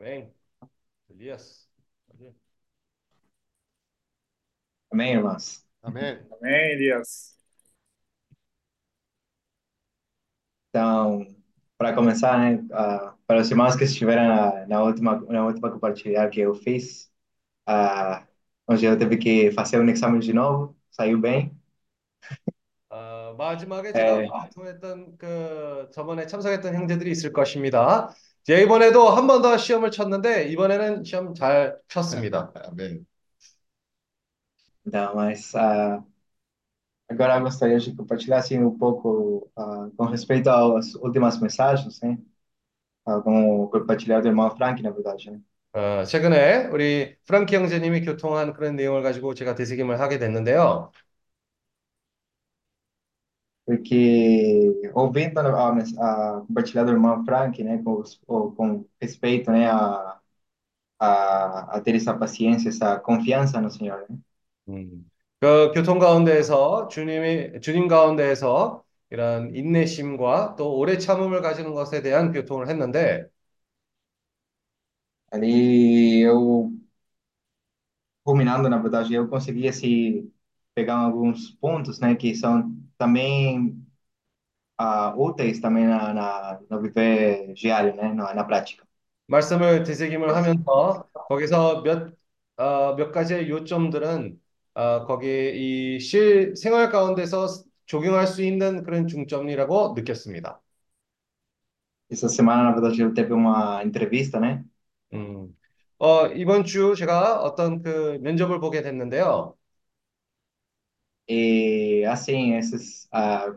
Amém. Elias. Amém, irmãos? Amém. Amém, Elias. Então, para começar, né, ah, para os irmãos que estiveram na, na última na última compartilhar que eu fiz, ah, onde eu tive que fazer um exame de novo, saiu bem. 어, 마지막에 제가 네. 통했던 그 저번에 참석했던 형제들이 있을 것입니다. 제가 이번에도 한 번 더 시험을 쳤는데 이번에는 시험 잘 쳤습니다. 아멘. Então, mas ah, agora eu gostaria de compartilhar assim um pouco ah, com respeito às últimas mensagens, né? Ah, com o compartilhar do irmão Frank, na verdade, né? 어, 최근에 우리 프랑키 형제님이 교통한 그런 내용을 가지고 제가 되새김을 하게 됐는데요. Porque ouvindo a, a, a compartilhar do irmão Frank, né, com, os- o- com respeito, né, a, a, a ter essa paciência, essa confiança no Senhor, né? 음, 그 교통 가운데에서 주님이 주님 가운데에서 이런 인내심과 또 오래 참음을 가지는 것에 대한 교통을 했는데 Ali eu, ruminando, na verdade, eu consegui, assim, pegar alguns pontos, né, que são também ah, úteis também na, na, no viver diário, né, na, na prática. 말씀을 되새김을 하면서 거기서 몇, 어, 몇 가지의 요점들은 어, 거기 이 실, 생활 가운데서 적용할 수 있는 그런 중점이라고 느꼈습니다. Essa semana, na verdade, eu teve uma entrevista, né, 음, 어, 이번 주 제가 어떤 그 면접을 보게 됐는데요. E, assim, esses, ah,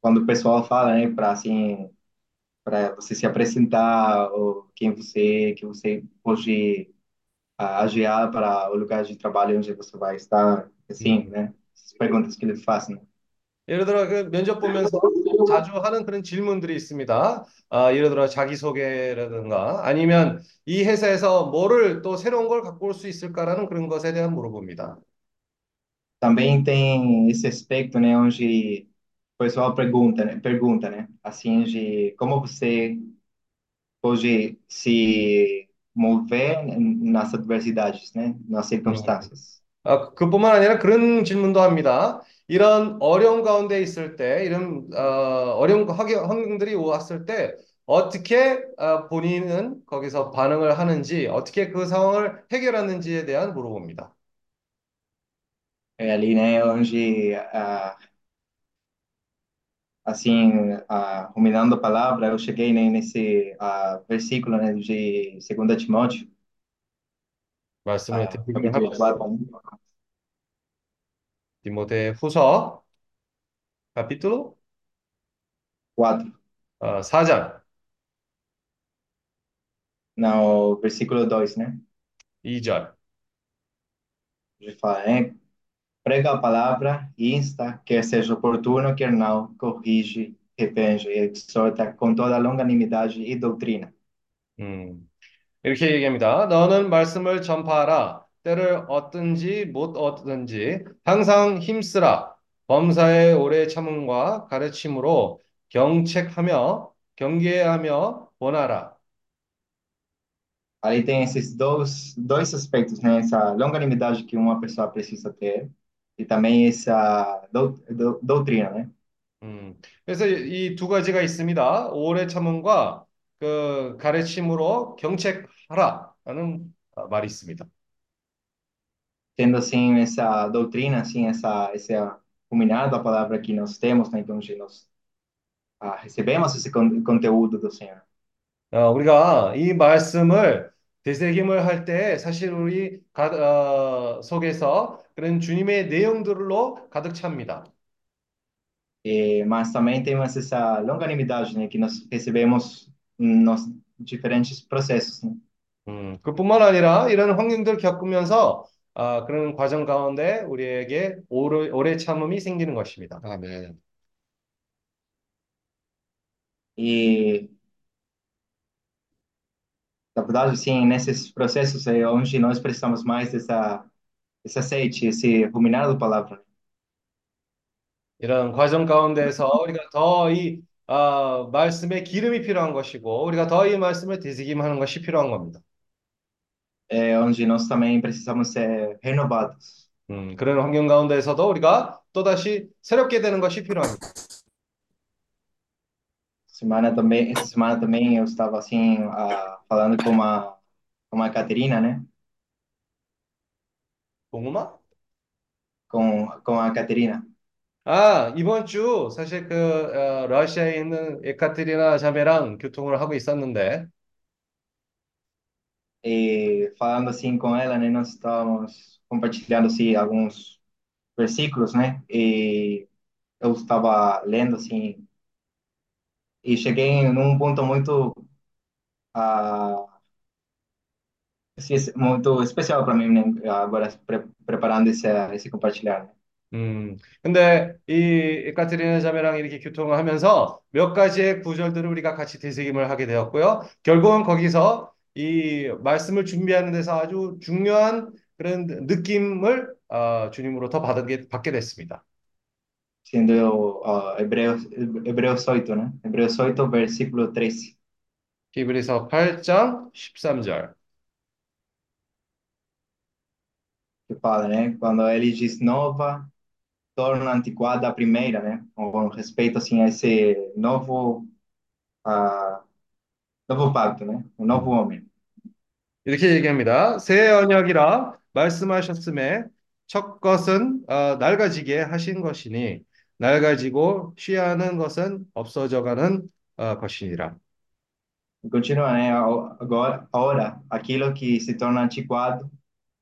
quando o pessoal fala, né, para, assim, para você se apresentar, ou quem você, que você pode ah, agiar para o lugar de trabalho onde você vai estar, assim, 음, né? Essas perguntas que eles fazem. 예를 들어 그 면접 보면서 자주 하는 그런 질문들이 있습니다. 아, 예를 들어 자기소개라든가 아니면 이 회사에서 뭐를 또 새로운 걸 갖고 올 수 있을까라는 그런 것에 대한 물어봅니다. Também tem esse aspecto, né, onde o pessoal pergunta, né, pergunta, né, assim, de como você pode se mover nas adversidades, né, nas circunstâncias. 아, 그뿐만 아니라 그런 질문도 합니다. 이런 어려운 가운데 있을 때, 이런 어, 어려운 환경- 환경들이 왔을 때 어떻게 어, 본인은 거기서 반응을 하는지, 어떻게 그 상황을 해결하는지에 대한 물어봅니다. É ali, né, onde, ah, assim, ah, ruminando a palavra, eu cheguei, né, nesse ah, versículo, né, de 2 Timóteo, 말씀을 ah, 드리기를 capítulo 하면서 4, 디모데 후서 카피투로 4, 어, 4장 no versículo 2, né, 2절. onde fala, né, prega a palavra, insta, quer seja oportuno, quer não, corrige, repreende e exorta com toda longanimidade e doutrina. 음, 이렇게 얘기합니다. 너는 말씀을 전파하라. 때를 얻든지 못 얻든지 항상 힘쓰라. 범사의 오래 참음과 가르침으로 경책하며 경계하며 원하라. Ali tem esses dois, dois aspectos, né, essa longanimidade que uma pessoa precisa ter e essa dou, dou, doutrina, né? 음, 그래서 이 두 가지가 있습니다. 오래 참음과 그 가르침으로 경책하라라는 말이 있습니다. tendo assim essa doutrina, assim essa esse ruminar da palavra que nós temos, né? Então, nós ah, recebemos esse con conteúdo do Senhor. 어, 우리가 이 말씀을 되새김을 할 때 사실 우리 가, 어, 속에서 그런 주님의 내용들로 가득 찹니다. E, mas também temos essa longanimidade, né? Que nós recebemos nos diferentes processos, né? 음, 그뿐만 아니라 이런 환경들을 겪으면서 아, 그런 과정 가운데 우리에게 오래, 오래 참음이 생기는 것입니다. 아멘. E na verdade, sim, nesses processos é onde nós precisamos mais dessa esse aceite, esse ruminar da palavra. 이런 과정 가운데서 우리가 더 이 아, 말씀에 기름이 필요한 것이고 우리가 더 이 말씀을 되새김하는 것이 필요한 겁니다. é onde nós também precisamos ser renovados. 음, 그런 환경 가운데에서도 우리가 또다시 새롭게 되는 것이 필요합니다. Semana também, essa semana também eu estava assim, ah, falando com a, com a Caterina, né? 동음아? Com, com a Caterina. 아, 이번 주 사실 그 어, 러시아에 있는 에카테리나 자매랑 교통을 하고 있었는데 E falando assim com ela, né? Nós estávamos compartilhando assim alguns versículos, né? E eu estava lendo assim e cheguei num ponto muito ah, assim, muito especial para mim, né? Agora pre preparando esse esse compartilhar. né? 음, 근데 이 에카테리나 자매랑 이렇게 교통을 하면서 몇 가지의 구절들을 우리가 같이 되새김을 하게 되었고요. 결국은 거기서 이 말씀을 준비하는 데서 아주 중요한 그런 느낌을 어, 주님으로부터 받게, 받게 됐습니다. Siendo ah, Hebreos, Hebreos 8, ¿no? Hebreos 8, versículo 13, 히브리서 8장 13절. Que fala, né? Quando ele diz nova, torna antiquada a primeira, né? Com respeito, assim, a esse novo, ah, novo pacto, né? O novo homem. 이렇게 얘기합니다. 새 언약이라 말씀하셨음에 첫 것은 어, 낡아지게 하신 것이니 낡아지고 취하는 것은 없어져가는 어, 것이니라. E continua, né? Agora, ora, aquilo que se torna antiquado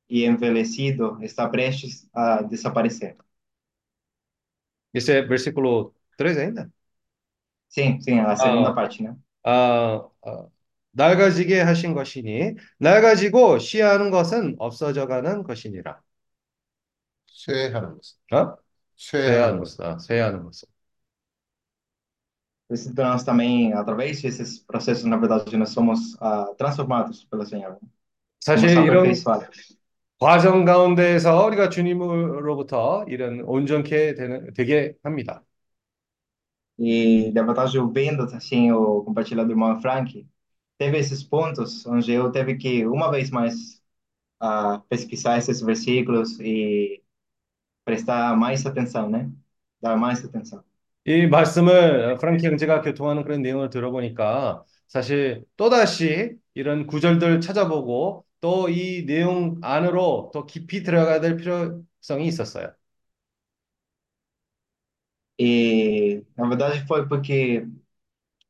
e envelhecido está prestes a desaparecer. Esse é versículo 3 ainda? Sim, sim, a segunda 아, parte, né? 아, 아, 낡아지게 하신 것이니 낡아지고 취하는 것은 없어져가는 것이니라. 쇠하는 것은. 어? 쇠하는 쇠하는 것은. 것은. 아, 쇠하는 것은. Por isso, então, nós também, através desses processos, na verdade, nós somos ah, transformados pelo Senhor. né? Somos 사실 이런 aperfeiçoados. 과정 가운데에서 우리가 주님으로부터 이런 온전케 되는, 되게 합니다. E da verdade, eu vendo, assim, o compartilhado do irmão Frank, teve esses pontos onde eu teve que, uma vez mais, ah, pesquisar esses versículos e prestar mais atenção, né? Dar mais atenção. 이 말씀을 프랑키 형제가 교통하는 그런 내용을 들어보니까 사실 또다시 이런 구절들 찾아보고 또 이 내용 안으로 더 깊이 들어가야 될 필요성이 있었어요. E, na verdade, foi porque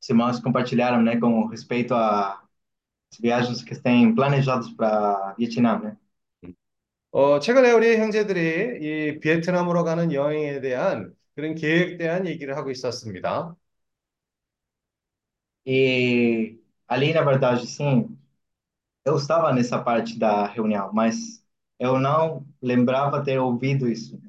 os irmãos compartilharam, né, com respeito às viagens que têm planejadas para Vietnã, né? 어, 최근에 우리 형제들이 이 베트남으로 가는 여행에 대한 그런 계획에 대한 얘기를 하고 있었습니다. E ali, na verdade, sim, eu estava nessa parte da reunião, mas eu não lembrava ter ouvido isso.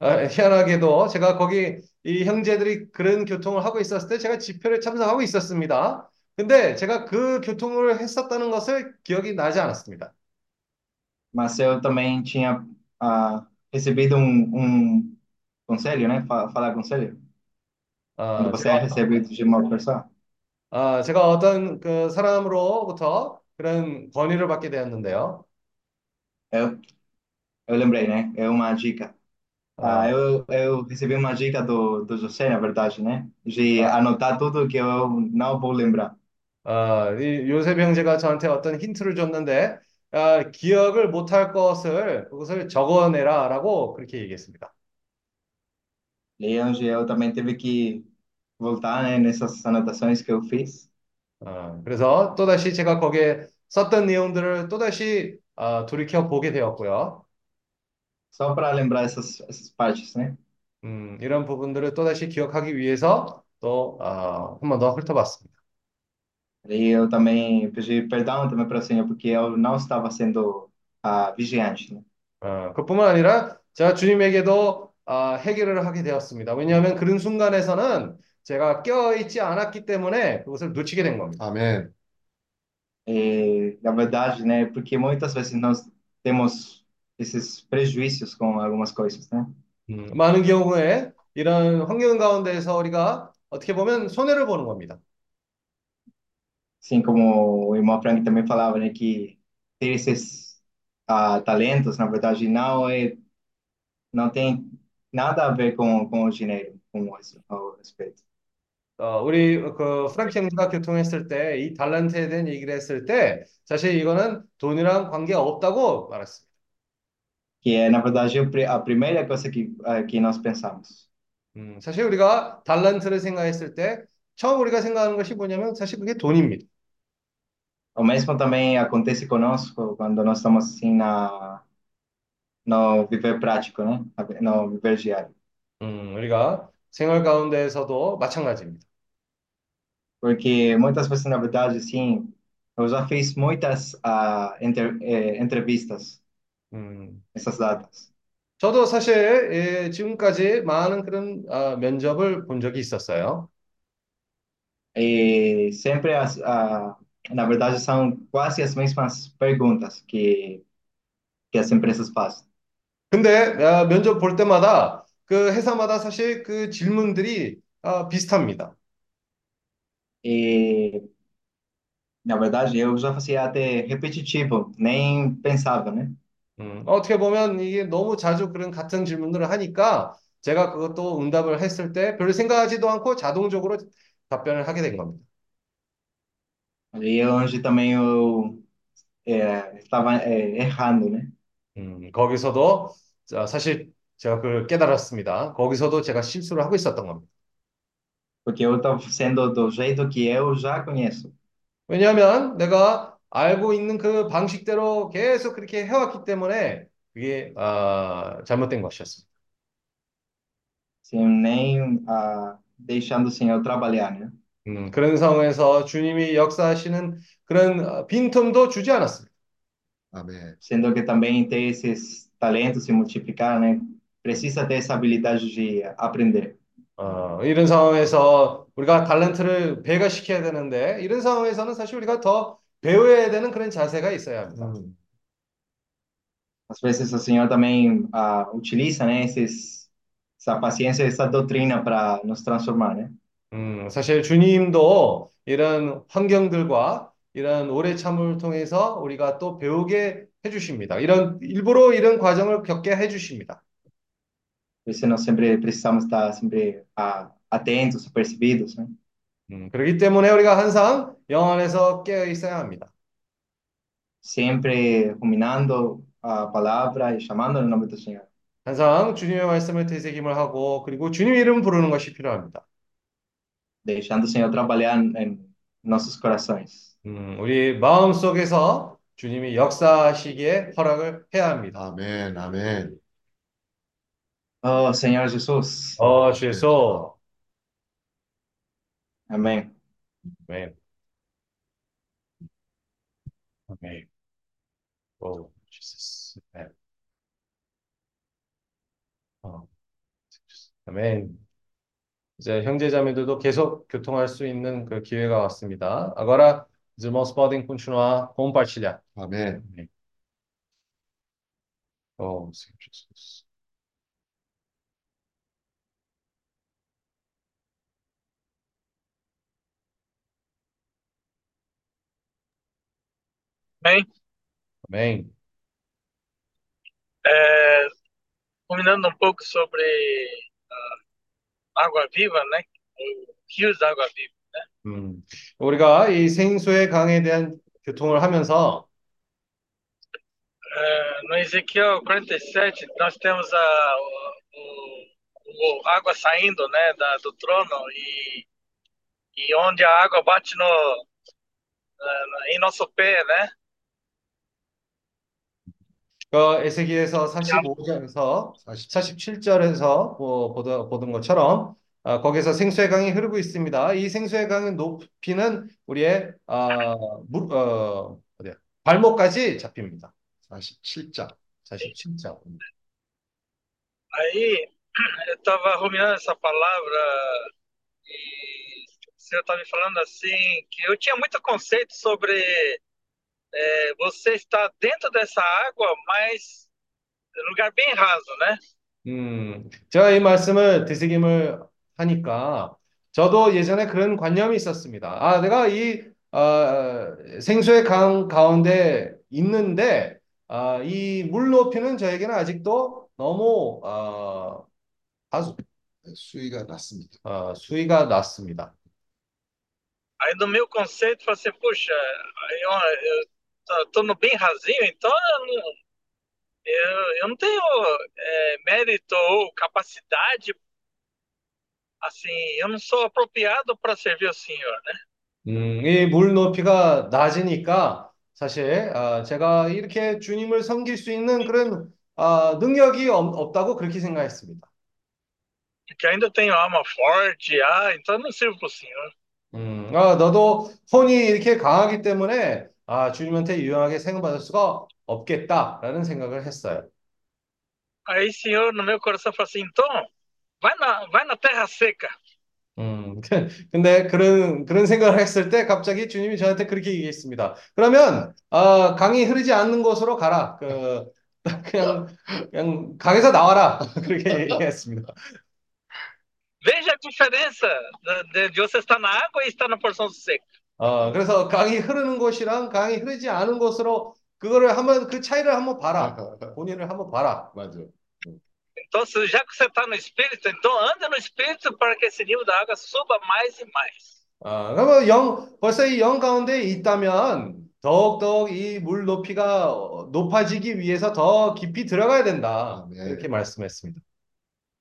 아, 희한하게도 제가 거기 이 형제들이 그런 교통을 하고 있었을 때 제가 집회를 참석하고 있었습니다. 근데 제가 그 교통을 했었다는 것을 기억이 나지 않았습니다. Mas eu também tinha ah, recebido um, um conselho, né? Fa- Falar conselho. Quando 아, você é 제가, recebido de uma pessoa. 아, 제가 어떤 그 사람으로부터 그런 권유를 받게 되었는데요. Eu, eu lembrei, né? É uma dica. Ah, 아, eu, eu recebi uma dica do, do José, na verdade, né? De 아, anotar tudo que eu não vou lembrar. 아, 이 요셉 형제가 저한테 어떤 힌트를 줬는데, 아, 기억을 못할 것을 그것을 적어내라라고 그렇게 얘기했습니다. E onde eu também tive que voltar, né, nessas anotações que eu fiz. 아, 그래서 또다시 제가 거기에 썼던 내용들을 또다시 아, 돌이켜 보게 되었고요. Só para lembrar essas, essas partes, né? 음, 이런 부분들을 또다시 기억하기 위해서 또 아, 한번 더 훑어봤습니다. E eu também pedi perdão também para o Senhor, porque eu não estava sendo ah, vigiante, né? 아, 그뿐만 아니라 제가 주님에게도 아, 해결을 하게 되었습니다. 왜냐하면 그런 순간에서는 제가 깨어있지 않았기 때문에 그것을 놓치게 된 겁니다. 아멘. E, na verdade, né? Porque muitas vezes nós temos esses prejuízos com algumas coisas, né? 음, 많은 경우에 이런 환경 가운데에서 우리가 어떻게 보면 손해를 보는 겁니다. Assim como o irmão Frank também falava, né? Que ter esses ah, talentos, na verdade, não é, não tem nada a ver com, com o dinheiro, com isso, ao respeito. 어, 우리 그 프랑키 형제가 교통했을 때 이 달란트에 대한 얘기를 했을 때 사실 이거는 돈이랑 관계 없다고 말했습니다. Que é, na verdade, a primeira coisa que, ah, que nós pensamos. 음, 사실 우리가 달란트를 생각했을 때 처음 우리가 생각하는 것이 뭐냐면 사실 그게 돈입니다. O mesmo também acontece conosco quando nós estamos assim na, no viver prático, né? No viver diário. 음, 우리가 생활 가운데에서도 마찬가지입니다. Porque muitas vezes, na verdade, assim, eu já fiz muitas ah, inter- eh, entrevistas 음, nessas datas. 저도 사실 예, 지금까지 많은 그런 아, 면접을 본 적이 있었어요. E sempre, as, ah, na verdade, são quase as mesmas perguntas que, que as empresas fazem. 근데 아, 면접 볼 때마다 그 회사마다 사실 그 질문들이 아, 비슷합니다. E, na verdade, eu já fazia até repetitivo, nem pensava, né? 음, 어떻게 보면 이게 너무 자주 그런 같은 질문들을 하니까 제가 그것도 응답을 했을 때별 생각하지도 않고 자동적으로 답변을 하게 된 겁니다. E onde também eu estava errando, né? 음, 거기서도 자, 사실 제가 그걸 깨달았습니다. 거기서도 제가 실수를 하고 있었던 겁니다. Porque eu estava sendo do jeito que eu já conheço. 왜냐하면 내가 알고 있는 그 방식대로 계속 그렇게 해왔기 때문에 그게 아, 잘못된 것이었습니다. sem nem ah, deixando o Senhor trabalhar, né? 음, 그런 상황에서 주님이 역사하시는 그런 어, 빈틈도 주지 않았습니다. 아멘. Sendo que também ter esses talentos e multiplicar, né? Precisa ter essa habilidade de aprender. 어, 이런 상황에서 우리가 달란트를 배가시켜야 되는데 이런 상황에서는 사실 우리가 더 배워야 되는 그런 자세가 있어야 합니다. 음, Às vezes o Senhor também ah, utiliza, né? Esses, essa paciência, essa doutrina para nos transformar, né? 음, 사실 주님도 이런 환경들과 이런 오래 참을 통해서 우리가 또 배우게 해주십니다. 이런 일부러 이런 과정을 겪게 해주십니다. Por isso nós sempre precisamos estar sempre ah, atentos, apercebidos, né? 음, 그렇기 때문에 우리가 항상 영 안에서 깨어 있어야 합니다. Sempre ruminando a palavra e chamando no nome do Senhor. 항상 주님의 말씀을 되새김을 하고 그리고 주님 이름 부르는 것이 필요합니다. Deixando o Senhor trabalhar em nossos corações. 음, 우리 마음 속에서 주님이 역사하시기에 허락을 해야 합니다. 아멘, 아멘. Oh, Senhor Jesus. 어, 주 예수. Amém. 아멘. 아멘. 오, Jesus. 아멘. 어, 아멘. 이제 형제자매들도 계속 교통할 수 있는 그 기회가 왔습니다. Agora, os irmãos podem continuar compartilhar. 아멘. Amém. Oh, Senhor Jesus. Bem, Amém. é, combinando um pouco sobre água viva, né? O rios da água viva. 음, 우리가 이 생수의 강에 대한 교통을 하면서 É, no Ezequiel 47, nós temos a, o, o- água saindo, né, da, do trono e, e onde a água bate no, na- em nosso pé, né? 그 에스겔에서 45절에서 47절에서 뭐 보던, 보던 것처럼 아, 거기서 생수의 강이 흐르고 있습니다. 이 생수의 강의 높이는 우리의 아, 무, 어, 어디야? 발목까지 잡힙니다. 47장. 47절. Aí eu estava ruminando essa palavra e o senhor estava me falando assim que eu tinha muito conceito sobre é, você estar dentro dessa água, mas lugar bem raso, né? 음, 제가 이 말씀을 되새김을 하니까 저도 예전에 그런 관념이 있었습니다. 아, 내가 이 아, 생수의 강 가운데 있는데 아, 이물 높이는 저에게는 아직도 너무 어, 하수, 수위가 낮습니다. 어, 수위가 낮습니다. Aí no meu conceito, eu falei assim, puxa, eu, eu tô, no bem rasinho, então eu não, eu, eu não tenho é, mérito ou capacidade, assim, eu não sou apropriado para servir o Senhor, né? 음, 이 물 높이가 낮으니까 사실 아, 제가 이렇게 주님을 섬길 수 있는 그런 아, 능력이 없, 없다고 그렇게 생각했습니다. Porque ainda tenho alma forte, ah, então eu não sirvo para o Senhor. 음, 아, 너도 혼이 이렇게 강하기 때문에 아, 주님한테 유용하게 생각받을 수가 없겠다라는 생각을 했어요. Aí, Senhor, no meu coração, falou assim, então, vai na, vai na terra seca. 음, 근데 그런 그런 생각을 했을 때 갑자기 주님이 저한테 그렇게 얘기했습니다. 그러면 아, 강이 흐르지 않는 곳으로 가라. 그 그냥 그냥 강에서 나와라. 그렇게 얘기했습니다. Veja a diferença de você estar na água e estar na porção seca. 어, 그래서 강이 흐르는 곳이랑 강이 흐르지 않은 곳으로 그거를 한번 그 차이를 한번 봐라. 본인을 한번 봐라. 맞아. Então, se- já que você está no Espírito, então anda no Espírito para que esse nível da água suba mais e mais. 아, 그러면 영 벌써 이 영 가운데 있다면 더욱더욱 이 물 높이가 어, 높아지기 위해서 더 깊이 들어가야 된다. 아멘. 이렇게 말씀했습니다.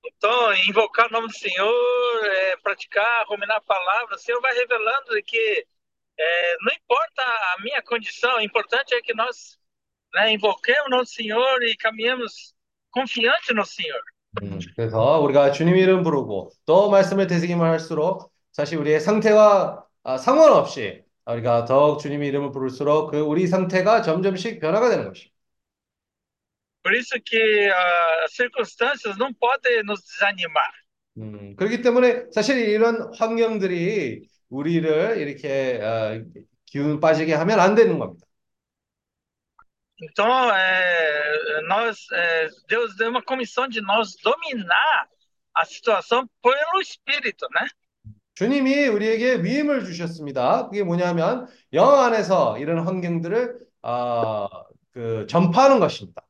Então, invocar o nome do Senhor, é, praticar, ruminar a palavra, o Senhor vai revelando que é, não importa a minha condição, o importante é que nós né, invoquemos o Senhor e caminhemos confiante no Senhor. 음, 그래서 우리가 주님 이름 부르고 또 말씀을 되새기만 할수록 사실 우리의 상태와 아, 상관없이 우리가 더욱 주님 이름을 부를수록 그 우리 상태가 점점씩 변화가 되는 것이. Por isso que ah, as circunstâncias não podem nos desanimar. 음, 그렇기 때문에 사실 이런 환경들이 우리를 이렇게 어, 기운 빠지게 하면 안 되는 겁니다. Então, é, nós, é, Deus deu uma comissão de nós dominar a situação pelo Espírito, né? 주님이 우리에게 위임을 주셨습니다. 그게 뭐냐면 영 안에서 이런 환경들을 아, 그 전파하는 것입니다.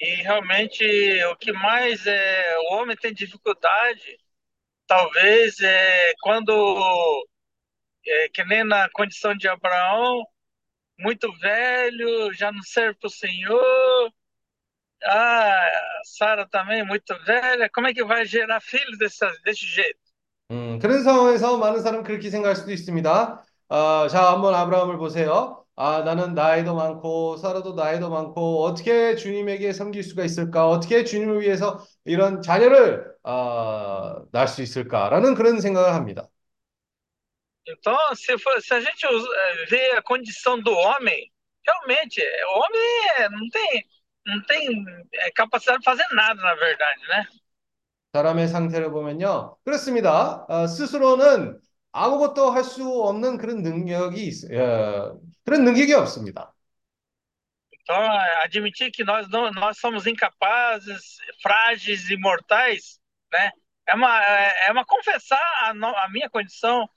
E realmente o que mais é, o homem tem dificuldade, talvez é quando, é, que nem na condição de Abraão, muito velho, já não serve para o Senhor. Ah, Sara também muito velha. Como é que vai gerar filhos desse, desse jeito? 음, 그런 상황에서 많은 사람은 그렇게 생각할 수도 있습니다. 아, 자, 한번 아브라함을 보세요. 아, 나는 나이도 많고, 사라도 나이도 많고, 어떻게 주님에게 섬길 수가 있을까? 어떻게 주님을 위해서 이런 자녀를 아, 낳을 수 있을까라는 그런 생각을 합니다. Então, se, for, se a gente vê a condição do homem, realmente, o homem não tem, não tem capacidade de fazer nada, na verdade, né? 사람의 상태를 보면요. 그렇습니다. 아, 스스로는 아무것도 할 수 없는 그런 능력이 있, 어, 그런 능력이 없습니다. Então, admitir que nós não, nós somos incapazes, frágeis e mortais, né? É uma, é, uma confessar a, a minha condição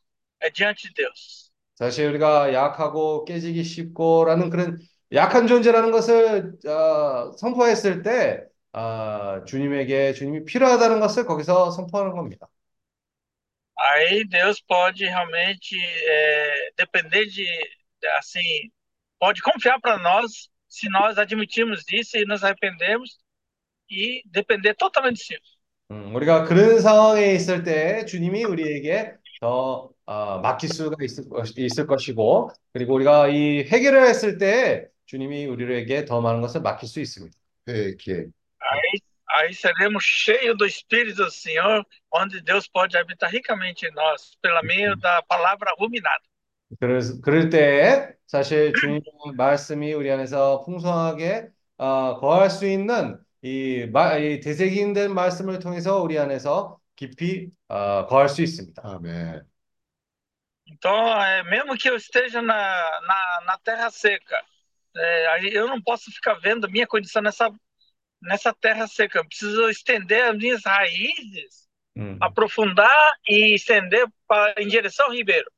diante de Deus. 사실 우리가 약하고 깨지기 쉽고라는 그런 약한 존재라는 것을 어, 선포했을 때 아, 주님에게 주님이 필요하다는 것을 거기서 선포하는 겁니다. Aí Deus pode realmente é, depender de, assim, pode confiar para nós se nós admitirmos isso e nos arrependemos e depender totalmente do Senhor. 음, 우리가 그런 상황에 있을 때 주님이 우리에게 더 어, 맡길 수가 있을, 것- 있을 것이고 그리고 우리가 이 해결을 했을 때 주님이 우리에게 더 많은 것을 맡길 수 있습니다. 회개. Aí seremos cheios do Espírito do Senhor, onde Deus pode habitar ricamente em nós, pelo meio da palavra ruminada. 그래서 그럴 때 사실 주님의 말씀이 우리 안에서 풍성하게 어, 거할 수 있는 이, 마, 이 되새김된 말씀을 통해서 우리 안에서 깊이 어, 거할 수 있습니다. 아멘. Então, é, mesmo que eu esteja na, na, na terra seca, é, eu não posso ficar vendo a minha condição nessa, nessa terra seca. Eu preciso estender as minhas raízes, 음. aprofundar e estender pra, em direção ao ribeiro.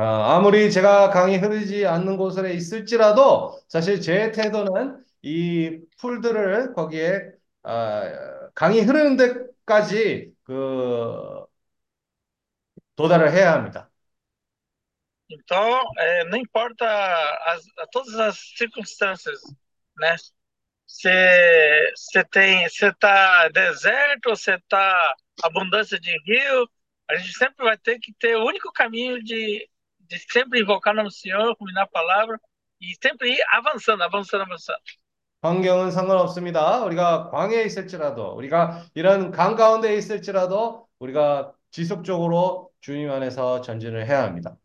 아, 아무리 제가 강이 흐르지 않는 곳에 있을지라도 사실 제 태도는 이 풀들을 거기에 아, 강이 흐르는 데까지 그 도달을 해야 합니다. Então, é, não importa as, todas as circunstâncias, né? Você, você tem, você tá deserto, você tá abundância de rio, a gente sempre vai ter que ter o único caminho de, de sempre invocar o nome do Senhor, combinar a palavra e sempre ir avançando, avançando, avançando. 환경은 상관없습니다. 우리가 광야에 있을지라도, 우리가 이런 강 가운데 있을지라도 우리가 지속적으로 주님 안에서 전진을 해야 합니다.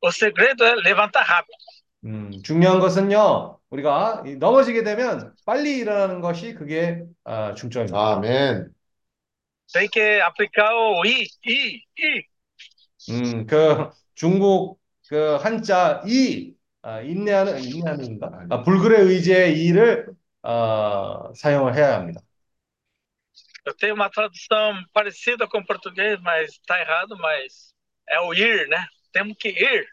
O segredo é levantar rápido. 음, 중요한 것은요, 우리가 이 넘어지게 되면 빨리 일어나는 것이 그게 아, 중점입니다. 아멘. Tem que aplicar o I, I, I. 음, 그 중국 그 한자 이 아, 인내하는 인내하는가? 아, 불굴의 의지의 이를 아, 사용을 해야 합니다. Eu tenho uma tradução parecida com português, mas está errado, mas é o ir, né? Temos que ir.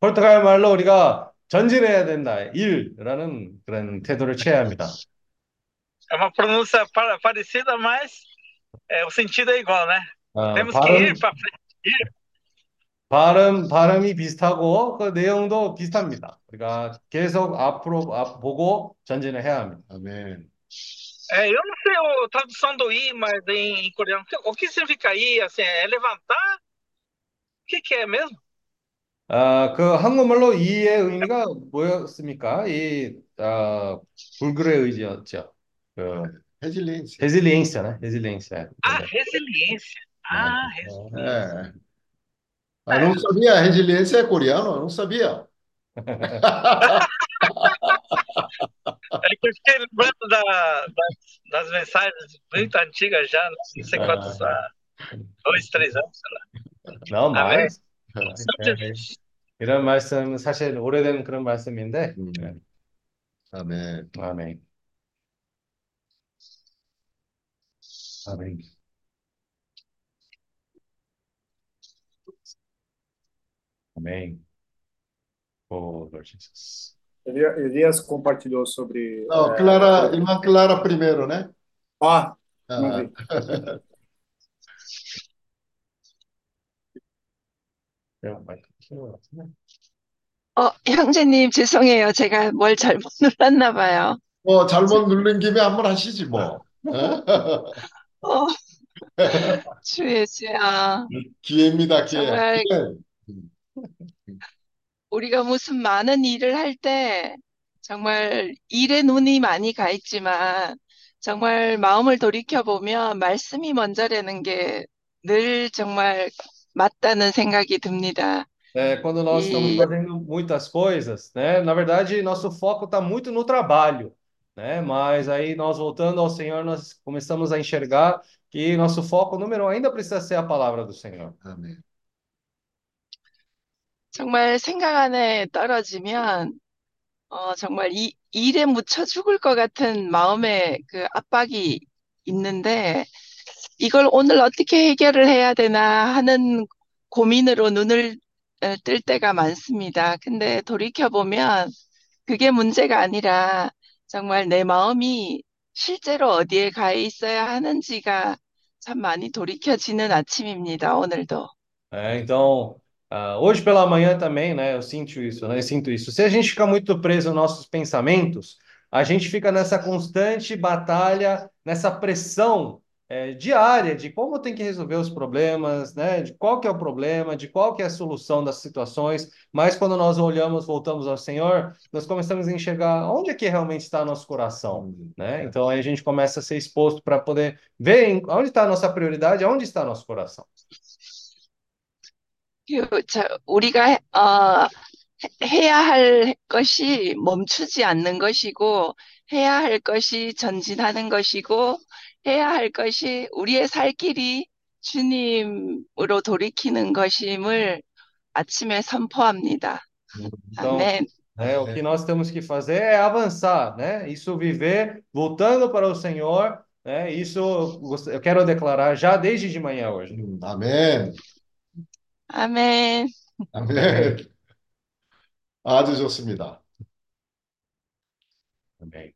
포르투갈 말로 우리가 전진해야 된다. 일라는 그런 태도를 취해야 합니다. É uma pronúncia pa- parecida, mas é, o sentido é igual, né? 아, Temos que 발음 ir para frente. 발음 발음이 비슷하고 그 내용도 비슷합니다. 우리가 계속 앞으로 앞 보고 전진을 해야 합니다. 아멘. É, eu não sei a tradução do ir, mas em, em coreano. O que significa ir? Assim, é levantar? O que, que é mesmo? 아, 그 한국말로 이의 의미가 뭐였습니까? 이 아, 불굴의 의지였죠. 그 Resiliência. resiliência, né? Resiliência. Ah, resiliência. Ah, resiliência. É. Ah, não sabia, resiliência é coreano? Eu não sabia. É que eu fiquei lembrando da, das, das mensagens muito antigas já, não sei quantos, há dois, três anos, sei lá. Não, Amém. mas Sempre- 이런 말씀 사실 오래된 그런 말씀인데. 음. 네. 아멘. 아멘. 아멘. Amém. Oh, Lord Jesus. Elia- Elias compartilhou sobre. Não, é, Clara, irmã Clara primeiro, né? Ah, Ah. 어, 형제님, 죄송해요. 제가 뭘 잘못 눌렀나 봐요. 뭐 잘못 누른 김에 한번 하시지 뭐. 어, 주의 주야. 기회입니다, 기회. 정말 기회. 우리가 무슨 많은 일을 할 때 정말 일에 눈이 많이 가 있지만 정말 마음을 돌이켜 보면 말씀이 먼저라는 게 늘 정말 맞다는 생각이 듭니다. É, quando nós estamos E- fazendo muitas coisas, né? Na verdade, nosso foco está muito no trabalho, né? Mas aí nós voltando ao Senhor, nós começamos a enxergar que nosso foco número um ainda precisa ser a palavra do Senhor. 아멘. 정말 생각 안에 떨어지면 어, 정말 이 일에 묻혀 죽을 것 같은 마음의 그 압박이 있는데 이걸 오늘 어떻게 해결을 해야 되나 하는 고민으로 눈을 어, 뜰 때가 많습니다. 근데 돌이켜보면 그게 문제가 아니라 정말 내 ma음이 실제로 어디에 가 있어야 하는지가 참 많이 돌이켜지는 아침입니다, 오늘도. É, então, ah, hoje pela manhã também, né? Eu sinto isso, né? Eu sinto isso. Se a gente fica muito preso nos nossos pensamentos, a gente fica nessa constante batalha, nessa pressão eh, diária de como tem que resolver os problemas, né? De qual que é o problema, de qual que é a solução das situações. Mas quando nós olhamos, voltamos ao Senhor, nós começamos a enxergar onde é que realmente está nosso coração, né? Então aí a gente começa a ser exposto para poder ver onde está a nossa prioridade, onde está nosso coração. 그, 저, 우리가 해- 어, 해- 해야 할 것이 멈추지 않는 것이고, 해야 할 것이 전진하는 것이고, 해야 할 것이 우리의 살 길이 주님으로 돌이키는 것임을 아침에 선포합니다. Então, 아멘. né, o que nós temos que fazer é avançar, né? Isso viver voltando para o Senhor, né? Isso eu quero declarar já desde de manhã hoje. 음, Amém. Amém. Há de Josimidá. Amém.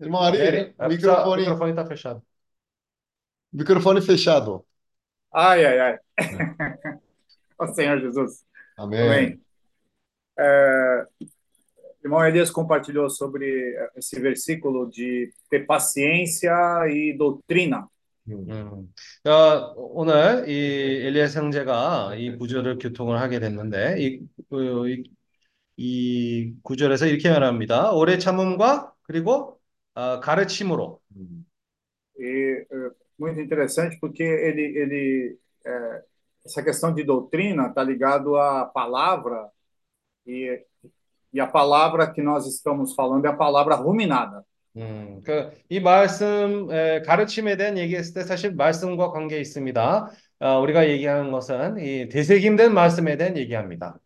Irmão Ari, o ah, microfone... o microfone está fechado. Microfone fechado. Ai, ai, ai. É. Ó oh, Senhor Jesus. Amém. Amém. É, irmão Elias compartilhou sobre esse versículo de ter paciência e doutrina. 음. 어, 오늘 이 엘리야스 형제가 이 구절을 교통을 하게 됐는데 이, 그, 이, 이 구절에서 이렇게 말합니다. 오래 참음과 그리고 어, 가르침으로. 음. E é, muito interessante porque ele, ele é, essa questão de doutrina está ligado à palavra e, e a palavra que nós estamos falando é a palavra ruminada. 음, 그, 이 말씀, 에, 가르침에 대한 얘기했을 때 사실 말씀과 관계 있습니다. 어, 우리가 얘기하는 것은 이 되새김된 말씀에 대한 얘기합니다.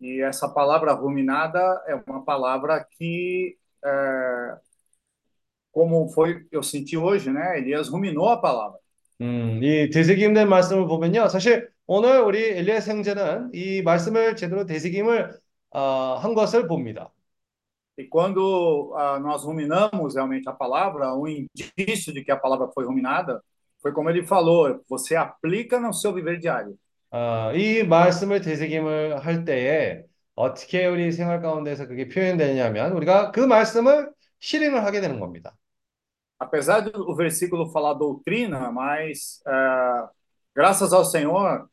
E essa palavra ruminada é uma palavra que, é, como foi, eu senti hoje, né? Elias ruminou a palavra. 음, 이 되새김된 말씀을 보면요. 사실 오늘 우리 엘리야스 형제는 이 말씀을 제대로 되새김을 어, 한 것을 봅니다. E quando ah, nós ruminamos realmente a palavra, um indício de que a palavra foi ruminada foi como ele falou: você aplica no seu viver diário. 어, 이 말씀을 되새김을 할 때에 어떻게 우리 생활 가운데서 그게 표현되냐면 우리가 그 말씀을 실행을 하게 되는 겁니다. Apesar do versículo falar doutrina, mas ah, graças ao Senhor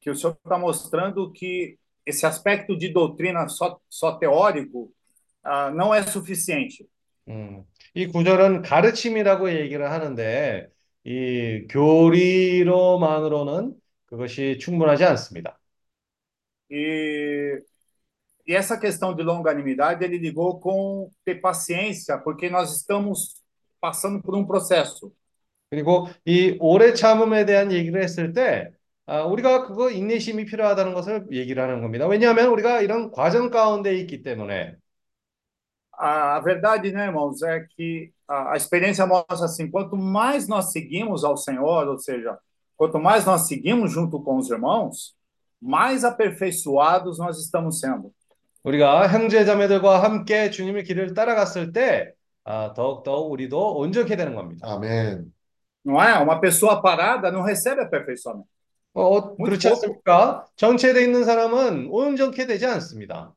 que o Senhor está mostrando que esse aspecto de doutrina só, só teórico ah, não é suficiente. 음, 이 구절은 가르침이라고 얘기를 하는데 이 교리로만으로는 그것이 충분하지 않습니다. E, e essa questão de longanimidade ele ligou com ter paciência, porque nós estamos passando por um processo. 그리고 이 오래 참음에 대한 얘기를 했을 때 아, 우리가 그거 인내심이 필요하다는 것을 얘기를 하는 겁니다. 왜냐하면 우리가 이런 과정 가운데 있기 때문에 A, a verdade, né, irmãos, é que a, a experiência mostra assim: quanto mais nós seguimos ao Senhor, ou seja, quanto mais nós seguimos junto com os irmãos, mais aperfeiçoados nós estamos sendo. 우리가 형제자매들과 함께 주님의 길을 따라갔을 때 아, 더욱더 우리도 온전케 되는 겁니다. 아멘. Não é? Uma pessoa parada não recebe aperfeiçoamento. 어, 어, 그렇지 pouco. 않습니까? 정체되어 있는 사람은 온전케 되지 않습니다.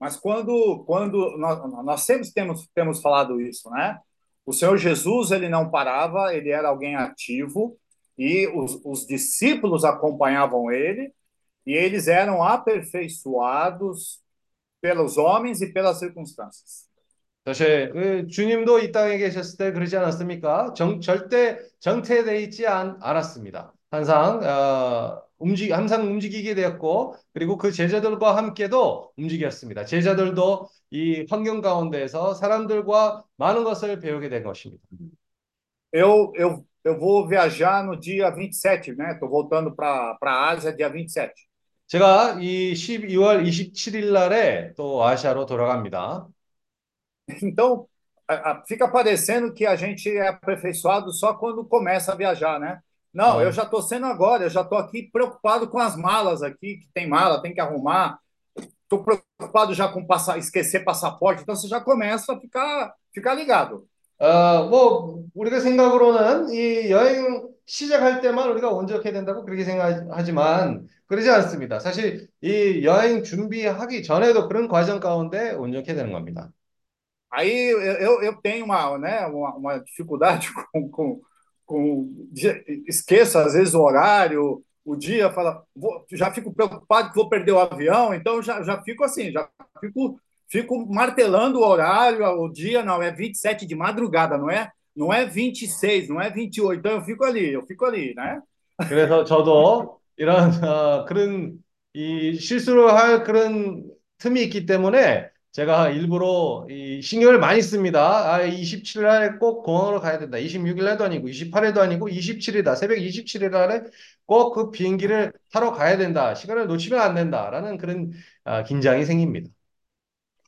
Mas quando, quando nós, nós sempre temos, temos falado isso, né? O Senhor Jesus, ele não parava, ele era alguém ativo e os, os discípulos acompanhavam ele e eles eram aperfeiçoados pelos homens e pelas circunstâncias. 사실 그 주님도 이 땅에 계셨을 때 그러지 않았습니까? 정, 절대 정체되어 있지 않, 않았습니다. 항상 어, 움직 항상 움직이게 되었고 그리고 그 제자들과 함께도 움직였습니다. 제자들도 이 환경 가운데에서 사람들과 많은 것을 배우게 된 것입니다. Eu, eu, eu vou viajar no dia 27, né? Estou voltando para a Ásia dia 27. 제가 이 12월 27일 날에 또 아시아로 돌아갑니다. Então, fica parecendo que a gente é aperfeiçoado só quando começa a viajar, né? Não, Ah. eu já estou sendo agora, eu já estou aqui preocupado com as malas aqui, que tem mala, tem que arrumar. Estou preocupado já com passar, esquecer passaporte, então você já começa a ficar, ficar ligado. 어, 뭐, 우리가 생각으로는 이 여행 시작할 때만 우리가 온전케 된다고 그렇게 생각하지만 그러지 않습니다. 사실 이 여행 준비하기 전에도 그런 과정 가운데 온전케 되는 겁니다. Aí eu, eu- eu tenho uma, né, uma, uma dificuldade com, com, com de- esqueço às vezes o horário, o dia, fala, vou- já fico preocupado que vou perder o avião, então já, já fico assim, já fico, fico martelando o horário, o dia, não, é 27 de madrugada, não é? Não é 26, não é 28, então eu fico ali, eu fico ali, né? 그래서 저도 이런 어, 그런 이 실수를 할 그런 틈이 있기 때문에 제가 일부러 이 신경을 많이 씁니다. 아, 27일 날에 꼭 공항으로 가야 된다. 26일 날도 아니고 28일도 아니고 27일이다. 새벽 27일 날에 꼭 그 비행기를 타러 가야 된다. 시간을 놓치면 안 된다라는 그런 아, 긴장이 생깁니다.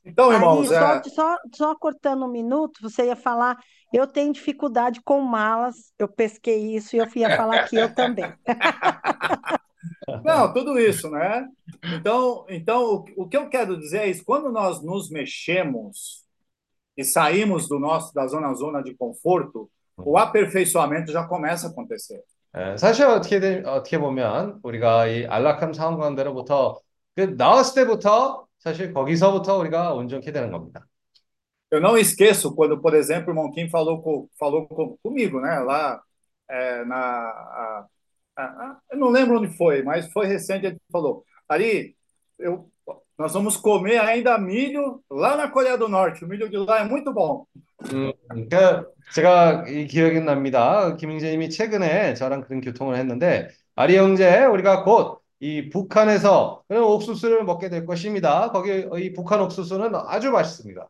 Então, Ari, irmãos, só, é, só, só cortando um minuto, você ia falar Eu tenho dificuldade com malas, eu pesquei isso e eu ia falar que eu também. Não, tudo isso, né? Então, então o, o que eu quero dizer é isso: quando nós nos mexemos e saímos do nosso da zona zona de conforto, o aperfeiçoamento já começa a acontecer. 예, 사실 어떻게 되, 어떻게 보면 우리가 이 안락함 상황 가운데로부터 그 나왔을 때부터 사실 거기서부터 우리가 온전케 되는 겁니다. Eu não esqueço quando, por exemplo, o irmão Kim falou, com, falou com, comigo, né? Lá é, na. A, a, a, eu não lembro onde foi, mas foi recente. Ele falou: Ari, eu, nós vamos comer ainda milho lá na Coreia do Norte. O milho de lá é muito bom. 음, 그러니까 제가 이 기억이 납니다. 김영재님이 최근에 저랑 그런 교통을 했는데 아리 형제 우리가 곧 이 북한에서 그런 옥수수를 먹게 될 것입니다. 거기 이 북한 옥수수는 아주 맛있습니다.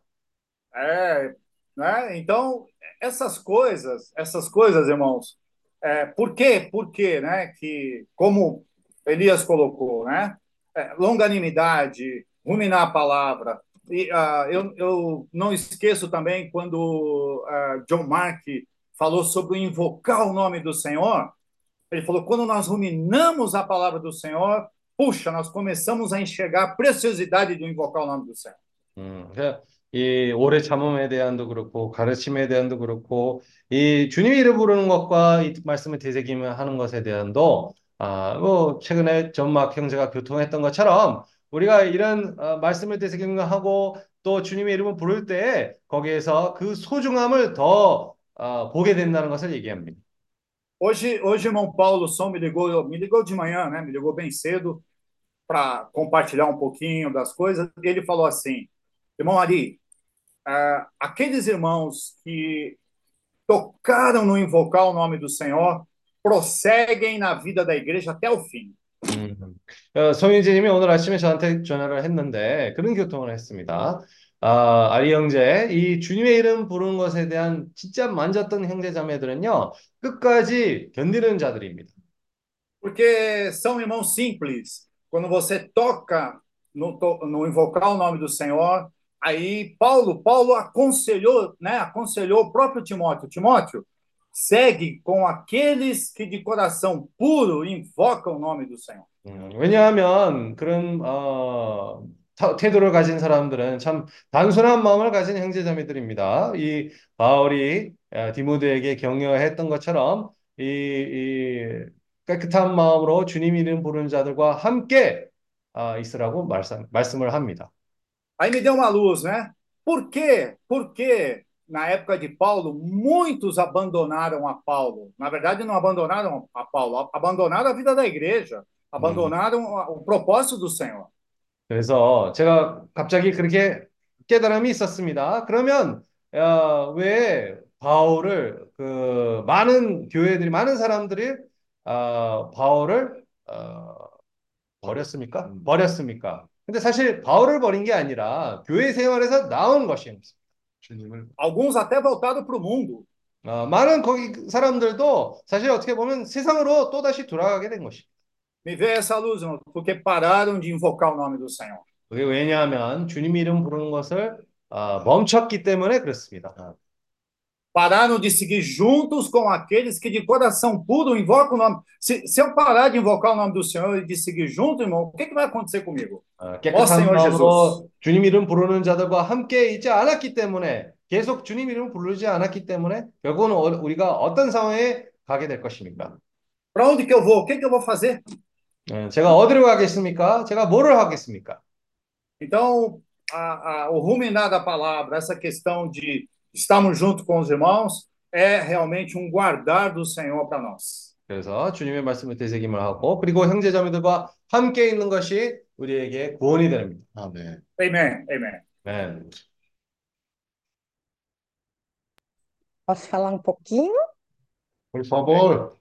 É, né? Então, essas coisas, essas coisas, irmãos, é, por quê? Por quê, né? Que, como Elias colocou, né? É, longanimidade, ruminar a palavra. E uh, eu, eu não esqueço também quando uh, John Mark falou sobre invocar o nome do Senhor. Ele falou: quando nós ruminamos a palavra do Senhor, puxa, nós começamos a enxergar a preciosidade de invocar o nome do Senhor. 음, 그 이 오래 참음에 대한도 그렇고 가르침에 대한도 그렇고 이 주님 이름 부르는 것과 이 말씀을 되새기면 것에 대한도 아, 뭐 최근에 전막 형제가 교통했던 것처럼 우리가 이런 어, 말씀을 되새김하고 또 주님의 이름을 부를 때 거기에서 그 소중함을 더 어, 보게 된다는 것을 얘기합니다. Hoje, hoje, irmão Paulo Som me ligou, me ligou de manhã, né? Me ligou bem cedo para compartilhar um pouquinho das coisas. Ele falou assim: Irmão Ari, uh, aqueles irmãos que tocaram no invocar o nome do Senhor prosseguem na vida da igreja até o fim. 음, 어, 송윤재님이 오늘 아침에 저한테 전화를 했는데 그런 교통을 했습니다. 아, 아리 형제, 이 주님의 이름 부르는 것에 대한 진짜 만졌던 형제 자매들은요 끝까지 견디는 자들입니다. Porque são irmãos simples. Quando você toca no, no invocar o nome do Senhor, aí Paulo, Paulo aconselhou, né? Aconselhou o próprio Timóteo. Timóteo, segue com aqueles que de coração puro invocam o nome do Senhor. 음, 왜냐하면 그런 어, 태도를 가진 사람들은 참 단순한 마음을 가진 형제자매들입니다. 이 바울이 디모데에게 격려했던 것처럼 이, 이 깨끗한 마음으로 주님 이름 부르는 자들과 함께 아, 있으라고 말씀, 말씀을 합니다. Aí me deu uma luz, né? Por quê? Por que na época de Paulo muitos abandonaram a Paulo? Na verdade, não abandonaram a Paulo, abandonaram a vida da igreja, abandonaram 음. o propósito do Senhor. 그래서 제가 갑자기 그렇게 깨달음이 있었습니다. 그러면 어, 왜 바울을 그 많은 교회들이 많은 사람들이 어, 바울을 어, 버렸습니까? 버렸습니까? 근데 사실 바울을 버린 게 아니라 교회 생활에서 나온 것이었습니다. 주님을. Alguns até voltaram para o mundo. 어, 많은 거기 사람들도 사실 어떻게 보면 세상으로 또 다시 돌아가게 된 것입니다. Me vê essa luz, porque pararam de invocar o nome do Senhor. 그게 왜냐하면 주님 이름 부르는 것을 어, 멈췄기 때문에 그렇습니다. Pararam de seguir juntos com aqueles que de coração puro invocam o nome. Se, se eu parar de invocar o nome do Senhor e de seguir junto, irmão, o que, que vai acontecer comigo? 어, 깨끗한 마음으로 주님 이름 부르는 자들과 함께 있지 않았기 때문에 계속 주님 이름 부르지 않았기 때문에 결국은 우리가 어떤 상황에 가게 될 것입니까? Para onde que eu vou? O que, que eu vou fazer? 제가 어디로 가겠습니까? 제가 뭐를 하겠습니까? Então, a, a, o ruminar da palavra, essa questão de estarmos junto com os irmãos, é realmente um guardar do Senhor para nós. 그래서 주님의 말씀을 되새김을 하고 그리고 형제자매들과 함께 있는 것이 우리에게 구원이 됩니다. 아멘. Amen. Amen. 아멘. Posso falar um pouquinho? Por favor.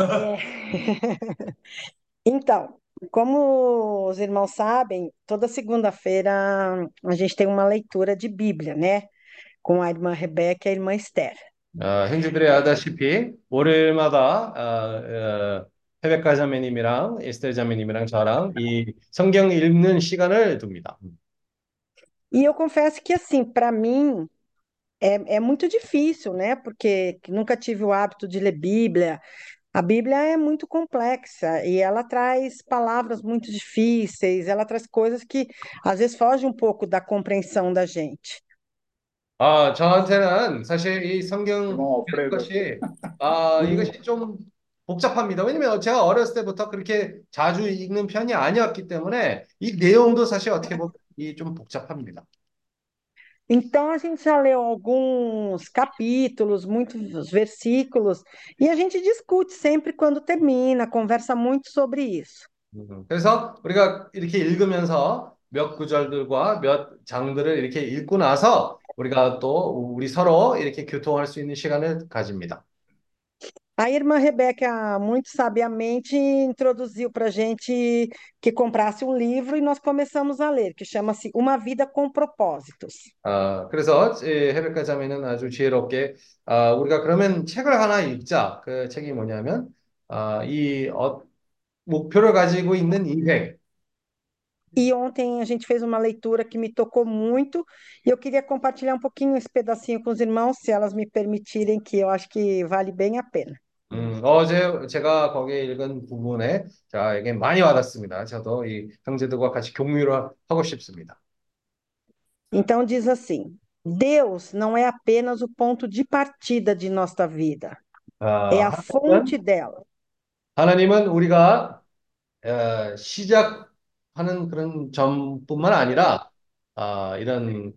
É. Então, como os irmãos sabem, toda segunda-feira a gente tem uma leitura de Bíblia, né? Com a irmã Rebeca e a irmã Esther. 어, 형제들이 아다시피 월요일마다 어, 어, 헤베카 자매님이랑 에스테 자매님이랑 저랑 이 성경 읽는 시간을 둡니다. E eu confesso que, assim, para mim, é, é muito difícil, né? Porque nunca tive o hábito de ler Bíblia. A Bíblia é muito complexa e ela traz palavras muito difíceis, ela traz coisas que às vezes fogem um pouco da compreensão da gente. 아, 저한테는 사실 이 성경 Irmão 읽는 Alfredo. 것이, 아, 이것이 좀 복잡합니다. 왜냐면 제가 어렸을 때부터 그렇게 자주 읽는 편이 아니었기 때문에 이 내용도 사실 어떻게 보면 이 좀 복잡합니다. Então a gente já leu alguns capítulos, muitos versículos, e a gente discute sempre quando termina, conversa muito sobre isso. 음, 그래서 우리가 이렇게 읽으면서 몇 구절들과 몇 장들을 이렇게 읽고 나서 우리가 또 우리 서로 이렇게 교통할 수 있는 시간을 가집니다. A irmã Rebeca, muito sabiamente, introduziu para gente que comprasse um livro e nós começamos a ler, que chama-se Uma Vida com Propósitos. 아, 그래서 이 헤베카 자매는 아주 지혜롭게 아, 우리가 그러면 책을 하나 읽자. 그 책이 뭐냐면 아, 이 어, 목표를 가지고 있는 인생. E ontem a gente fez uma leitura que me tocou muito e eu queria compartilhar um pouquinho esse pedacinho com os irmãos, se elas me permitirem, que eu acho que vale bem a pena. 음, 어제 제가 거기에 읽은 부분에 저에게 많이 와닿습니다. 저도 이 형제들과 같이 공유를 하고 싶습니다. Então diz assim: Deus não é apenas o ponto de partida de nossa vida, é 아, a fonte dela. 하나님은 우리가 어, 시작 하는 그런 점뿐만 아니라 아, 이런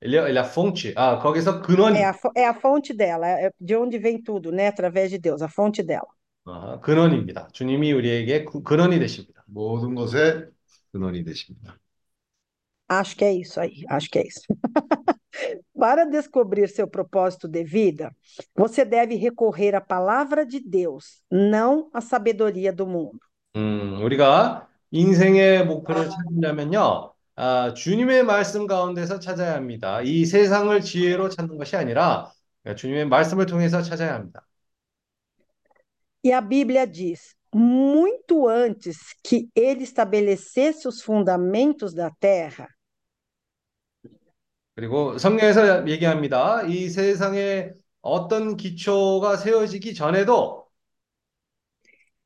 ele, ele é a fonte, 아, 거기서 근원이 É a, fo- é a fonte dela, é de onde vem tudo, né? Através de Deus, a fonte dela. 아, 근원입니다. 주님이 우리에게 구- 근원이 되십니다. 모든 것의 근원이 되십니다. Acho que é isso aí, acho que é isso. Para descobrir seu propósito de vida, você deve recorrer à palavra de Deus, não à sabedoria do mundo. 음, 우리가 인생의 목표를 찾으려면요, 아, 주님의 말씀 가운데서 찾아야 합니다. 이 세상을 지혜로 찾는 것이 아니라 주님의 말씀을 통해서 찾아야 합니다. E a Bíblia diz: muito antes que ele estabelecesse os fundamentos da terra, 그리고 성경에서 얘기합니다. 이 세상에 어떤 기초가 세워지기 전에도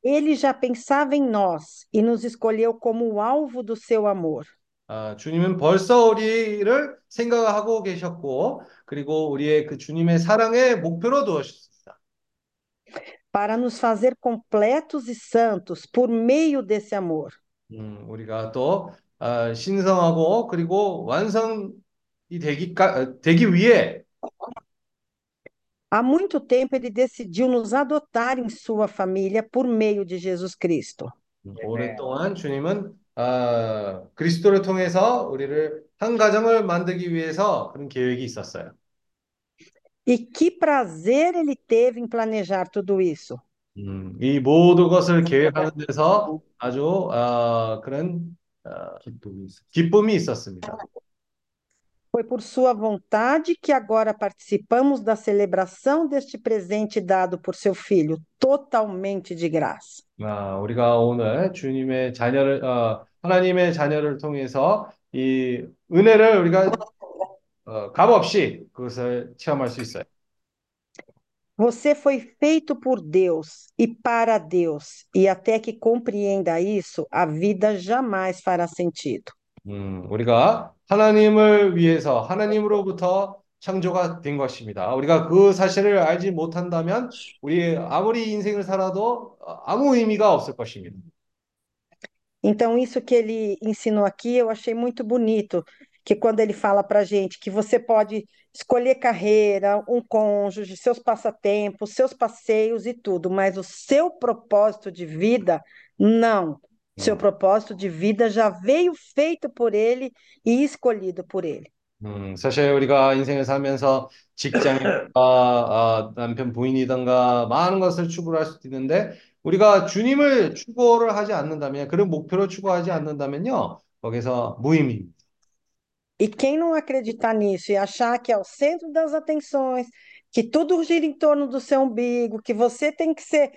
ele já pensava em nós e nos escolheu como o alvo do seu amor. 아, 주님은 벌써 우리를 생각하고 계셨고, 그리고 우리의 그 주님의 사랑의 목표로 두었습니다. Para nos fazer completos e santos por meio desse amor. 음, 우리가 또 아, 신성하고 그리고 완성이 되기까, 되기 위해 Há muito tempo ele decidiu nos adotar em sua família por meio de Jesus Cristo. 음, 오랫동안 주님은 아, 그리스도를 통해서 우리를 한 가정을 만들기 위해서 그런 계획이 있었어요. E que prazer ele teve em planejar tudo isso. 음, 이 모든 것을 계획하는 데서 아주 아, 그런 아, 기쁨이 있었습니다. Foi por sua vontade que agora participamos da celebração deste presente dado por seu filho, totalmente de graça. 아, 우리가 오늘 주님의 자녀를, 어, 하나님의 자녀를 통해서 이 은혜를 우리가 어, 값없이 그것을 체험할 수 있어요. Você foi feito por Deus e para Deus, e até que compreenda isso, a vida jamais fará sentido. 음, 우리가 하나님을 위해서 하나님으로부터 창조가 된 것입니다. 우리가 그 사실을 알지 못한다면 우리 아무리 인생을 살아도 아무 의미가 없을 것입니다. Então, isso que ele ensinou aqui, eu achei muito bonito, que quando ele fala para gente que você pode escolher carreira, um cônjuge, seus passatempos, seus passeios e tudo, mas o seu propósito de vida, não. Seu propósito de vida já veio feito por ele e escolhido por ele. 음, 사실 우리가 인생을 살면서 직장이든가 아, 남편 부인이든가 많은 것을 추구할 수도 있는데 우리가 주님을 추구를 하지 않는다면 그런 목표를 추구하지 않는다면요 거기서 무의미입니다. E quem não acreditar nisso e achar que é o centro das atenções, que tudo gira em torno do seu umbigo, que você tem que ser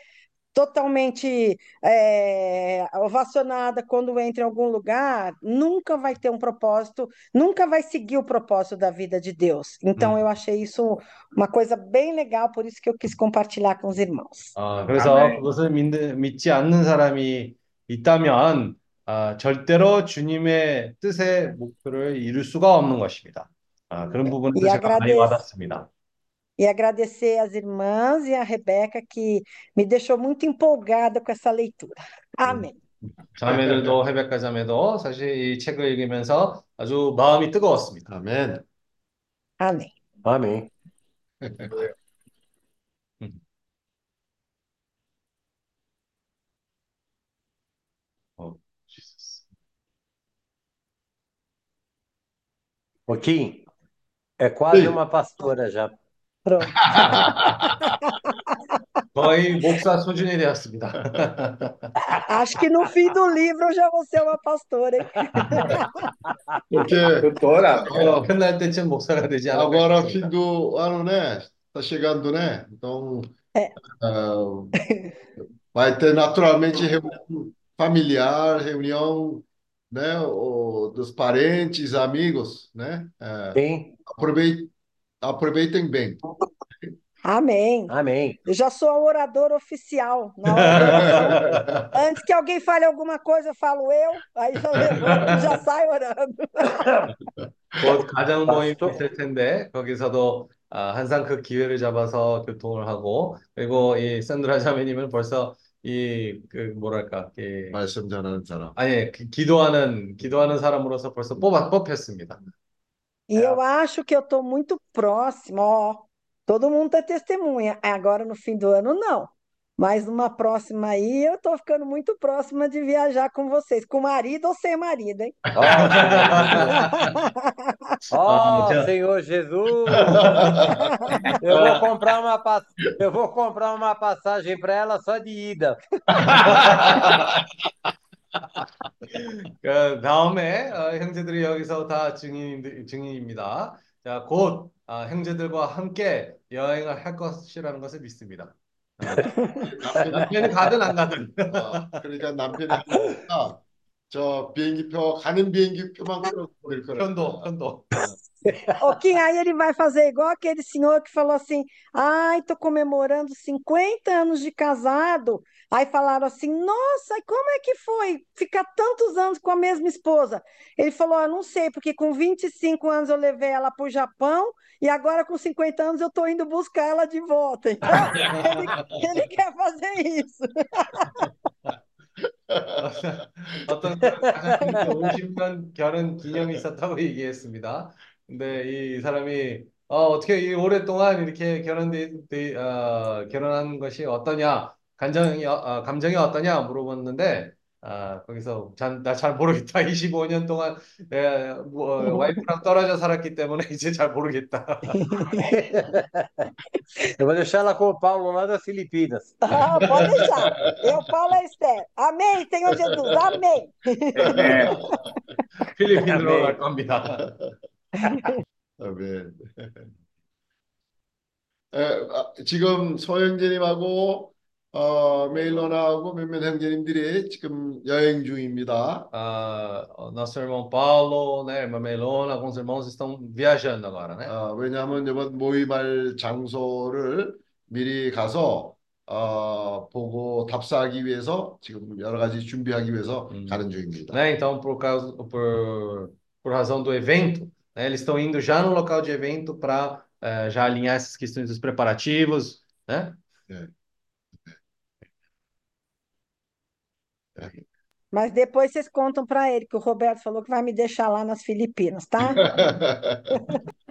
totalmente é, ovacionada quando entra em algum lugar, nunca vai ter um propósito, nunca vai seguir o propósito da vida de Deus. Então, 음. eu achei isso uma coisa bem legal, por isso que eu quis compartilhar com os irmãos. 아, 그래서 아멘. 그것을 믿, 믿지 않는 사람이 있다면 아, 절대로 주님의 뜻의 목표를 이룰 수가 없는 것입니다. 아, 그런 부분도 E 제가 많이 agradeço. 와닿습니다. E agradecer às irmãs e à Rebeca, que me deixou muito empolgada com essa leitura. Amém. 자매들도 헤베카 자매도 사실 이 책을 읽으면서 아주 마음이 뜨거웠습니다. 아멘. Amém. Amém. 어, Jesus. Ô, Kim, é quase Sim. uma pastora já. Pronto. 거의 목사 수준이 되었습니다. Acho que no fim do livro eu já vou ser uma pastora, hein? Porque Doutora, 어, 끝날 때쯤 목사가 되지 않을까 agora, 싶습니다. fim do ano, né? Tá chegando, né? Então, É. ah, vai ter naturalmente reunião familiar, reunião, né? o- dos parentes, amigos, né? Ah, Sim. aproveitem, aproveitem bem. Amém. Amém. Eu já sou a oradora oficial na hora. Antes que alguém fale alguma coisa, eu falo eu, aí já levanto e já saio orando. 곧 모임이 pastor. 있을 텐데 거기서도 아, 항상 그 기회를 잡아서 교통을 하고 그리고 이 샌드라 자매님은 벌써 이 그 뭐랄까 이 말씀 전하는 사람. 아니 기- 기도하는 기도하는 사람으로서 벌써 뽑아 뽑혔습니다. E eu acho que eu estou muito próxima, ó. Todo mundo tá testemunha. Agora no fim do ano, não. Mas numa próxima aí, eu estou ficando muito próxima de viajar com vocês, com marido ou sem marido, hein? Ó, Senhor Jesus! Eu vou comprar uma pass... eu vou comprar uma passagem para ela só de ida. 그 다음에 어, 형제들이 여기서 다 증인 증인입니다. 자, 곧 아, 형제들과 함께 여행을 할 것이라는 것을 믿습니다. 아, 남편이 가든 안 가든. 어, 그러니까 남편이 하니까 저 비행기표 가는 비행기표만 끊어버릴 거라. 편도 편도. Ô, Kim, aí ele vai fazer igual aquele senhor que falou assim: ai, tô comemorando 50 anos de casado. Aí falaram assim: nossa, e como é que foi ficar tantos anos com a mesma esposa? Ele falou: eu não sei, porque com 25 anos eu levei ela para o Japão e agora com 50 anos eu tô indo buscar ela de volta. Então, ele, ele quer fazer isso. 어떤 사람이 50년 결혼 기념이 있었다고 얘기했습니다. 근데 이 사람이 어, 어떻게 이 오랫동안 이렇게 결혼돼 돼- 어, 결혼한 것이 어떠냐, 감정이 어, 어, 감정이 어떠냐 물어봤는데 아, 거기서 나 잘 모르겠다. 25년 동안 내가 뭐, 와이프랑 떨어져 살았기 때문에 이제 잘 모르겠다. Eu vou deixar ela com o Paulo lá das Filipinas. Ah, pode deixar. Eu, Paulo e Esther. Amém, Senhor Jesus. Amém. é, 필리핀으로 아멘. 갈 겁니다. 아멘. 에, 아, 지금 소형제님하고 어, 메일로나하고 몇몇 형제님들이 지금 여행 중입니다. Ah, o nosso irmão Paulo, né, irmã Melona, alguns irmãos estão viajando agora, né? 어, 왜냐하면 이번 모임할 장소를 미리 가서 어, 보고 답사하기 위해서 지금 여러 가지 준비하기 위해서 음. 가는 중입니다. Né? Então, por causa, por, por razão do evento, né, eles estão indo já no local de evento para já alinhar essas questões dos preparativos, né? Mas depois vocês contam para ele que o Roberto falou que vai me deixar lá nas Filipinas, tá?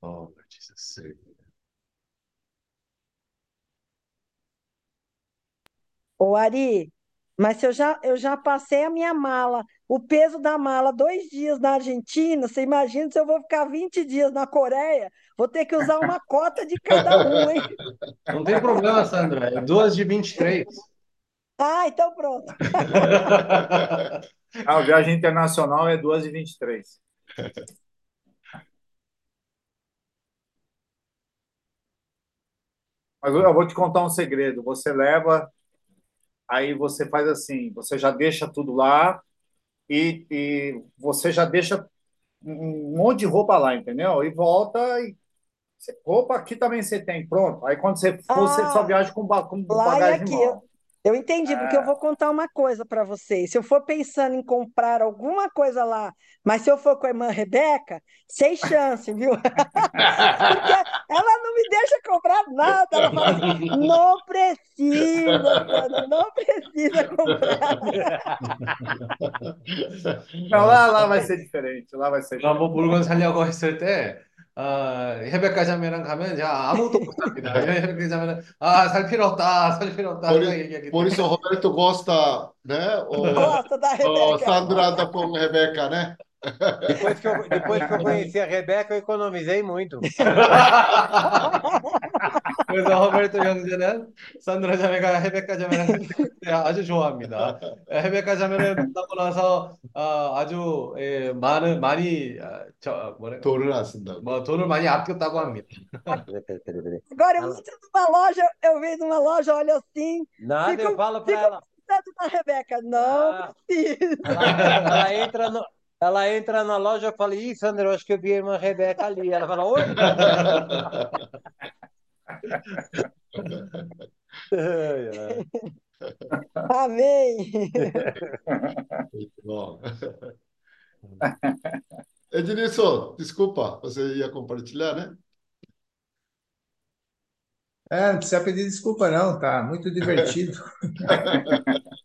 Oh, Jesus. Ô, Ari, mas eu já, eu já passei a minha mala, o peso da mala, dois dias na Argentina, você imagina se eu vou ficar 20 dias na Coreia? Vou ter que usar uma cota de cada um, hein? Não tem problema, Sandra. É duas de 23. Ah, então pronto. a viagem internacional é 2 e 23. Mas eu vou te contar um segredo. Você leva, aí você faz assim, você já deixa tudo lá e, e você já deixa um monte de roupa lá, entendeu? E volta e Opa, aqui também você tem, pronto. Aí quando você for, ah, você só ah, viaja com, com bagagem aqui. Mal. Eu entendi, é. porque eu é. vou contar uma coisa para vocês. Se eu for pensando em comprar alguma coisa lá, mas se eu for com a irmã Rebeca, sem chance, viu? porque ela não me deixa comprar nada. Ela fala assim, não precisa, mano, não precisa comprar. não, lá, lá vai ser diferente. Lá vai ser diferente. Lá vou por umas ali algumas certezas. 때, 어, 해변가 자매랑 가면 제가 아무것도 못 삽니다. 해변가 자매는, 아, 살 필요 없다, 살 필요 없다, Por, 항상 i- 얘기하기 por isso o Roberto gosta, né? O, Gosta da o Rebeca. Sandro anda com Rebeca, né? Depois que eu, depois que eu conheci a Rebeca, eu economizei muito. 그래서 허벨트 형제는 산드라 자매가 헤베카 자매랑 같이 있을 때 아주 좋아합니다. 헤베카 자매를 만나고 나서 어, a주 예, 많은 많이 아, 저 뭐래 돈을 안 쓴다고. 뭐 돈을 많이 아꼈다고 합니다. Peraí, peraí, peraí, peraí. Agora eu Ela- entro numa loja, eu vejo numa loja, olho assim, Nada, fico, eu falo pra fico ela. pensando na Rebeca. Não Ah, precisa. ela, ela entra no, ela entra na loja, eu falo, ih, Sandra, eu acho que eu vi a irmã Rebeca ali. Ela fala, oi? Amém. Muito bom. Ednilson, desculpa, você ia compartilhar, né? É, não precisa pedir desculpa, não, tá muito divertido.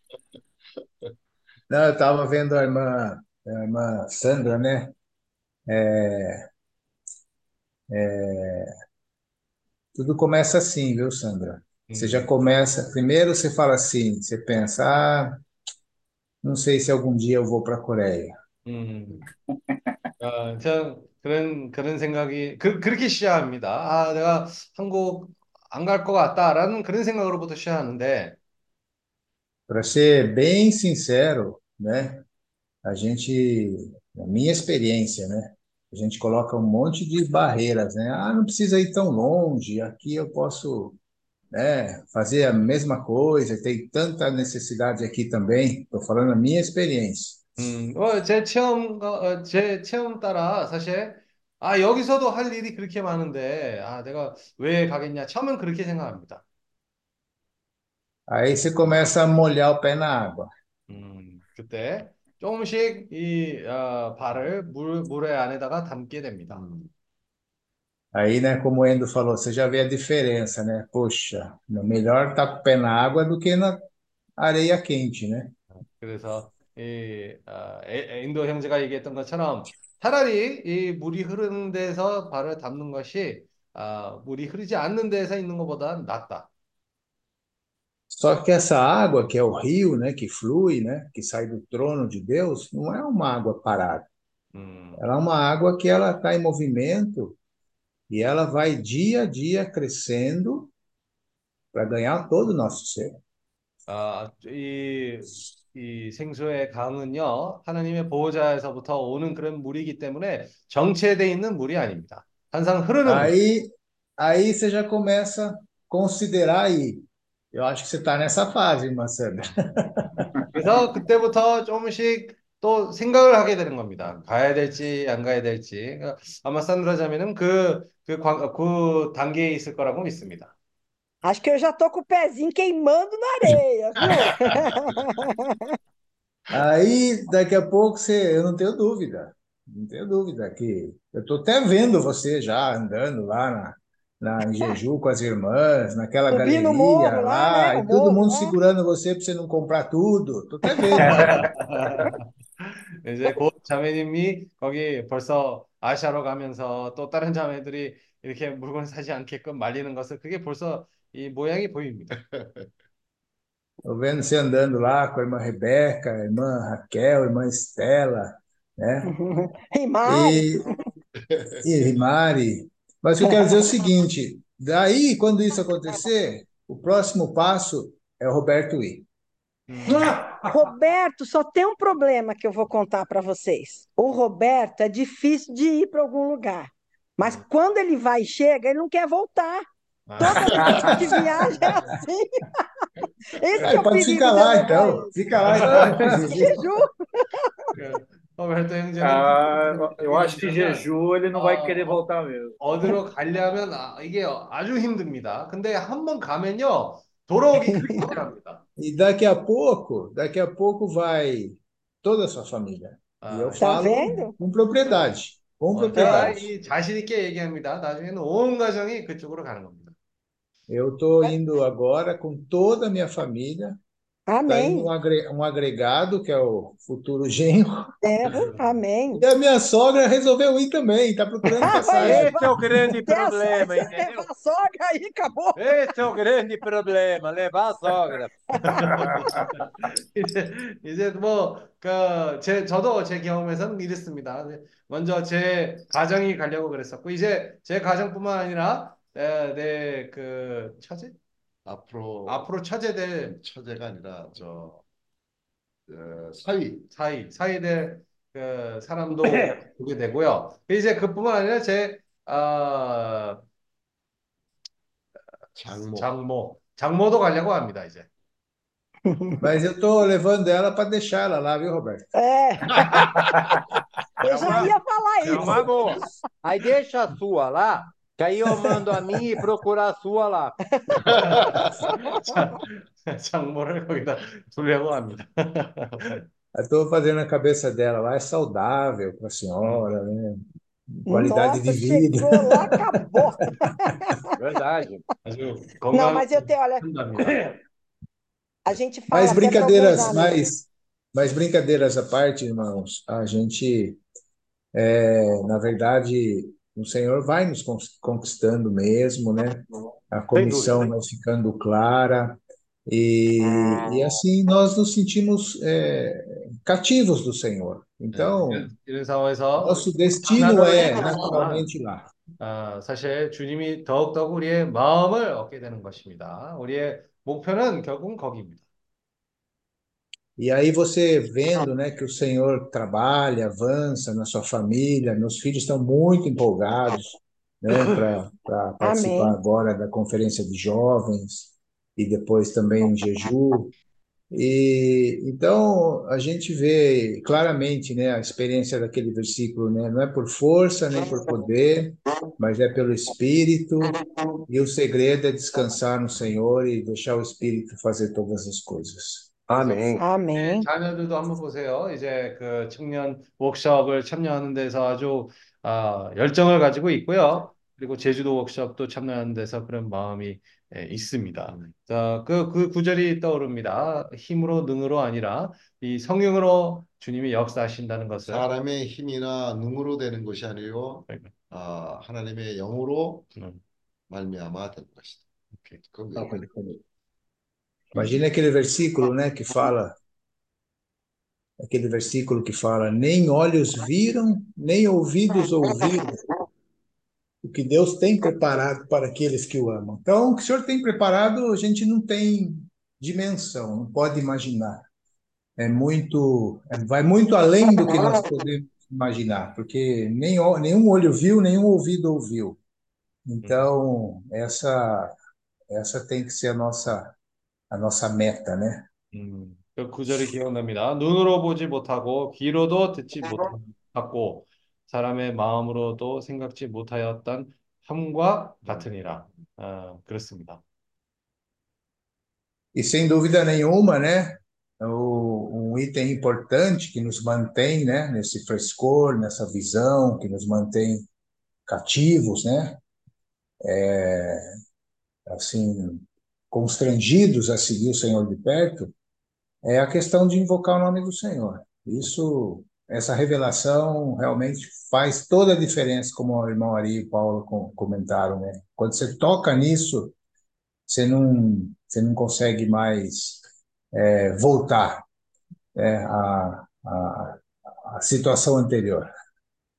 Não, eu estava vendo a irmã, a irmã Sandra, né? É, é, tudo começa assim, viu, Sandra? Você já 음, começa. Primeiro você fala assim, você pensa, ah, não sei se algum dia eu vou para a Coreia. 음. 아, 저 그런 그런 생각이 그, 그렇게 시작합니다. 아, 내가 한국 안 갈 것 같다라는 그런 생각으로부터 시작하는데 Para ser bem sincero, né? A gente, na minha experiência, né? A gente coloca um monte de barreiras, né? Ah, não precisa ir tão longe, aqui eu posso, né, fazer a mesma coisa, tem tanta necessidade aqui também. Estou falando a minha experiência. 음, 어, 제 체험, 어, 제 체험 따라 사실, 아, 여기서도 할 일이 그렇게 많은데, 아, 내가 왜 가겠냐? 처음엔 그렇게 생각합니다. Aí você começa a molhar o pé na água. 음, 그때 조금씩 이, 어, 발을 물, 물의 안에다가 담게 됩니다. Aí, né, como o Endo falou, você já vê a diferença, né? Poxa, melhor estar com o pé na água do que na areia quente, né? 그래서 이 아, 에- 인도 형제가 얘기했던 것처럼 차라리 이 물이 흐르는 데서 발을 담는 것이 아, 물이 흐르지 않는 데서 있는 것보다 낫다. Só que essa água, que é o rio, né, que flui, né, que sai do trono de Deus, não é uma água parada. 음, Ela é uma água que ela está em movimento e ela vai dia a dia crescendo para ganhar todo o nosso ser. 아, 이, 이 생수의 강은요, 하나님의 보호자에서부터 오는 그런 물이기 때문에 정체되어 있는 물이 아닙니다. 항상 흐르는 물. Aí, aí você já começa a considerar aí. Eu acho que você está nessa fase, Sandra. 그래서 그때부터 조금씩 또 생각을 하게 되는 겁니다. 가야 될지 안 가야 될지. 그러니까 아마 산드라 자매는 그, 그, 관- 그 단계에 있을 거라고 믿습니다. Acho que eu já tô com o pezinho queimando na areia, viu? Aí, daqui a pouco, você, eu não tenho dúvida, não tenho dúvida que eu estou até vendo você já andando lá na, na, em Jeju com as irmãs, naquela Subindo o galeria morro lá, lá, né? e O todo morro mundo lá. segurando você para você não comprar tudo. Estou até vendo. 이제 곧 자매님이 거기 벌써 아시아로 가면서 또 다른 자매들이 이렇게 물건 사지 않게끔 말리는 것을 그게 벌써 이 모양이 보입니다. Estou vendo você andando lá com a irmã Rebeca, a irmã Raquel, a irmã Estela, né? E Mari, E, e Mari. Mas o que eu quero dizer é o seguinte: daí, quando isso acontecer, o próximo passo é o Roberto ir. Roberto, só tem um problema que eu vou contar para vocês. O Roberto é difícil de ir para algum lugar, mas quando ele vai e chega, ele não quer voltar. Toda vez que viaja é assim. Esse que é É, o pode perigo ficar lá então. Fica lá então. 로베르토 형제는 Ah, eu acho que Jeju ele não vai 아, querer 어, voltar mesmo. 어디로 가려면 아, 이게 아주 힘듭니다. 근데 한번 가면요 돌아오기 그렇게 힘들합니다. E daqui a pouco, daqui a pouco vai toda a sua família. E eu 아, Tá falo vendo? com propriedade. Com 어, 제가 propriedade. 이 자신 있게 얘기합니다. 나중에는 온 가정이 그쪽으로 가는 겁니다. Eu estou indo agora com toda a minha família. Amém. um agre- um agregado, que é o futuro genro. Certo? Amém. E a minha sogra resolveu ir também, está procurando passagem. Esse é o grande problema, entendeu? leva a sogra aí, acabou. Esse é o grande problema, levar a sogra. 이제 이제 뭐 그 제 저도 제 경험에서는 이랬습니다. 먼저 제 가정이 가려고 그랬었고 이제 제 가정뿐만 아니라 내그 처제 앞으로 앞으로 처제될 처제가 아니라 저 어, 사위 사이 사이 될 그 사람도 보게 되고요. 이제 그뿐만 아니라 제 아, 장모 장모 장모도 가려고 합니다. 이제. Mas eu estou levando ela para deixar ela lá, viu, Roberto? É. Eu já ia falar É uma isso. boa. Aí deixa a sua lá, que aí eu mando a minha e procurar a sua lá. 장- 장모를 거기다 두려고 합니다. Estou fazendo a cabeça dela lá, é saudável para a senhora, né? Qualidade de Nossa, vida. chegou lá, acabou. Verdade. 아주 Não, mas eu tenho, olha, 건강합니다. a gente fala Mas até para alguns brincadeiras, amigos. mas, mas brincadeiras à parte, irmãos, a gente, é, na verdade, o Senhor vai nos con- conquistando mesmo, né? A comissão vai ficando clara e, e assim nós nos sentimos é, cativos do Senhor. Então, 이런 상황에서 nosso destino é naturalmente lá. 아, 사실 주님이 더욱더욱 우리의 마음을 얻게 되는 것입니다. 우리의 목표는 결국은 거기입니다. E aí você vendo, né, que o Senhor trabalha, avança na sua família, meus filhos estão muito empolgados, né, para participar Amém. agora da conferência de jovens e depois também em Jeju. E então a gente vê claramente, né, a experiência daquele versículo, né, não é por força nem por poder, mas é pelo Espírito. E o segredo é descansar no Senhor e deixar o Espírito fazer todas as coisas. Amém. Amém. 자녀들도 한번 보세요. 이제 그 청년 워크숍을 참여하는 데서 아주 아, 열정을 가지고 있고요. 그리고 제주도 워크숍도 참여하는 데서 그런 마음이 예, 있습니다. 자, 그, 그 구절이 떠오릅니다. 힘으로 능으로 아니라 이 성령으로 주님이 역사하신다는 것을 사람의 힘이나 능으로 되는 것이 아니요 아, 하나님의 영으로 음, 말미암아 되는 것이다. 그게 Imagina aquele versículo, né, que fala, aquele versículo que fala, nem olhos viram, nem ouvidos ouviram o que Deus tem preparado para aqueles que o amam. Então, o que o Senhor tem preparado, a gente não tem dimensão, não pode imaginar. É muito, é- vai muito além do que nós podemos imaginar, porque nem, nenhum olho viu, nenhum ouvido ouviu. Então, essa, essa tem que ser a nossa, a nossa meta, né? 음, 그 구절이 기억납니다. 눈으로 보지 못하고 귀로도 듣지 못하고 사람의 마음으로도 생각지 못하였던 함과 같으니라. 아, 그렇습니다. E sem dúvida nenhuma, né? O, um item importante que nos mantém, né? Nesse frescor, nessa visão, que nos mantém cativos, né? É, assim, constrangidos a seguir o Senhor de perto, é a questão de invocar o nome do Senhor. Isso, essa revelação realmente faz toda a diferença, como o irmão Ari e Paulo com- comentaram, né? Quando você toca nisso, você não, você não consegue mais é, voltar é, à, à, à situação anterior.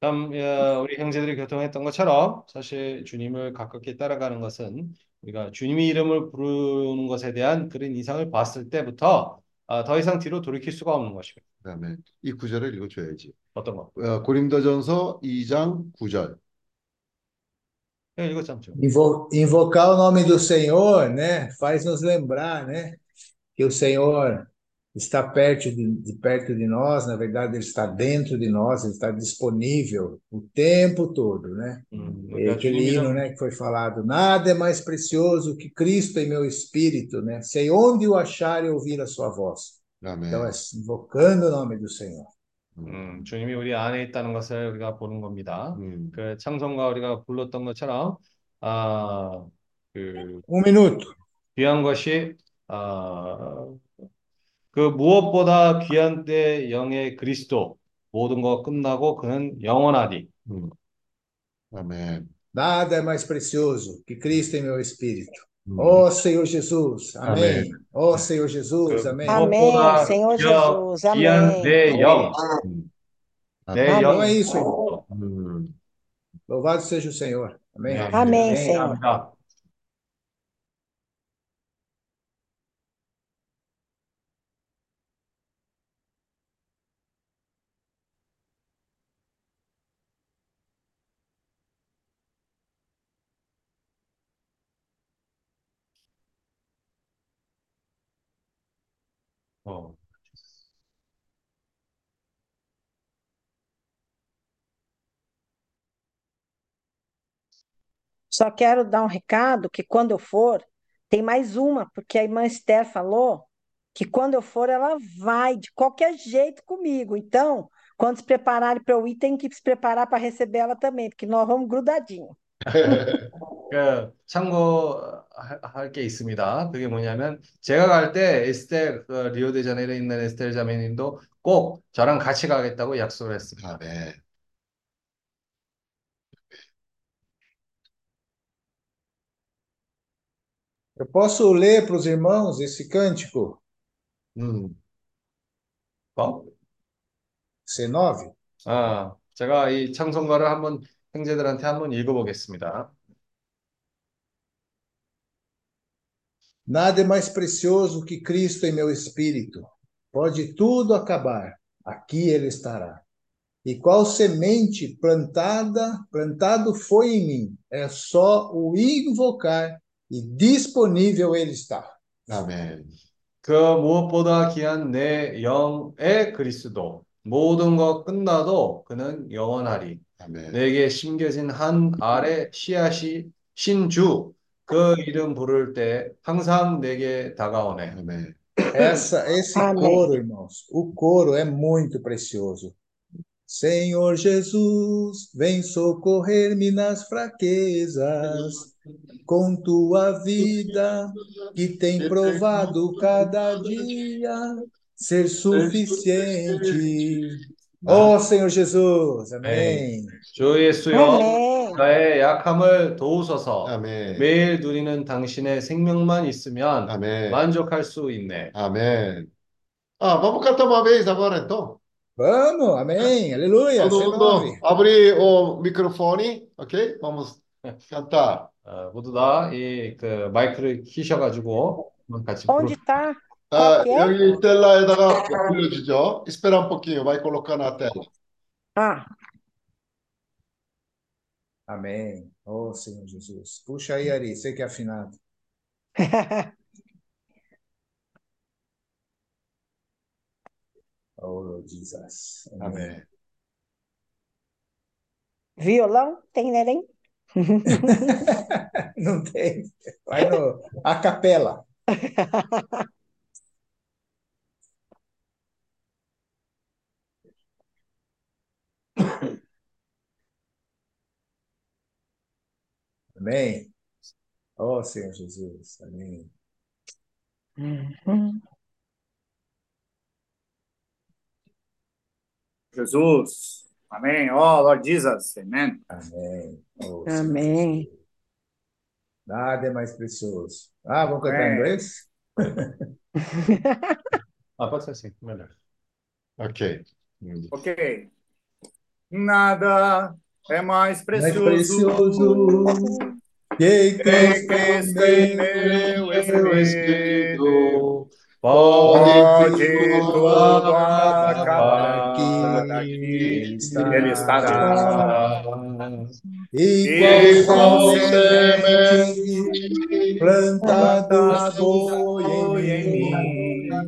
참, 어, 우리 형제들이 교통했던 것처럼 사실 주님을 가깝게 따라가는 것은 우리가 주님의 이름을 부르는 것에 대한 그런 이상을 봤을 때부터 아, 더 이상 뒤로 돌이킬 수가 없는 것입니다. 그다음에 이 구절을 읽어줘야지. 어떤 거? 어, 고린도전서 2장 9절. 예, 읽었죠. Invo- Invocar o nome do Senhor, né, faz nos lembrar, né, que o Senhor está perto de, de perto de nós, na verdade, ele está dentro de nós, ele está disponível o tempo todo, né? 음, E 그러니까 aquele hino, 주님이란 né, que foi falado, nada é mais precioso que Cristo em meu espírito, né? Sei onde o achar e ouvir a sua voz. Então, 아멘. é invocando o nome do Senhor. 음, 주님이 우리 안에 있다는 것을 우리가 보는 겁니다. 음. 그 찬송가 우리가 불렀던 것처럼 아, 그 Um minuto. 귀한 것이 아, 그 무엇보다 귀한 때 영의 그리스도 모든 것 끝나고 그는 영원하리. 음. 아멘. Nada é mais precioso que Cristo em meu espírito. 음. Ó Senhor Jesus, amém. Amém. Ó Senhor Jesus, 그 amém. Amém, 무엇보다 Senhor 귀한, Jesus, 귀한 amém. 내 영, 음. 내 아멘. 영. Então é isso, irmão. 음. Louvado seja o Senhor. Amém. 네, Amém, Senhor. Só quero dar um recado que quando eu for, tem mais uma, porque a irmã Esther falou que quando eu for, ela vai de qualquer jeito comigo. Então, quando se prepararem para eu ir, tem que se preparar para receber ela também, porque nós vamos grudadinho. 그 참고할 게 있습니다. 그게 뭐냐면 제가 갈 때 에스텔 그 리오데자네이루에 있는 에스텔 자매님도 꼭 저랑 같이 가겠다고 약속을 했습니다. 아멘. Eu posso ler para os irmãos esse cântico 음. 어? C9? 아, 제가 이 찬송가를 한번 형제들한테 한번 읽어보겠습니다. Nada é mais precioso que Cristo em meu espírito. Pode tudo acabar, aqui ele estará. E qual semente plantada, plantado foi em mim, é só o invocar e disponível ele está. 아멘. 그 무엇보다 귀한 내 영의 그리스도 모든 것 끝나도 그는 영원하리. 아멘. 내게 심겨진 한 알의 씨앗이 신주 그 이름 부를 때 항상 내게 다가오네. 아멘. Essa, esse coro, irmãos, o coro é muito precioso. Senhor Jesus, vem socorrer-me nas fraquezas, com tua vida que tem provado cada dia ser suficiente. Ó Senhor Jesus, amém. 주 예수여 Amém. 나의 약함을 도우소서 아멘. 매일 누리는 당신의 생명만 있으면 아멘. 만족할 수 있네. Amém. Ah, vamos cantar uma vez agora então. Vamos, amém, aleluia, Todo mundo C9. abrir o microfone, ok? Vamos cantar. 어, 모두 다 이 그 마이크를 키셔가지고 한번 같이 Onde 부르. está? Ah, Qual que é? 여기 텔라에다가 불러주죠. Espera um pouquinho, vai colocar na tela. Ah, Amém. Ó Senhor Jesus. Puxa aí, Ari, você que é afinado. Oh, Jesus. Amém. Amém. violão? Tem neném? Não tem. Vai no a capela. Amém. Ó Senhor Jesus. Amém. Uhum. Jesus. Amém. Oh, Lord Jesus. Amen. Amém. Senhor Amém. Jesus. Nada é mais precioso. Ah, vamos cantar em inglês? 아, pode ser assim, melhor. Ok. Ok. Nada é mais Mais precioso precioso que que Cristo Cristo em em meu meu espírito. Pode tudo acabar aqui, Ele Ele estará. igual plantado foi em mim.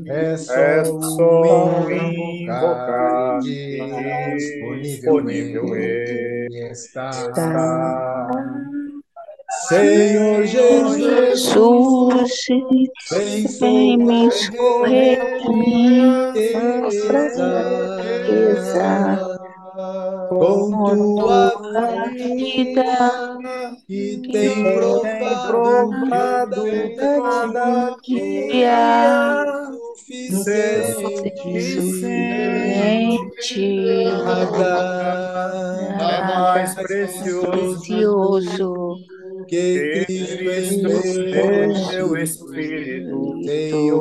É só É só invocar, invocar, disponivelmente está. está. Senhor Jesus, vem me de minha fraqueza, com tua vida que tem provado cada dia suficiente. Nada é mais precioso precioso que Cristo Cristo em em meu espírito. Tem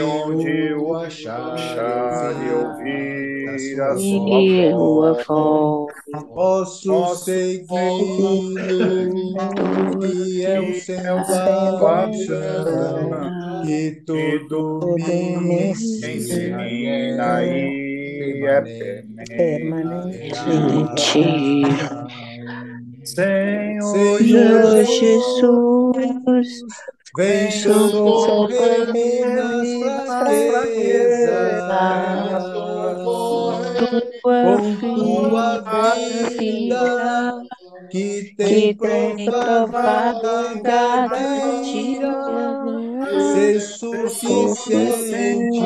onde o achar achar e ouvir a sua voz. Posso segui-lo, que é o que é sendo o sendo bacana, que que tudo me ensina e é e é permanente. Senhor Jesus, Vem socorrer minhas fraquezas, tua vida que tem provado cada dia ser suficiente.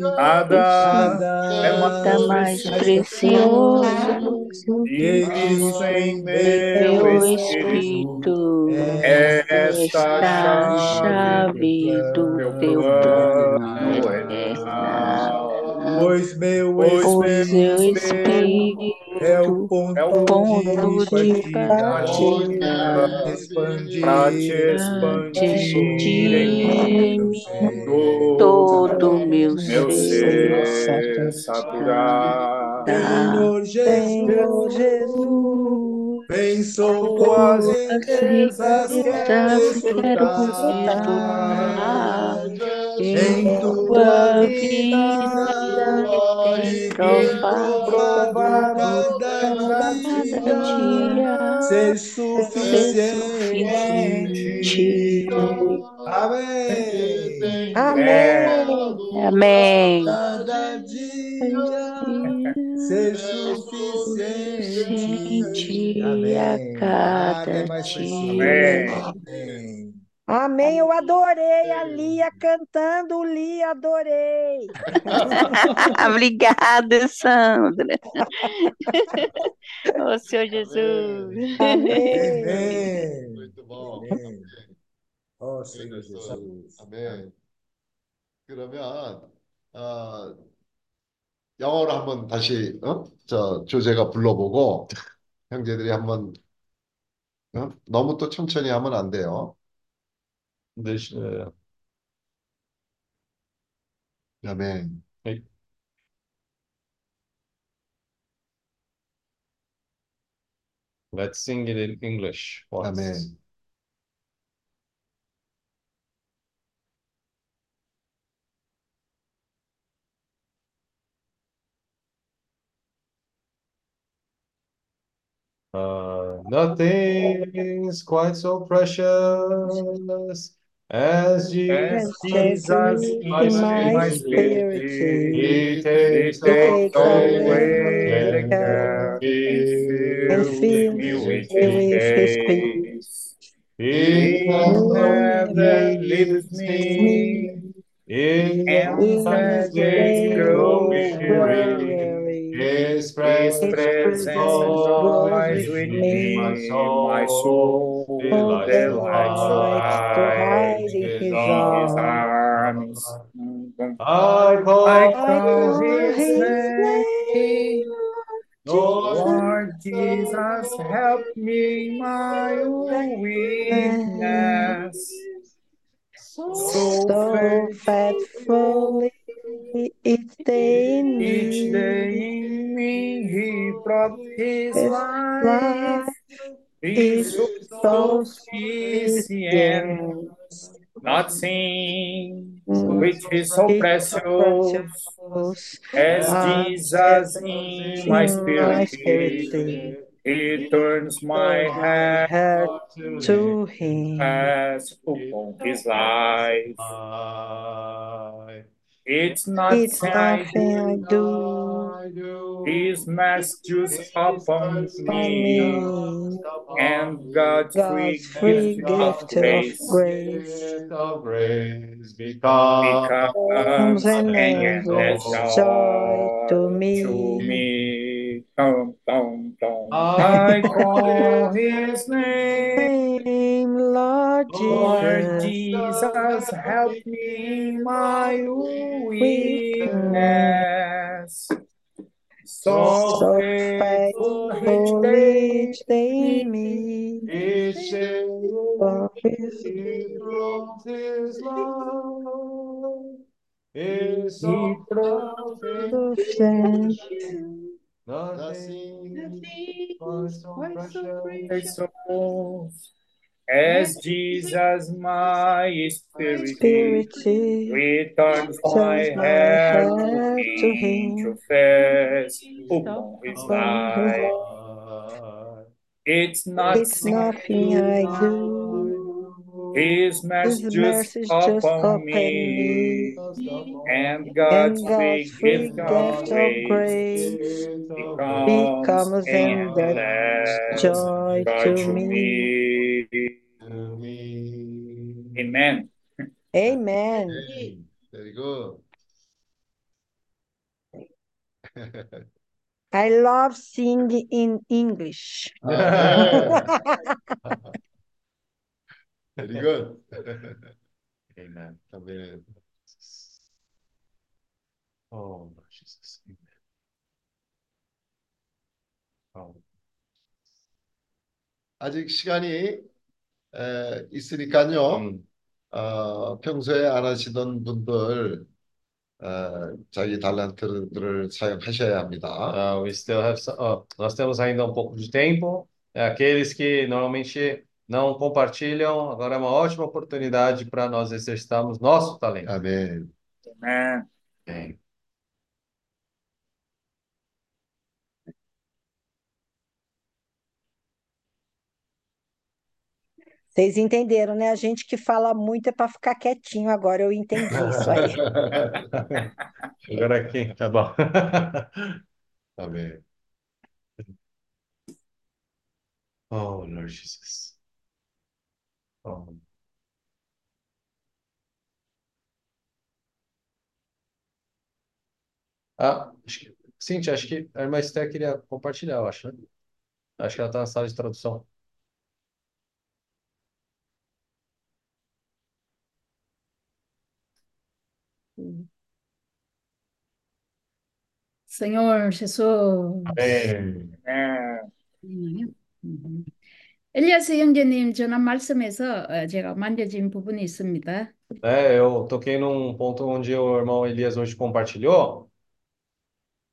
nada é mais precioso Cristo em meu espírito. Esta chave do teu plano eterno. Pois meu Pois meu espírito é o ponto é o ponto de partida, para te expandir em todo todo meu meu ser. ser Senhor Senhor Jesus, Jesus, vem Tuas socorrer riquezas desfrutar desfrutar em tua vida vida que que tem tem provado provado cada dia ser suficiente. Amém. Amém. Amém. Cada dia seja suficiente. Amém. Cada dia. Amém. Amém, eu adorei a Lia cantando, Lia, adorei. Obrigada, Sandra. Ô, oh, Senhor Jesus. Amém. Amém. Muito bom. Amém. Oh, Senhor Jesus. Amém. 그러면 어, 영어로 한번 다시 어? 저 조제가 불러보고 형제들이 한번 어? 너무 또 천천히 하면 안 돼요. Deixa, é, 아멘. let's sing it in English once. 아멘. Uh, nothing's quite so precious as Jesus. Jesus in my my spirit. He He takes away the and care and fills me with His peace. He never leaves me, in and the his presence always with me, my soul, my soul delights to hide in his arms. I call, his, name. Lord Jesus, help me my weakness. So faithfully each day in each me. day in me He brought His His life. life so sufficient. Nothing Mm, which is so It's precious precious as as Jesus in my in my spirit. He turns my heart heart to Him. as upon His life. It's not it's I do. I do. Upon me, me, and God's, God's free, free gift, gift of grace. Of grace. Because, because an endless joy to me. To me. Dum, dum, dum. I call his name. Lord Jesus, help me in my weakness. So so faithful each day, me. each day For His he proves his love is so perfect. sufficient. Nothing quite so precious. Souls. As Jesus, my spirit Spirit returns my turns my heart to heart to Him to Him. fast upon His Upon His life. life. It's It's nothing I nothing I do. do. His mercy His just mercies just upon upon me. me, and God's And God's free gift of grace grace becomes becomes an endless endless joy joy to to me. me. To me. Amen. Amen. Hey, very good. I love singing in English. Amen. Very good. Amen. Amen. Oh, Jesus. Amen. Oh. 아직 시간이 에, 있으니까요. 음. 어, 평소에 안 하시던 분들 어, 자기 달란트들을 사용하셔야 합니다. Uh, we still have some, oh, nós temos ainda um pouco de tempo. É, aqueles que normalmente não compartilham, agora é uma ótima oportunidade para nós exercitarmos nosso talento. 아멘. Amen. Vocês entenderam, né? A gente que fala muito é para ficar quietinho agora. Eu entendi isso aí. Agora aqui, tá bom. 아멘. Oh, Lord Jesus. Oh. Ah, acho que, Cintia, acho que a irmã Esté queria compartilhar, eu acho, né? Acho que ela está na sala de tradução. Senhor Jesus. Amém. Amen. 아니요. 음. 엘리야스 형제님 전한 말씀에서 어, 제가 만져진 부분이 있습니다. É, eu toquei num ponto onde o irmão Elias hoje compartilhou.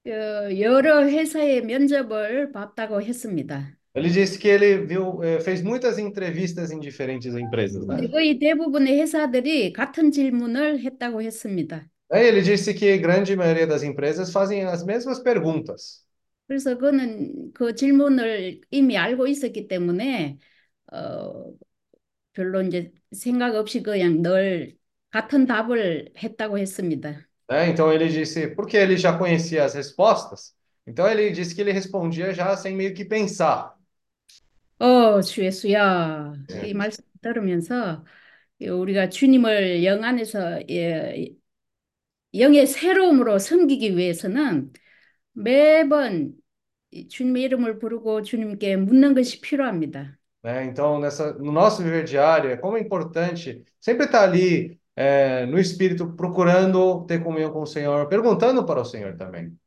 어, 여러 회사의 면접을 봤다고 했습니다. Ele disse que ele viu, eh, fez muitas entrevistas em diferentes empresas, né? 거의 대부분의 회사들이 같은 질문을 했다고 했습니다. Aí ele disse que grande maioria das empresas fazem as mesmas perguntas. 그래서 그는 그 질문을 이미 알고 있었기 때문에 어, 별로 이제 생각 없이 그냥 늘 같은 답을 했다고 했습니다. né? Então ele disse, porque ele já conhecia as respostas, então ele disse que ele respondia já sem meio que pensar. 어, 주 예수야. 예. 이 말씀 들으면서 우리가 주님을 영 안에서 예, 영의 새로움으로 섬기기 위해서는 매번 이 주님의 이름을 부르고 주님께 묻는 것이 필요합니다. né? Então, nessa, no nosso viver diário, é como é importante sempre estar ali é, no Espírito, procurando ter comunhão com o Senhor, perguntando para o Senhor também.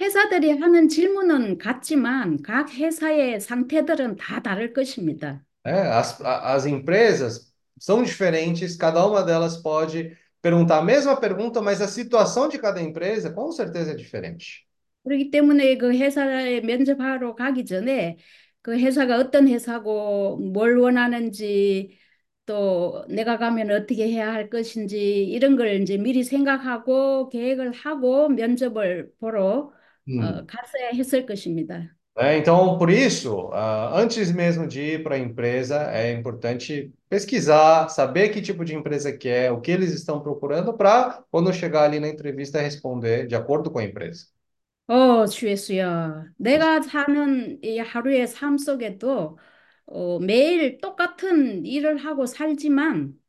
회사들이 하는 질문은 같지만 각 회사의 상태들은 다 다를 것입니다. né? As, as empresas são diferentes, cada uma delas pode perguntar a mesma pergunta, mas a situação de cada empresa com certeza é diferente. 그렇기 때문에 그 회사에 면접하러 가기 전에 그 회사가 어떤 회사고 뭘 원하는지 또 내가 가면 어떻게 해야 할 것인지 이런 걸 이제 미리 생각하고 계획을 하고 면접을 보러 Hum. 어, 갔어야 했을 것입니다. Né? Então, por isso, ah, antes mesmo de ir para a empresa, é importante pesquisar, saber que tipo de empresa que é, o que eles estão procurando, para quando chegar ali na entrevista responder de acordo com a empresa. 어, 주 예수야. 내가 사는 이 하루의 삶 속에도 어, 매일 똑같은 일을 하고 살지만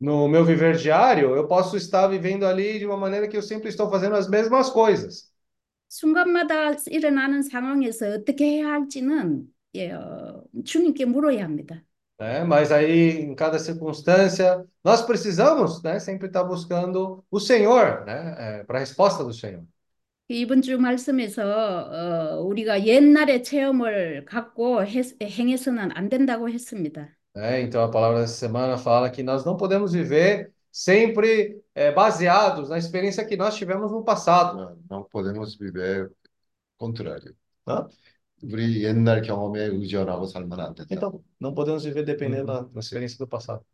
No meu viver diário, eu posso estar vivendo ali de uma maneira que eu sempre estou fazendo as mesmas coisas. 순간마다 일어나는 상황에서 어떻게 해야 할지는 예, 어, 주님께 물어야 합니다. né? Mas aí, em cada circunstância, nós precisamos, né, sempre estar buscando o Senhor, né, para a resposta do Senhor. 이번 주 말씀에서 어, 우리가 옛날의 체험을 갖고 해- 행해서는 안 된다고 했습니다. né? Então, a palavra dessa semana fala que nós não podemos viver sempre eh, baseados na experiência que nós tivemos no passado. 어, não podemos viver contrário. né? 우리 옛날 경험에 의존하고 살면 안 된다. Então, não podemos viver dependendo da, da experiência do passado.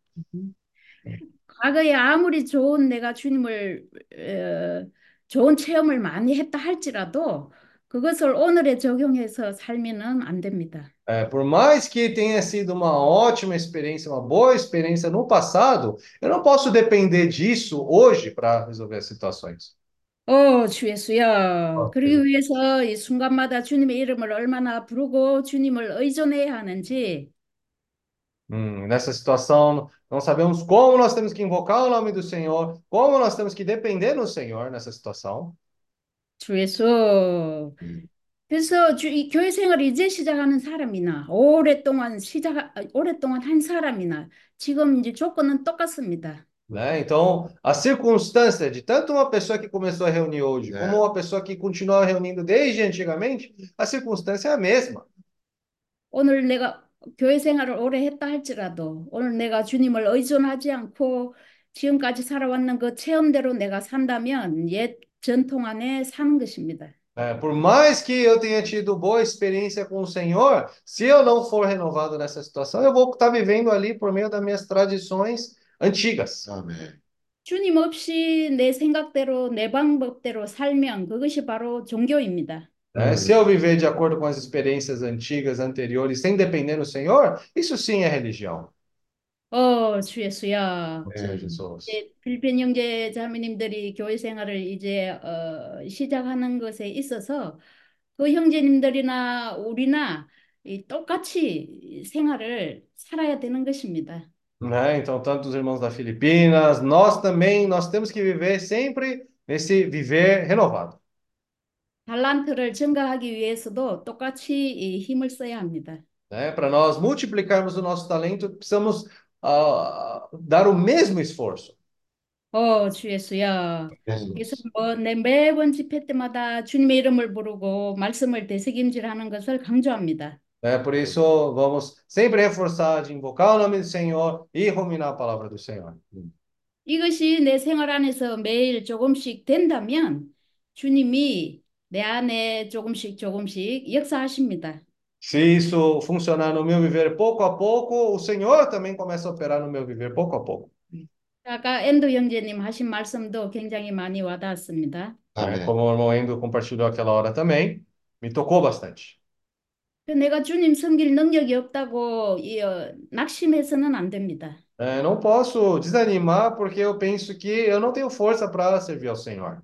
과거에 아무리 좋은 내가 주님을 어, 좋은 체험을 많이 했다 할지라도 그것을 오늘에 적용해서 살면은 안 됩니다. É, por mais que tenha sido uma ótima experiência, uma boa experiência no passado, eu não posso depender disso hoje para resolver as situações. 어, 주 예수야. 어, 그러기 위해서 이 순간마다 주님의 이름을 얼마나 부르고 주님을 의존해야 하는지 Hum, nessa situação, não sabemos como nós temos que invocar o nome do Senhor, como nós temos que depender do Senhor nessa situação. 주 예수. 음. 그래서 주, 이 교회 생활을 이제 시작하는 사람이나 오랫동안 시작 오랫동안 한 사람이나 지금 이제 조건은 똑같습니다. Né? Então, a circunstância de tanto uma pessoa que começou a reunir hoje, como uma pessoa que continua reunindo desde antigamente, a circunstância é a mesma. 오늘 내가 교회 생활을 오래 했다 할지라도 오늘 내가 주님을 의존하지 않고 지금까지 살아왔는 그 체험대로 내가 산다면 옛 전통 안에 사는 것입니다. É, por mais que eu tenha tido boa experiência com o Senhor, se eu não for renovado nessa situação, eu vou estar vivendo ali por meio das minhas tradições antigas. 아멘. 주님 없이 내 생각대로 내 방법대로 살면 그것이 바로 종교입니다. né? Se eu viver de acordo com as experiências antigas, anteriores, sem depender do Senhor, isso sim é religião. 어, 주 예수야. Senhor Jesus. 이제 필리핀 형제 자매님들이 교회 생활을 이제 어, 시작하는 것에 있어서 그 형제님들이나 우리나 이 똑같이 생활을 살아야 되는 것입니다. Né? Então, tanto os irmãos da Filipinas, nós também, nós temos que viver sempre nesse viver renovado. 달란트를 증가하기 위해서도 똑같이 이 힘을 써야 합니다. Né? Para nós multiplicarmos o nosso talento, precisamos ah, dar o mesmo esforço. 어, 주 예수야. 네. 그래서 뭐 내 매번 집회 때마다 주님의 이름을 부르고 말씀을 되새김질하는 것을 강조합니다. Né? Por isso, vamos sempre reforçar de invocar o nome do Senhor e ruminar a palavra do Senhor. 이것이 내 생활 안에서 매일 조금씩 된다면 주님이 내 안에 조금씩 조금씩 역사하십니다. Se isso funcionar no meu viver pouco a pouco, o Senhor também começa a operar no meu viver pouco a pouco. 아까 엔도 형제님 하신 말씀도 굉장히 많이 와닿았습니다. Né? 아멘. Como o irmão Endo compartilhou aquela hora também, me tocou bastante. 그 내가 주님 섬길 능력이 없다고 이, 어, 낙심해서는 안 됩니다. É, não posso desanimar porque eu penso que eu não tenho força para servir ao Senhor.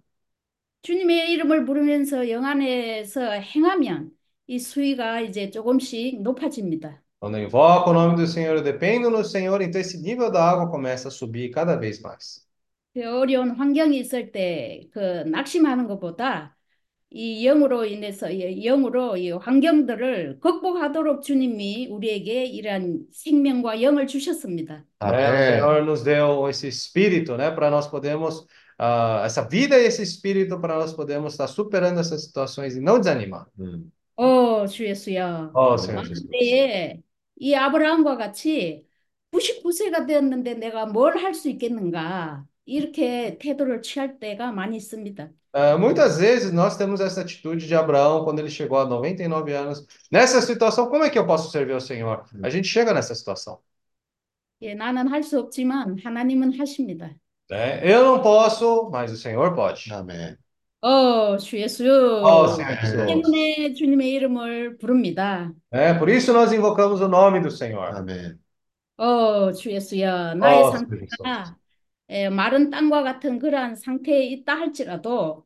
주님의 이름을 부르면서 영 안에서 행하면 이 수위가 이제 조금씩 높아집니다. Quando eu invoco o nome do Senhor, eu dependo no Senhor, então esse nível da água começa a subir cada vez mais. 그 어려운 환경이 있을 때 그 낙심하는 것보다 이 영으로 인해서 이 영으로 이 환경들을 극복하도록 주님이 우리에게 이러한 생명과 영을 주셨습니다. É, o. Senhor nos deu esse espírito, né, para nós podermos, ah, essa vida e esse espírito para nós podermos estar superando essas situações e não desanimar. 음. 어, 주 예수여. 아, 생 나는 하셨습니다 때에 이 아브라함과 같이 99세가 되었는데 내가 뭘 할 수 있겠는가. 이렇게 태도를 취할 때가 많이 있습니다. Ah, muitas vezes nós temos essa atitude de Abraão quando ele chegou a 99 anos. Nessa situação, como é que eu posso servir ao Senhor? A gente chega nessa situação. 예, 나는 할 수 없지만 하나님은 하십니다. né? Eu não posso, mas o Senhor pode. Amém. Oh, su Jesus. Oh, Senhor Jesus. 때문에 주님의 이름을 부릅니다. É, por isso nós invocamos o nome do Senhor. 아멘. Oh, 주 예수여, 나의 어, 주 예수. 상태가 에, 마른 땅과 같은 그러한 상태에 있다 할지라도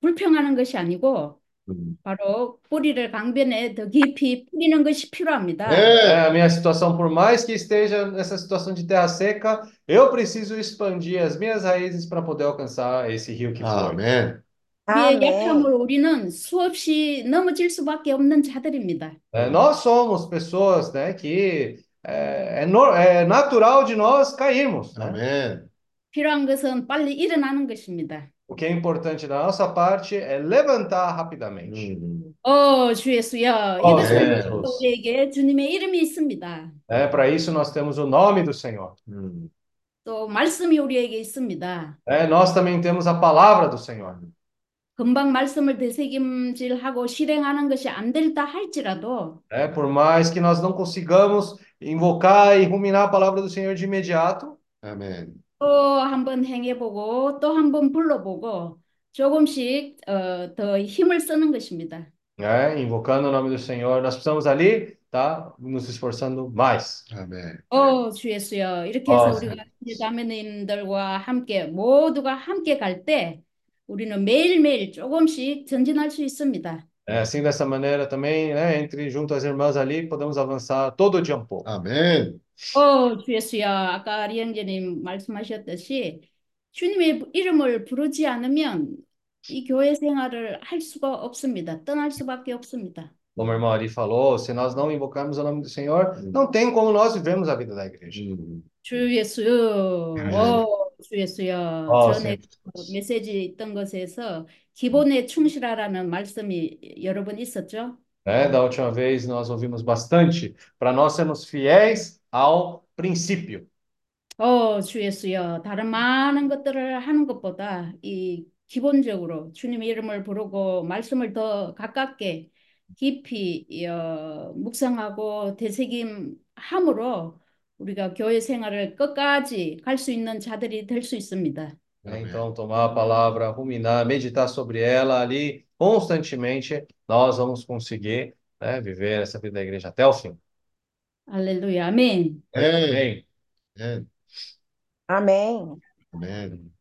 불평하는 것이 아니고 음. 바로 뿌리를 강변에 더 깊이 뿌리는 것이 필요합니다. É, a minha situação, por mais que esteja nessa situação de terra seca, eu preciso expandir as minhas raízes para poder alcançar esse rio que flui. 아멘. 약함을 우리는 수없이 넘어질 수밖에 없는 자들입니다. Nós somos pessoas, né, que é, é, no- é natural de nós cairmos, né? Amém. 필요한 것은 빨리 일어나는 것입니다. O que é importante da nossa parte é levantar rapidamente. Uhum. 주 예수여, Ó Jesus. 우리에게 주님의 이름이 있습니다. É, para isso nós temos o nome do Senhor. 또 말씀이 우리에게 있습니다. É, nós também temos a palavra do Senhor. 금방 말씀을 되새김질하고 실행하는 것이 안 된다 할지라도 é, por mais que nós não consigamos invocar e ruminar a palavra do Senhor de imediato 아멘. 또 한번 행해 보고 또 한번 불러 보고 조금씩 어, 더 힘을 쓰는 것입니다. É, invocando o nome do Senhor, nós precisamos ali tá nos esforçando mais. Amém. 어, 주 예수여. 이렇게 해서 어, 우리가 자매님들과 함께 모두가 함께 갈때 우리는 매일매일 조금씩 전진할 수 있습니다. É, assim, dessa maneira também, né, entre junto às irmãs ali, podemos avançar todo dia um pouco. 아멘. 어, 주 예수야, 아까 리영재님 말씀하셨듯이 주님의 이름을 부르지 않으면 이 교회 생활을 할 수가 없습니다. 떠날 수밖에 없습니다. Como a irmã Ari falou, se nós não invocarmos o nome do Senhor, não tem como nós vivermos a vida da igreja. 주 예수, 어, 주 예수여 아, 네. 전에 네. 메시지 있던 것에서 기본에 음. 충실하라는 말씀이 여러 번 있었죠? Né? Da última vez nós ouvimos bastante. Para nós sermos fiéis ao princípio. 어, 주 예수여 다른 많은 것들을 하는 것보다 이 기본적으로 주님 이름을 부르고 말씀을 더 가깝게 깊이 어, 묵상하고 되새김함으로 우리가 교회 생활을 끝까지 있는 자들이 있습니다. Então, tomar a palavra, ruminar, meditar sobre ela ali constantemente, nós vamos conseguir né, viver essa vida da igreja até o fim. Aleluia. Amém. Amém. Amém. Amém. Amém.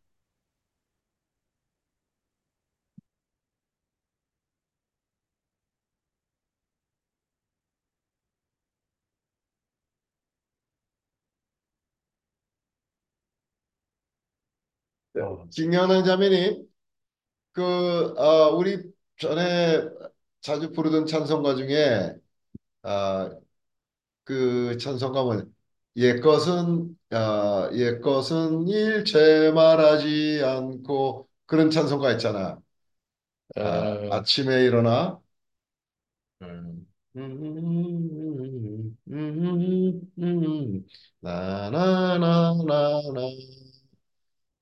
김연한 자매님, 그 어, 우리 전에 자주 부르던 찬송가 중에 어, 그 찬송가 뭐 옛것은 어, 옛것은 일체 말하지 않고 그런 찬송가 있잖아. 아, 아, 아침에 일어나 음. 음, 음, 나나나나나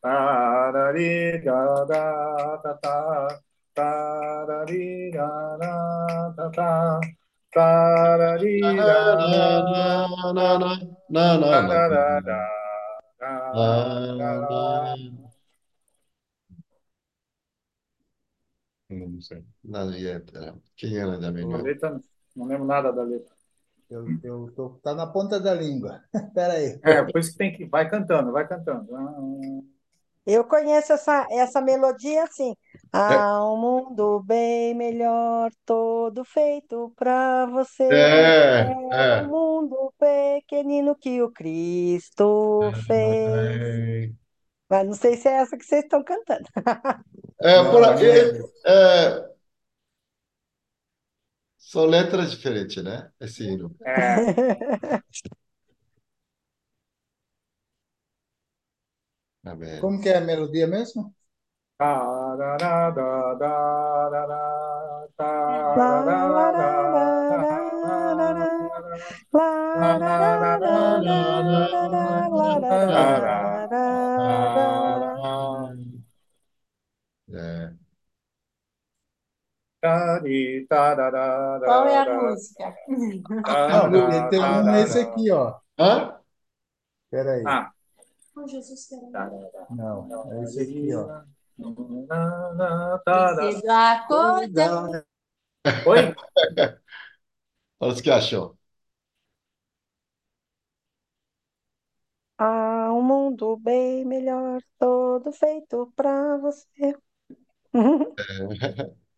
Tarari da da ta ta. Tarari da da ta ta. Tarari da da na na na na na. Não sei. Não, é, quem era da melhor? Letra, não lembro nada da letra. Eu, eu tô, tá na ponta da língua. Pera aí. É, por isso que tem que. Vai cantando, vai cantando. Ah. Eu conheço essa, essa melodia assim. É. Há um mundo bem melhor, todo feito para você. É, É é. um mundo pequenino que o Cristo fez. Mas não sei se é essa que vocês estão cantando. É, por aqui, é. é, são letras diferentes, né? Esse hino. É, Como que é a melodia mesmo? É. Qual é a música? Ah, tem um esse aqui, ó. Hã? Peraí. Ah, Oh, Jesus querendo. Não, é esse aqui, ó. Cedo acordar. Oi? Olha o que achou. Há um mundo bem melhor, todo feito pra você.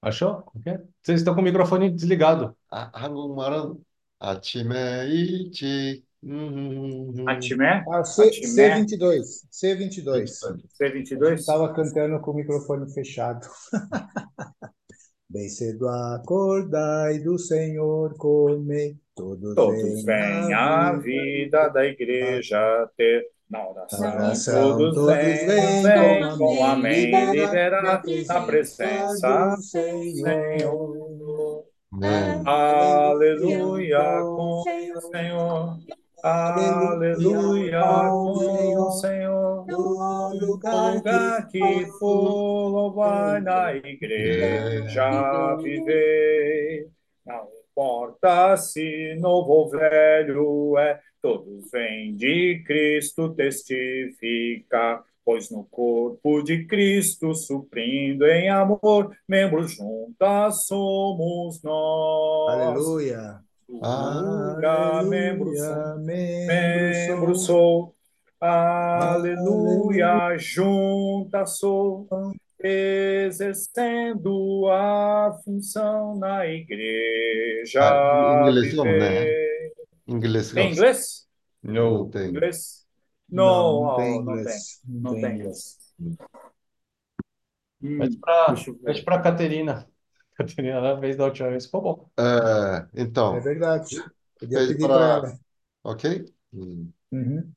Achou? Ok? Vocês estão com o microfone desligado. 아, 한국말은 아침에 일찍 음, Atimé? Ah, C, Atimé? C22. C22. C22? Estava cantando com o microfone fechado. Bem cedo acordai do Senhor comei, todos, Todos vêm à vida da igreja ter na oração. Oração, Todos todos vêm, vêm vêm com amém, liberar na presença do Senhor. 네. Aleluia com o Senhor. Aleluia com o Senhor. No O lugar lugar que que for, louvar na igreja viver. Não importa se novo ou velho é, todos vêm de Cristo testificar. Pois no corpo de Cristo, suprindo em amor, membros juntas somos nós. Aleluia. Aleluia, membro sou, membro sou, aleluia, junta sou, exercendo a função na igreja. Ah, inglês não, né? Inglês. Tem inglês? Não, não tem. Inglês? Não, não, tem inglês. Não tem, não tem. Pede para a Caterina. Caterina, na vez da última vez, ficou bom. É, É então, verdade. Podia pede pedir para para. ela. Ok? Hum. Uhum.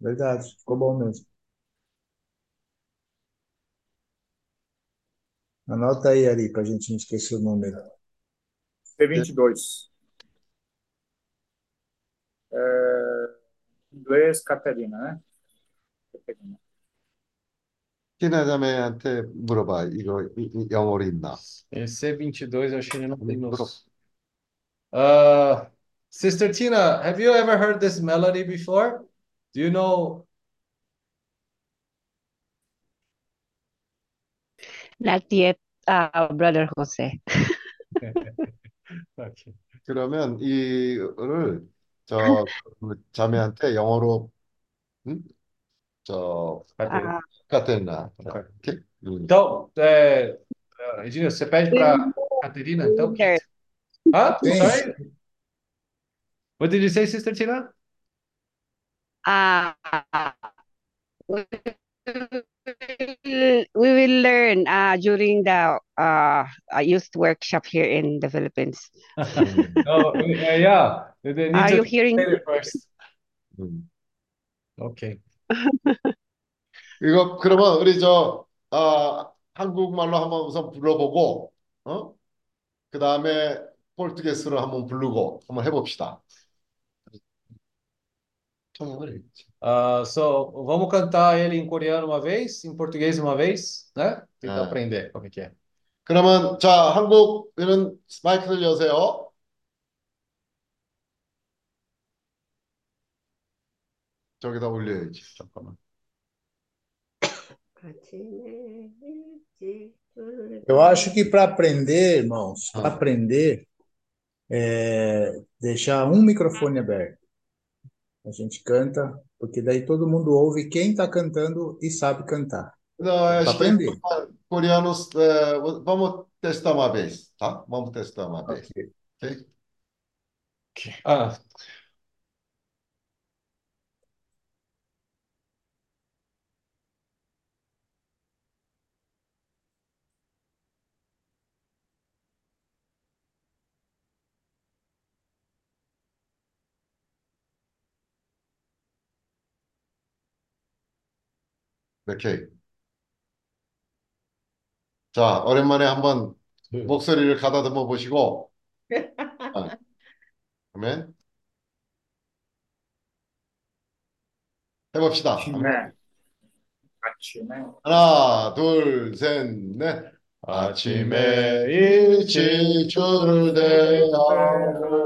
Verdade, ficou bom mesmo. Anota aí, Ari, para a gente não esquecer o número. C22. É, inglês, Caterina, né? Caterina. 티나자매한테 물어봐. 이거 이- 이 영어로 있나? Esse C22 eu acho que ele não tem 물어. nos. Uh, Sister Tina, have you ever heard this melody before? Do you know? Not yet, uh, Brother Jose. Okay. 그러면 이거를 저 그 자매한테 영어로 응? So Catena. Ah. Catena. Ah, okay. Okay. Então, é, Regina, você pede para Caterina, Sorry? What did you say, Sister Tina? Uh, we, will, learn uh, during the uh, youth workshop here in the Philippines. oh, yeah. Are you hearing? me First. Mm. Okay. 이거 그러면 우리 저 아, 한국말로 한번 우선 불러보고 어? 그다음에 포르투게스로 한번 부르고 한번 해봅시다. Ah, so, vamos cantar ele em coreano uma vez, em português uma vez, né? Tentar 아. aprender como é que é. 그러면 자 한국에는 마이크를 여세요. 저기다 올려야지. 잠깐만. Eu acho que para aprender, irmãos, para Ah. aprender, é deixar um microfone aberto. A gente canta, porque daí todo mundo ouve quem está cantando e sabe cantar. Não, Para acho que aprender. coreanos, eh, vamos testar uma vez, tá? Vamos testar uma vez, Ok. ok? Ah, 이렇게. 자, 오랜만에 한번 목소리를 가다듬어 보시고, 아, 아멘. 해봅시다. 아침에 아침에 하나, 둘, 셋, 넷. 아침에 일찍 주를 대하고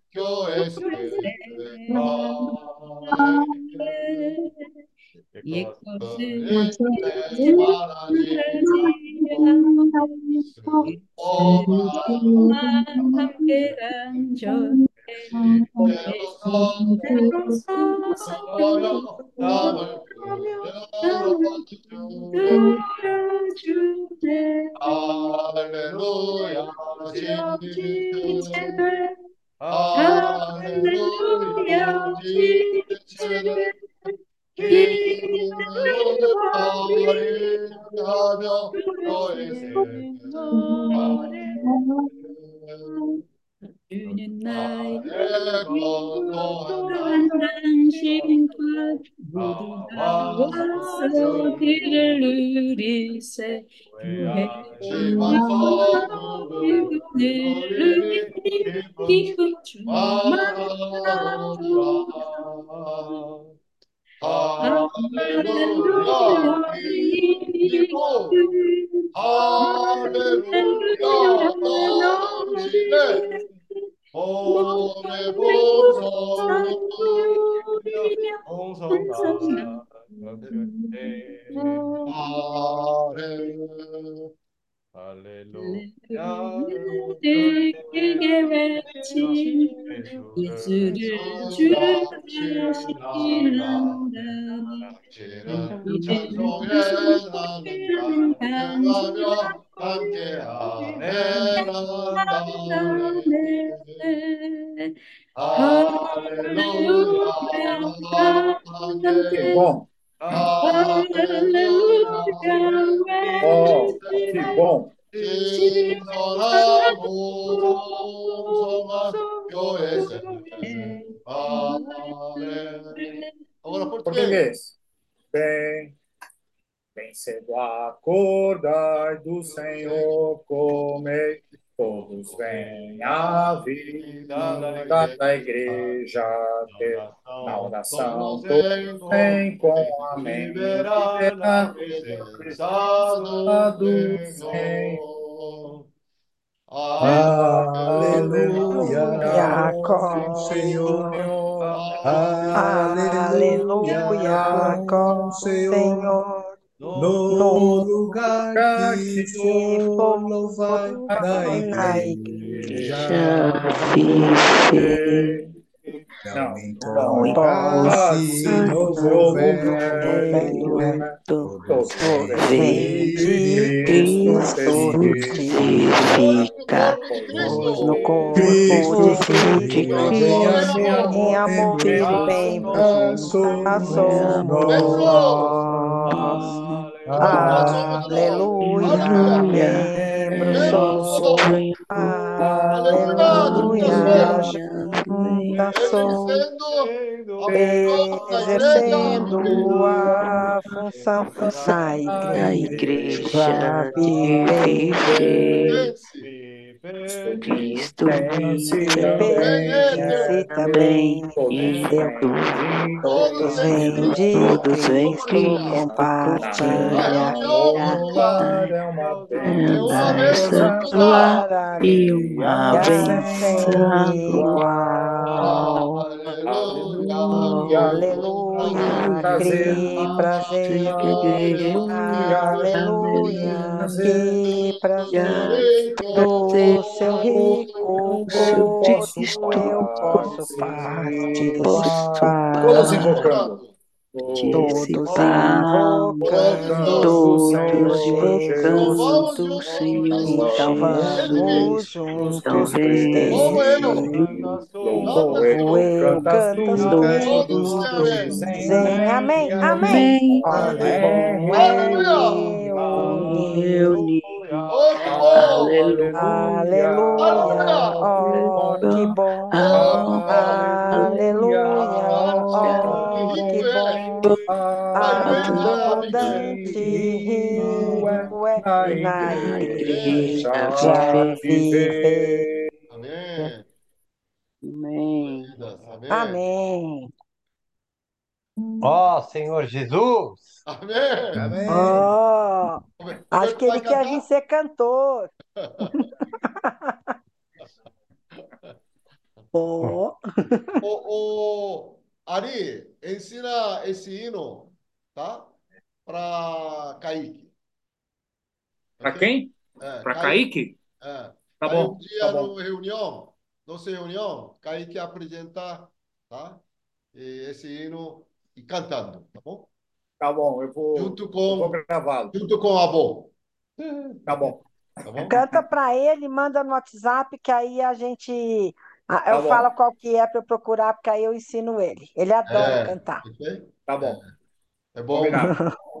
교에서 옛것을 말하지 오만 함께란 아, 할렐루야. 기쁨으로 아리하며 너의 생명을 Unite You Hallelujah, Hallelujah, 오래 보성 홍성나 아래 할렐루야. 내게 외친 예수를 주시는 찬송하며 함께하네. 할렐루야 할 Aleluia. Oh, que bom. Agora português. Bem, bem cedo acordai do Senhor, comer todos vêm à vida da igreja ter na oração todos vêm com na presença do Senhor. Aleluia, com o Senhor. Aleluia, com o Senhor. No lugar que for, na na igreja. Não, Não não importa se novo todos vem de Cristo crucifica, no corpo de Cristo, em amor vive bem, somos nós. Aleluia, sou, aleluia, junta sou, exercendo a função da igreja de viver. Cristo Pense também em Deus. Todos vêm de Todos vêm é uma bênção lá e uma bênção igual. Aleluia, que prazer, aleluia, que prazer, do seu rico gosto eu posso participar. Todos invocando invocando todos o Senhor invocando Jesus. o Senhor Então juntos Também. Louvo eu, cantas Todos dizem amém, amém. Amém. É. Oh! Aleluia. Aleluia, ó, que bom. Aleluia, ó, que bom. Abundante rio é na igreja viver. Amém. Amém. Amém. Amém. Ó Senhor Jesus! Amém. Amém. Roberto acho que ele vai quer cantar? vir ser cantor. Ó, O, o Ari, ensina esse hino, tá? Para Kaique. Pra Ok? quem? É, Pra Kaique? É. Tá Aí bom, um dia tá bom. no reunião, nossa reunião, Kaique apresenta, tá? E esse hino e cantando, tá bom? Tá bom, eu vou, Junto eu vou com, gravá-lo. junto com a avó, Tá bom. tá bom? canta pra ele, manda no WhatsApp, que aí a gente. A- Tá Eu bom. falo qual que é para eu procurar, porque aí eu ensino ele. Ele adora É, cantar. ok? Tá bom. É bom. Combinado.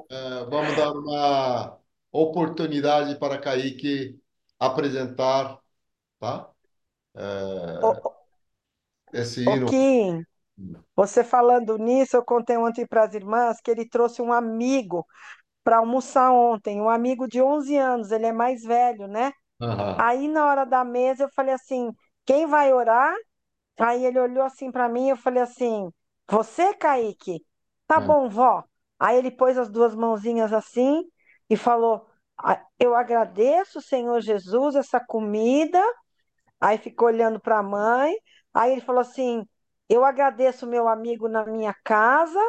É, vamos dar uma oportunidade para Kaique apresentar, tá? É, Ô, esse hino. Kim, você falando nisso, eu contei ontem para as irmãs que ele trouxe um amigo para almoçar ontem, um amigo de 11 anos, ele é mais velho, né? Aham. Aí na hora da mesa eu falei assim: quem vai orar? Aí ele olhou assim para mim, eu falei assim: você, Kaique? Tá É. bom, vó. Aí ele pôs as duas mãozinhas assim e falou: "Ah, eu agradeço, Senhor Jesus, essa comida. Aí ficou olhando para a mãe. Aí ele falou assim: Eu agradeço meu amigo na minha casa.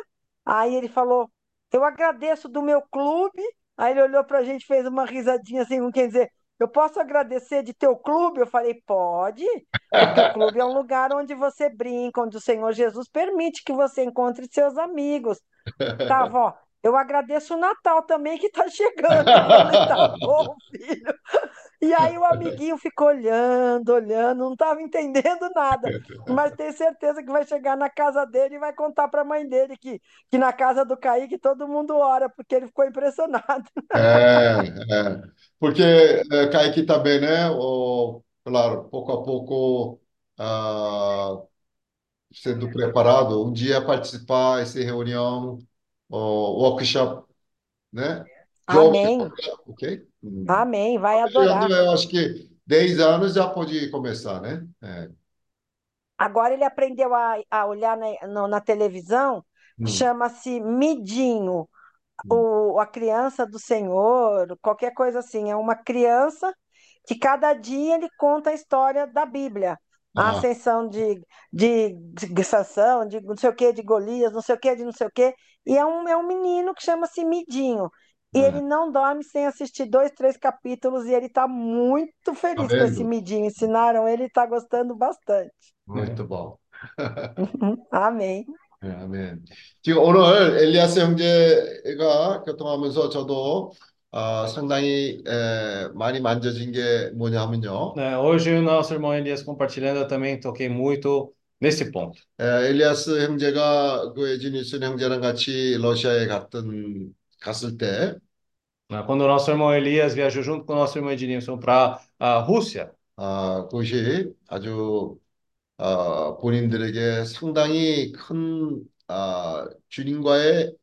Aí ele falou: Eu agradeço do meu clube. Aí ele olhou para a gente, fez uma risadinha assim, quer dizer: Eu posso agradecer de teu clube? Eu falei: Pode, porque o clube é um lugar onde você brinca, onde o Senhor Jesus permite que você encontre seus amigos. Tá, vó? Eu agradeço o Natal também que tá chegando. Eu falei: Tá bom, filho. E aí o amiguinho ficou olhando, olhando, não estava entendendo nada, mas tenho certeza que vai chegar na casa dele e vai contar para a mãe dele que, que na casa do Kaique todo mundo ora, porque ele ficou impressionado. É, é. Porque é, Kaique também, né? O, claro, pouco a pouco ah, sendo preparado, um dia participar dessa reunião, o workshop, né? Amém, ok? Hum. amém, vai adorar. eu acho que 10 anos já pode começar, né? É. Agora ele aprendeu a, a olhar na, no- na televisão, Hum, chama-se Midinho, hum. o, a criança do Senhor, qualquer coisa assim. É uma criança que cada dia ele conta a história da Bíblia. A Ah, ascensão de, de, de Sansão, de não sei o que, de Golias, não sei o que, de não sei o que. E é um, é um menino que chama-se Midinho. E é. ele não dorme sem assistir dois, três capítulos e ele está muito Tá feliz com esse vendo? Midinho. Ensinaram ele e está gostando bastante. Muito bom. Amém. 네, 아멘. 지금 오늘 엘리아스 형제가 교통하면서 저도 아, 상당히 에, 많이 만져진 게 뭐냐 하면요. Né, hoje o nosso irmão Elias compartilhando, eu também toquei muito nesse ponto. 에, 엘리아스 형제가 그 에지니슨 형제랑 같이 러시아에 갔던 갔을 때 Quando nosso irmão Elias viajou junto com nosso irmão Ednilson para a Rússia, 아, 그것이 아주 아, 본인들에게 상당히 큰 아, 주님과의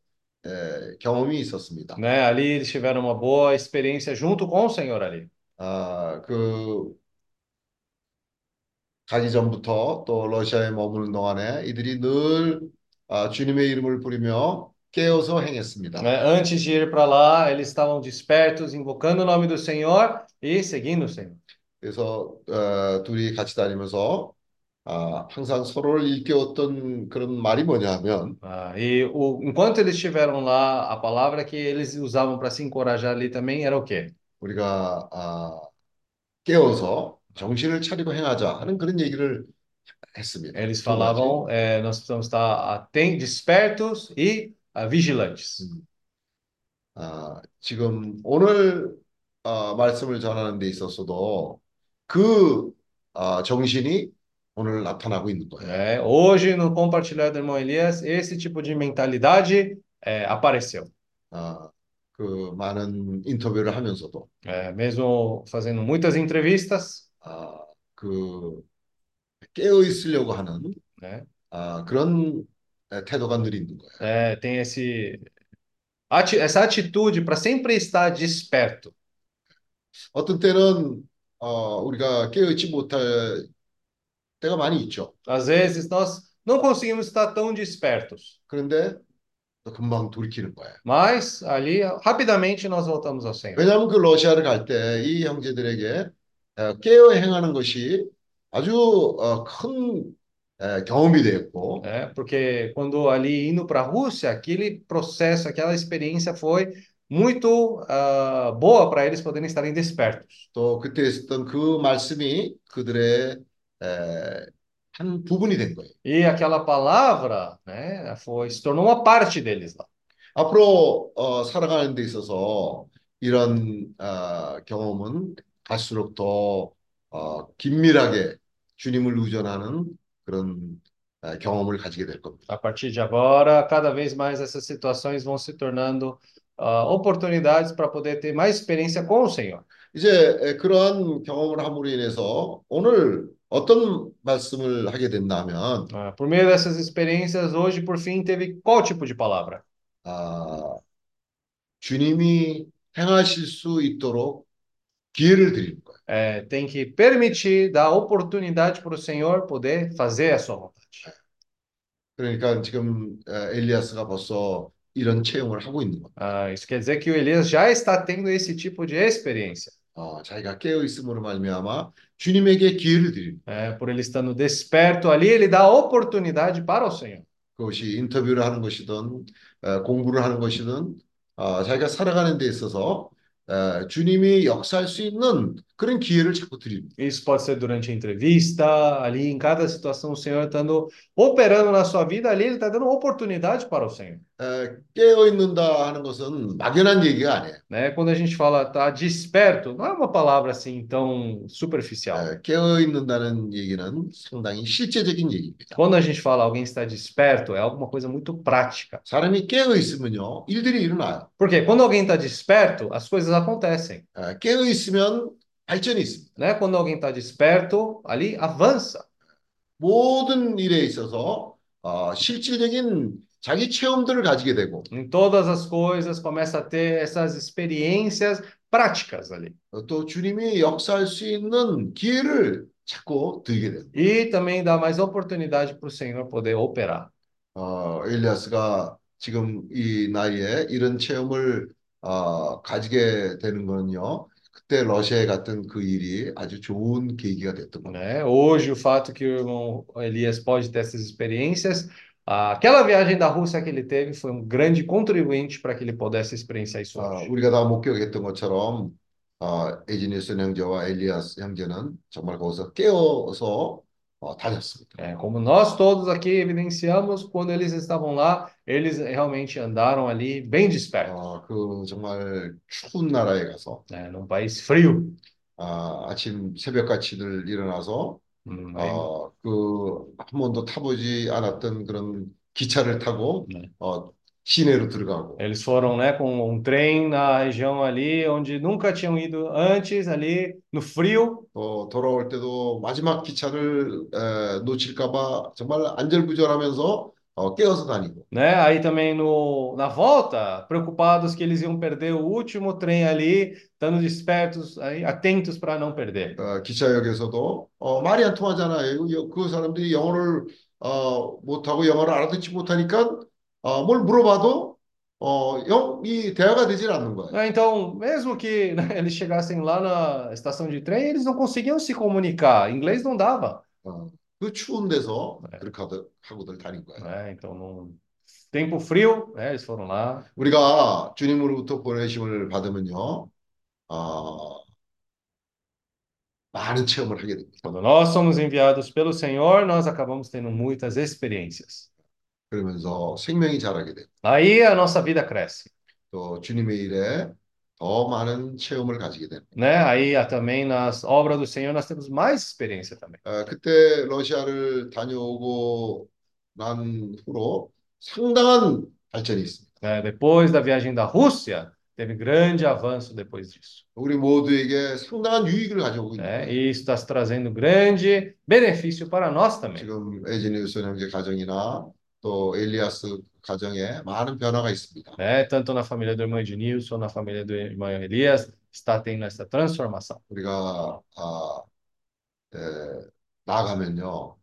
에, 경험이 있었습니다. né, ali eles tiveram uma boa experiência junto com o Senhor ali. 아, 그 가기 전부터 또 러시아에 머무는 동안에 이들이 늘 아, 주님의 이름을 부르며 깨어서 행했습니다. Né, Antes de ir para lá, eles estavam despertos, invocando o nome do Senhor e seguindo o Senhor. 그래서 어, 둘이 같이 다니면서 아, 항상 서로를 일깨웠던 그런 말이 뭐냐 하면 Ah, e o, enquanto eles estiveram lá, a palavra que eles usavam para se encorajar ali também era o quê? 우리가 아, 깨어서 정신을 차리고 행하자 하는 그런 얘기를 했습니다. Eles 두 가지. falavam, eh, nós precisamos estar atentos, despertos e ah, vigilantes. 아, 지금 오늘 아, 말씀을 전하는 데 있어서도 그 아, 정신이 오늘 나타나고 있는 거예요. É, hoje, no compartilhar do irmão Elias, esse tipo de mentalidade é, apareceu. 아, 그 많은 인터뷰를 하면서도 É, mesmo fazendo muitas entrevistas, 아, 그 깨어 있으려고 하는 né? 아, 그런 에, 태도가 늘 있는 거예요. É, tem esse, ati- essa atitude para sempre estar desperto. 어떤 때는 어, 우리가 깨어 있지 못할 때가 많이 있죠. Às vezes nós não conseguimos estar tão despertos, 그런데 또 금방 돌이키는 거예요. mas ali rapidamente nós voltamos ao Senhor. 왜냐하면 그 러시아를 갈 때 이 형제들에게 어, 깨어 행하는 것이 아주 어, 큰 에, 경험이 되었고 É, porque quando ali indo para a Rússia, aquele processo, aquela experiência foi muito ah, boa para eles poderem estarem despertos. 또 그때 있었던 그 말씀이 그들의 에, 한 부분이 된 거예요. E aquela palavra, né, foi, se tornou uma parte deles lá. 앞으로 어, 살아가는 데 있어서 이런 어, 경험은 갈수록 더 어, 긴밀하게 주님을 의존하는 그런 어, 경험을 가지게 될 겁니다. A partir de agora, cada vez mais essas situações vão se tornando ah, oportunidades para poder ter mais experiência com o Senhor. 이제 에, 그러한 경험을 함으로 인해서 오늘 어떤 말씀을 하게 된다면 Ah, por meio dessas experiências, hoje, por fim, teve qual tipo de palavra? 아, 주님이 행하실 수 있도록 É, tem que permitir, dar oportunidade para o Senhor poder fazer a sua vontade. 그러니까 지금 에, 엘리야스가 벌써 이런 체험을 하고 있는 겁니다. Ah, isso quer dizer que o Elias já está tendo esse tipo de experiência. 어, 자기가 깨어 있음으로 말미암아 주님에게 기회를 드립니다. É, por ele estando desperto ali, ele dá oportunidade para o Senhor. 그것이 인터뷰를 하는 것이든 어, 공부를 하는 것이든 어, 자기가 살아가는 데 있어서 어, 주님이 역사할 수 있는 그런 기회를 자꾸 드립니다. Isso pode ser durante a entrevista, ali em cada situação, o Senhor estando operando na sua vida, ali ele está dando oportunidade para o Senhor. 에, 깨어 있는다 하는 것은 막연한 얘기가 아니에요. Né? Quando a gente fala tá desperto, não é uma palavra assim tão superficial. 에, 깨어 있는다는 얘기는 상당히 실제적인 얘기입니다. Quando a gente fala alguém está desperto, é alguma coisa muito prática. 사람이 깨어 있으면요 일들이 일어나요. Porque quando alguém está desperto, as coisas acontecem. 에, 깨어 있으면 발전이 있습니다. Né? Quando alguém está desperto, ali avança. 모든 일에 있어서 어, 실질적인 자기 체험들을 가지게 되고 Em todas as coisas, começa a ter essas experiências práticas ali. 어, 또 주님이 역사할 수 있는 기회를 자꾸 드리게 됩니다. E também dá mais oportunidade para o Senhor poder operar. 어, 엘리아스가 지금 이 나이에 이런 체험을 어, 가지게 되는 거는요. 그때 러시아에 갔던 그 일이 아주 좋은 계기가 됐던 겁니다. Né? Hoje, o fato que o irmão Elias pode ter essas experiências, aquela viagem da Rússia que ele teve foi um grande contribuinte para que ele pudesse experienciar isso 어, hoje. 우리가 다 목격했던 것처럼 어, 에지니스 형제와 엘리아스 형제는 정말 거기서 깨어서 어, 다녔습니다. É, como nós todos aqui evidenciamos, quando eles estavam lá, eles realmente andaram ali bem despertos, 어, 그 정말 추운 나라에 가서 né? Num país frio. 아, 아침 새벽같이들 일어나서 Hum, aí- 어, 그 한 번도 타보지 않았던 그런 기차를 타고 네. 어, 시내로 들어가고 Eles foram, né, com um trem na região ali onde nunca tinham ido antes, ali no frio. 또 돌아올 때도 마지막 기차를 에, 놓칠까봐 정말 안절부절하면서 어, 깨어서 다니고 né? Aí também no, na volta, preocupados que eles iam perder o último trem ali, estando despertos, aí, atentos para não perder. 어, 기차역에서도 어, 말이 안 통하잖아요. 여- 그 사람들이 영어를 어, 못하고 영어를 알아듣지 못하니까 어, 뭘 물어봐도 어, 영, 이 대화가 되질 않는 거예요. Ah, Então, mesmo que né, eles chegassem lá na estação de trem, eles não conseguiam se comunicar. Inglês não dava. 어, 그 추운 데서 네. 그렇게 하들, 하고들 다닌 거예요. né? Então, num tempo frio, né, eles foram lá. 우리가 주님으로부터 보내심을 받으면요, 어, 많은 체험을 하게 됩니다. Quando nós somos enviados pelo Senhor, nós acabamos tendo muitas experiências. 그러면서 생명이 자라게 됩니다. Aí a nossa vida cresce. 또 주님의 일에 Né? Aí ah, também nas obras do Senhor nós temos mais experiência também. 아, 그때 러시아를 다녀오고 난 후로 상당한 발전이 있습니다. né? Depois da viagem da Rússia, teve grande avanço depois disso. 우리 모두에게 상당한 유익을 가져오고 있는. E isso está trazendo grande benefício para nós também. 지금 에지니우스 형제 가정이나 또 엘리아스 가정에 많은 변화가 있습니다. Né? Tanto na família do irmão Ednilson, na família do irmão Elias, está tendo essa transformação. 우리가 아, 에, 나아가면요,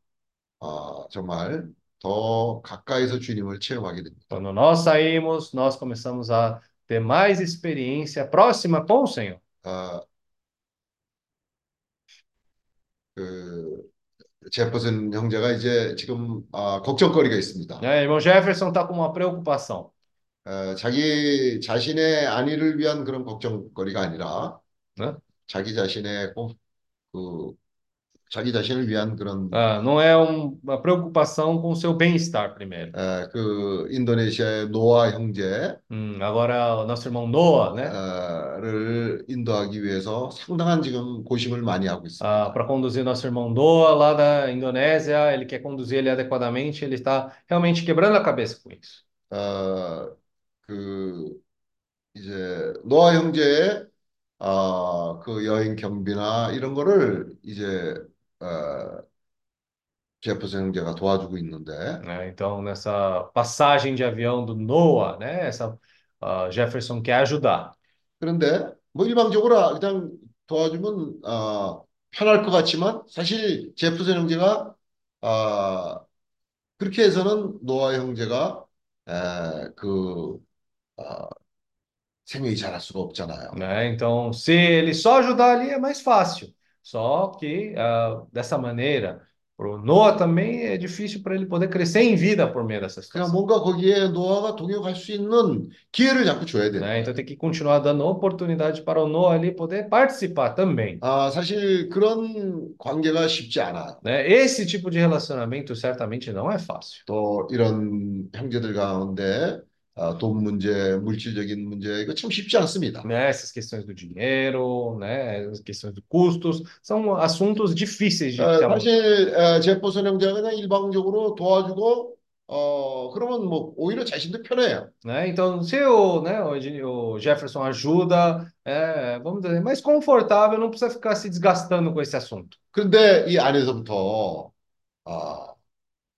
아, 정말 더 가까이서 주님을 체험하게 됩니다. Quando nós saímos, nós começamos a ter mais experiência próxima com o Senhor. 아, 그 제퍼슨 형제가 이제 지금 아, 걱정거리가 있습니다. Né? Irmão Jefferson está com uma preocupação. 어, 자기 자신의 안위를 위한 그런 걱정거리가 아니라 네? 자기 자신의 꼭그 자기 자신을 위한 그런 Ah, não é um- uma preocupação com seu bem-estar primeiro. 에, 그 인도네시아의 노아 형제 Hum, agora, o nosso irmão Noah, né? 어, 를 인도하기 위해서 상당한 지금 고심을 많이 하고 있습니다. para conduzir nosso irmão Noah lá da Indonésia, ele quer conduzir ele adequadamente, ele está realmente quebrando a cabeça com isso. 어, 그 이제 노아 형제의 아, 그 여행 경비나 이런 거를 이제 어, 제퍼슨 형제가 도와주고 있는데 né? Então, nessa passagem de avião do Noah, né? Essa, ah, Jefferson quer ajudar. 그런데 뭐 일방적으로 그냥 도와주면 아, 편할 것 같지만 사실 제퍼슨 형제가 아, 그렇게 해서는 노아 형제가 에, 그 아, 생명이 자랄 수가 없잖아요. né? Então, se ele só ajudar ali é mais fácil. Só que ah, dessa maneira, para o Noah também é difícil para ele poder crescer em vida por meio dessa 그냥 situação. 뭔가 거기에 노아가 동역할 수 있는 기회를 자꾸 줘야 돼요. né? Então tem que continuar dando oportunidade para o Noah ali poder participar também. 아, 사실 그런 관계가 쉽지 않아요. né? Esse tipo de relacionamento certamente não é fácil. 또 이런 형제들 가운데 아, 돈 문제, 물질적인 문제 이거 참 쉽지 않습니다. Né? Essas questões do dinheiro, né? As questões dos custos, são assuntos difíceis de 어, se abordar. 사실 어, 제퍼슨 형제가 그냥 일방적으로 도와주고 어, 그러면 뭐 오히려 자신도 편해요. né? Então, se o, né, o Ed- o Jefferson ajuda, é, vamos dizer, mais confortável, não precisa ficar se desgastando com esse assunto. 그런데 이 안에서부터 아,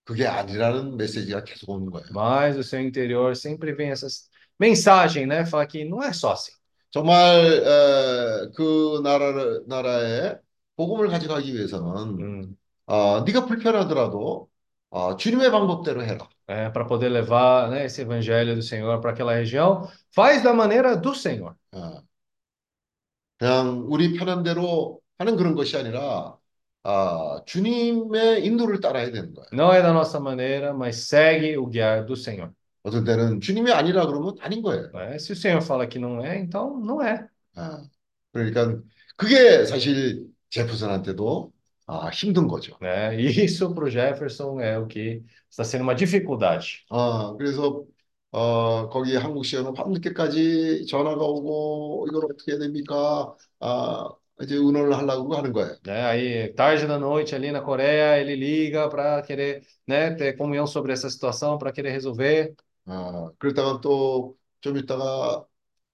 그게 아니라는 메시지가 계속 오는 거예요. Mas o seu interior sempre vem essas mensagem, né? Fala que não é só assim. 정말 어, 그 나라를 나라에 복음을 가져가기 위해서는 Hum, 어, 네가 불편하더라도 어, 주님의 방법대로 해라. para poder levar, né, esse evangelho do Senhor para aquela região, faz da maneira do Senhor. 어, 그냥 우리 편한 대로 하는 그런 것이 아니라 아, 주님의 인도를 따라야 되는 거예요. Não é da nossa maneira, mas segue o guiar do Senhor. 어떤 때는 주님이 아니라 그러면 아닌 거예요. né? Se o Senhor fala que não é, então não é. 아, 그러니까 그게 사실 제퍼슨한테도 아, 힘든 거죠. E isso para o Jefferson é o que está sendo uma dificuldade. 아, 그래서 어, 거기 한국 시간은 밤늦게까지 전화가 오고 이걸 어떻게 해야 됩니까? 아, 이제 의논을 하려고 하는 거예요. né? Aí, tarde da noite ali na Coreia, ele liga para querer, né, ter comunhão sobre essa situação, para querer resolver. 아, 그러다가 또 좀 있다가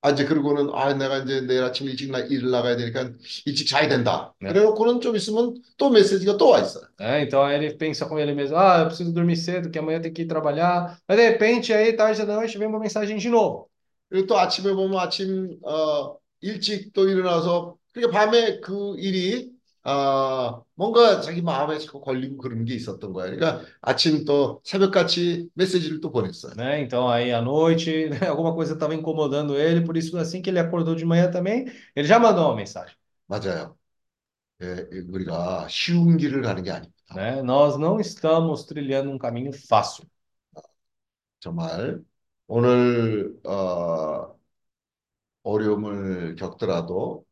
아, 이제 그러고는 아, 내가 이제 내일 아침 일찍 나, 일을 나가야 되니까 일찍 자야 된다. 네. 그래놓고는 좀 있으면 또 메시지가 또 와 있어요. né? Então aí ele pensa com ele mesmo, ah, eu preciso dormir cedo, que amanhã tem que ir trabalhar. Mas de repente, aí, tarde da noite, vem uma mensagem de novo. 그리고 또 아침에 보면 아침 어, 일찍 또 일어나서 그러니까 밤에 그 일이 아, 뭔가 자기 마음에 자꾸 걸리고 그런 게 있었던 거예요. 그러니까 아침 또 새벽같이 메시지를 또 보냈어요. né? Então aí à noite, né, alguma coisa estava incomodando ele, por isso assim que ele acordou de manhã também, ele já mandou uma mensagem, 맞아요. 예, 우리가 쉬운 길을 가는 게 아닙니다. né? Nós não estamos trilhando um caminho fácil. 정말 오늘 어, 어려움을 겪더라도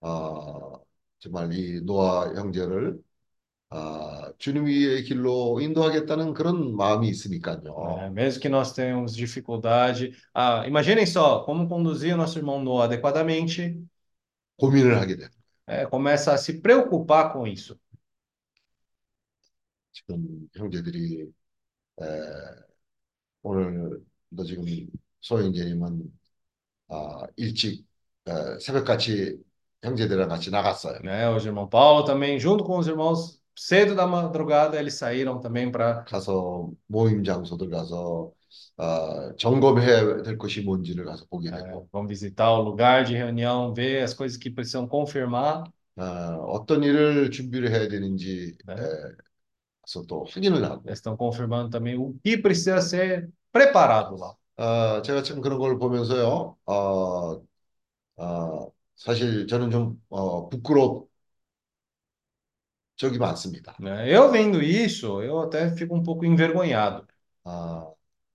어, 정말 이 노아 형제를 아, 주님의 길로 인도하겠다는 그런 마음이 있으니까요. É, mesmo que nós tenhamos dificuldade. Ah, imaginem só, como conduzir o nosso irmão Noah adequadamente, 고민을 하게 돼요. é, começa a se preocupar com isso. 지금 형제들이 에, 오늘 너 지금 소영재님은 아, 일찍 에, 새벽같이 형제들이랑 같이 나갔어요. Né? Hoje o irmão Paulo também, junto com os irmãos, cedo da madrugada, eles saíram também para 가서 모임 장소들 가서 아, 점검해야 될 것이 뭔지를 가서 보게 되고 vão visitar o lugar de reunião, ver as coisas que precisam confirmar. 아, 어떤 일을 준비를 해야 되는지 에, 가서 또 확인을 하고 Eles estão confirmando também o que precisa ser preparado lá. 아, 제가 참 그런 걸 보면서요. 어, 어, 사실 저는 좀 어, 부끄럽 적이 많습니다. né? Eu vendo isso, eu até fico um pouco envergonhado. 아,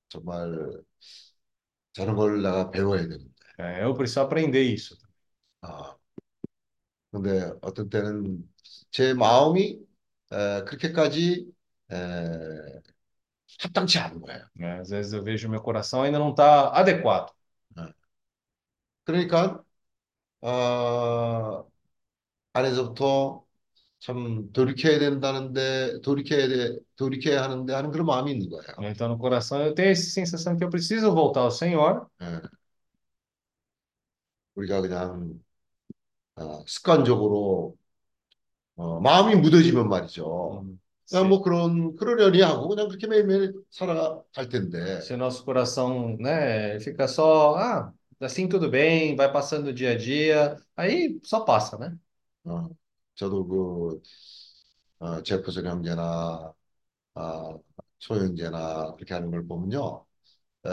정말 저런 걸 내가 배워야 되는데. É, eu preciso aprender isso. 아, 근데 어떤 때는 제 마음이 에, 그렇게까지 에, 합당치 않은 거예요. né? Às vezes eu vejo meu coração ainda não está adequado. 그러니까 어, 안에서부터 참 돌이켜야 된다는데 돌이켜야 돼 돌이켜야 하는데 하는 그런 마음이 있는 거예요. Então no coração eu tenho essa sensação que eu preciso voltar ao Senhor. 예. 우리가 그냥 어, 습관적으로 어, 마음이 무뎌지면 말이죠. 그냥 뭐 그런 그러려니 하고 그냥 그렇게 매일매일 살아갈 텐데. Se nosso coração, né, fica só, ah, assim tudo bem, vai passando o dia a dia, aí só passa, né? 어, 저도 그 어, 제프슨 형제나 아, 소형제나 그렇게 하는 걸 보면요, 에,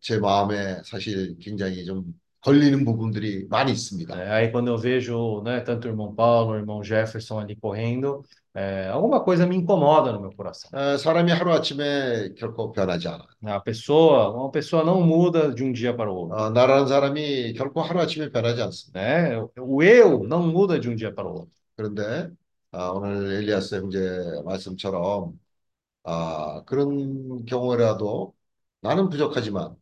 제 마음에 사실 굉장히 좀 걸리는 부분들이 많이 있습니다. É, aí quando eu vejo, né, tanto o irmão Paulo, o irmão Jefferson ali correndo, é, alguma coisa me incomoda no meu coração. 에, 사람이 하루아침에 결코 변하지 않아. A pessoa, uma pessoa não muda de um dia para o outro, 어, 나라는 사람이 결코 하루아침에 변하지 않습니다. né? O eu não muda de um dia para o outro. 그런데 아, 오늘 엘리야스 형제 말씀처럼 아, 그런 경우라도 나는 부족하지만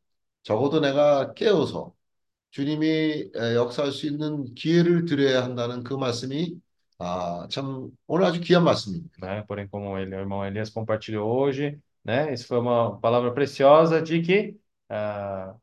적어도 내가 깨어서 주님이 에, 역사할 수 있는 기회를 드려야 한다는 그 말씀이 아, 참 오늘 아주 귀한 말씀입니다. né? Porém, como ele, o irmão Elias compartilhou hoje, né? Isso foi uma palavra preciosa de que ah,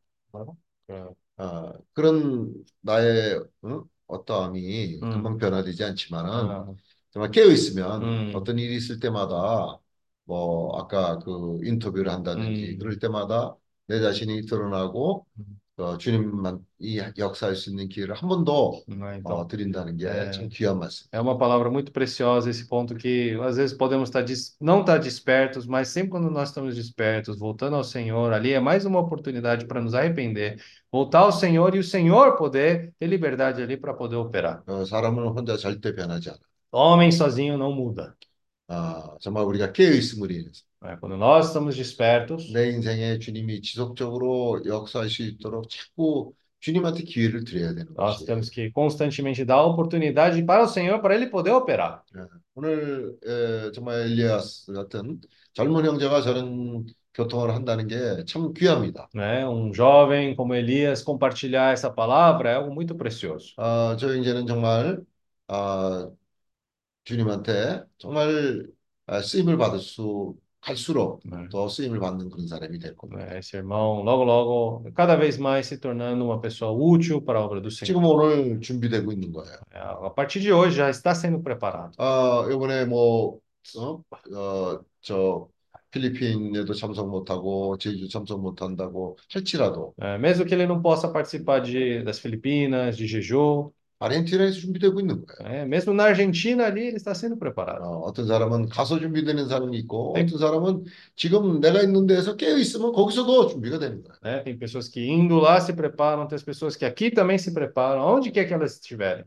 어, 그런 나의 어? 어떠함이 음. 금방 변화되지 않지만은 아, 정말 깨어 있으면 음. 어떤 일이 있을 때마다 뭐 아까 그 인터뷰를 한다든지 음. 그럴 때마다 내 자신이 드러나고 음. 어, 주님만 이 역사할 수 있는 기회를 한 번 더 né? 어, Então, 드린다는 게 É. 참 귀한 말씀. é uma palavra muito preciosa esse ponto que às vezes podemos estar dis- não estar despertos, mas sempre quando nós estamos despertos, voltando ao Senhor, ali é mais uma oportunidade para nos arrepender, voltar ao Senhor e o Senhor poder ter liberdade ali para poder operar. 어, 사람은 혼자 절대 변하지 않아. Homem sozinho não muda. 아, 정말 우리가 깨어 있음으로 인해서 né? Quando nós estamos despertos, 내 인생에 주님이 지속적으로 역사할 수 있도록 자꾸 주님한테 기회를 드려야 되는 nós 것이. temos que constantemente dar oportunidade para o Senhor para ele poder operar. 오늘 에, 정말 엘리아스 같은 젊은 형제가 저런 교통을 한다는 게 참 귀합니다. Né? Um jovem como Elias compartilhar essa palavra é algo muito precioso. 아, 저 형제는 정말 아, 주님한테 정말 아, 쓰임을 받을 수 갈수록 né? 더 쓰임을 받는 그런 사람이 될 겁니다. Né? Esse irmão, logo, logo, cada vez mais se tornando uma pessoa útil para a obra do Senhor. 지금 오늘 준비되고 있는 거예요. É, A partir de hoje já está sendo preparado. 아, 이번에 뭐, 어, 어, 저 필리핀에도 참석 못하고 제주 참석 못한다고 할지라도 É, mesmo que ele não possa participar de, das Filipinas, de Jeju, 아르헨티나에서 준비되고 있는 거예요. é, mesmo na Argentina ali ele está sendo preparado. 어, 어떤 사람은 가서 준비되는 사람이 있고 네. 어떤 사람은 지금 내가 있는 데에서 깨어 있으면 거기서도 준비가 되는 거예요. Né? Tem pessoas que indo lá se preparam, tem as pessoas que aqui também se preparam, onde quer que elas estiverem.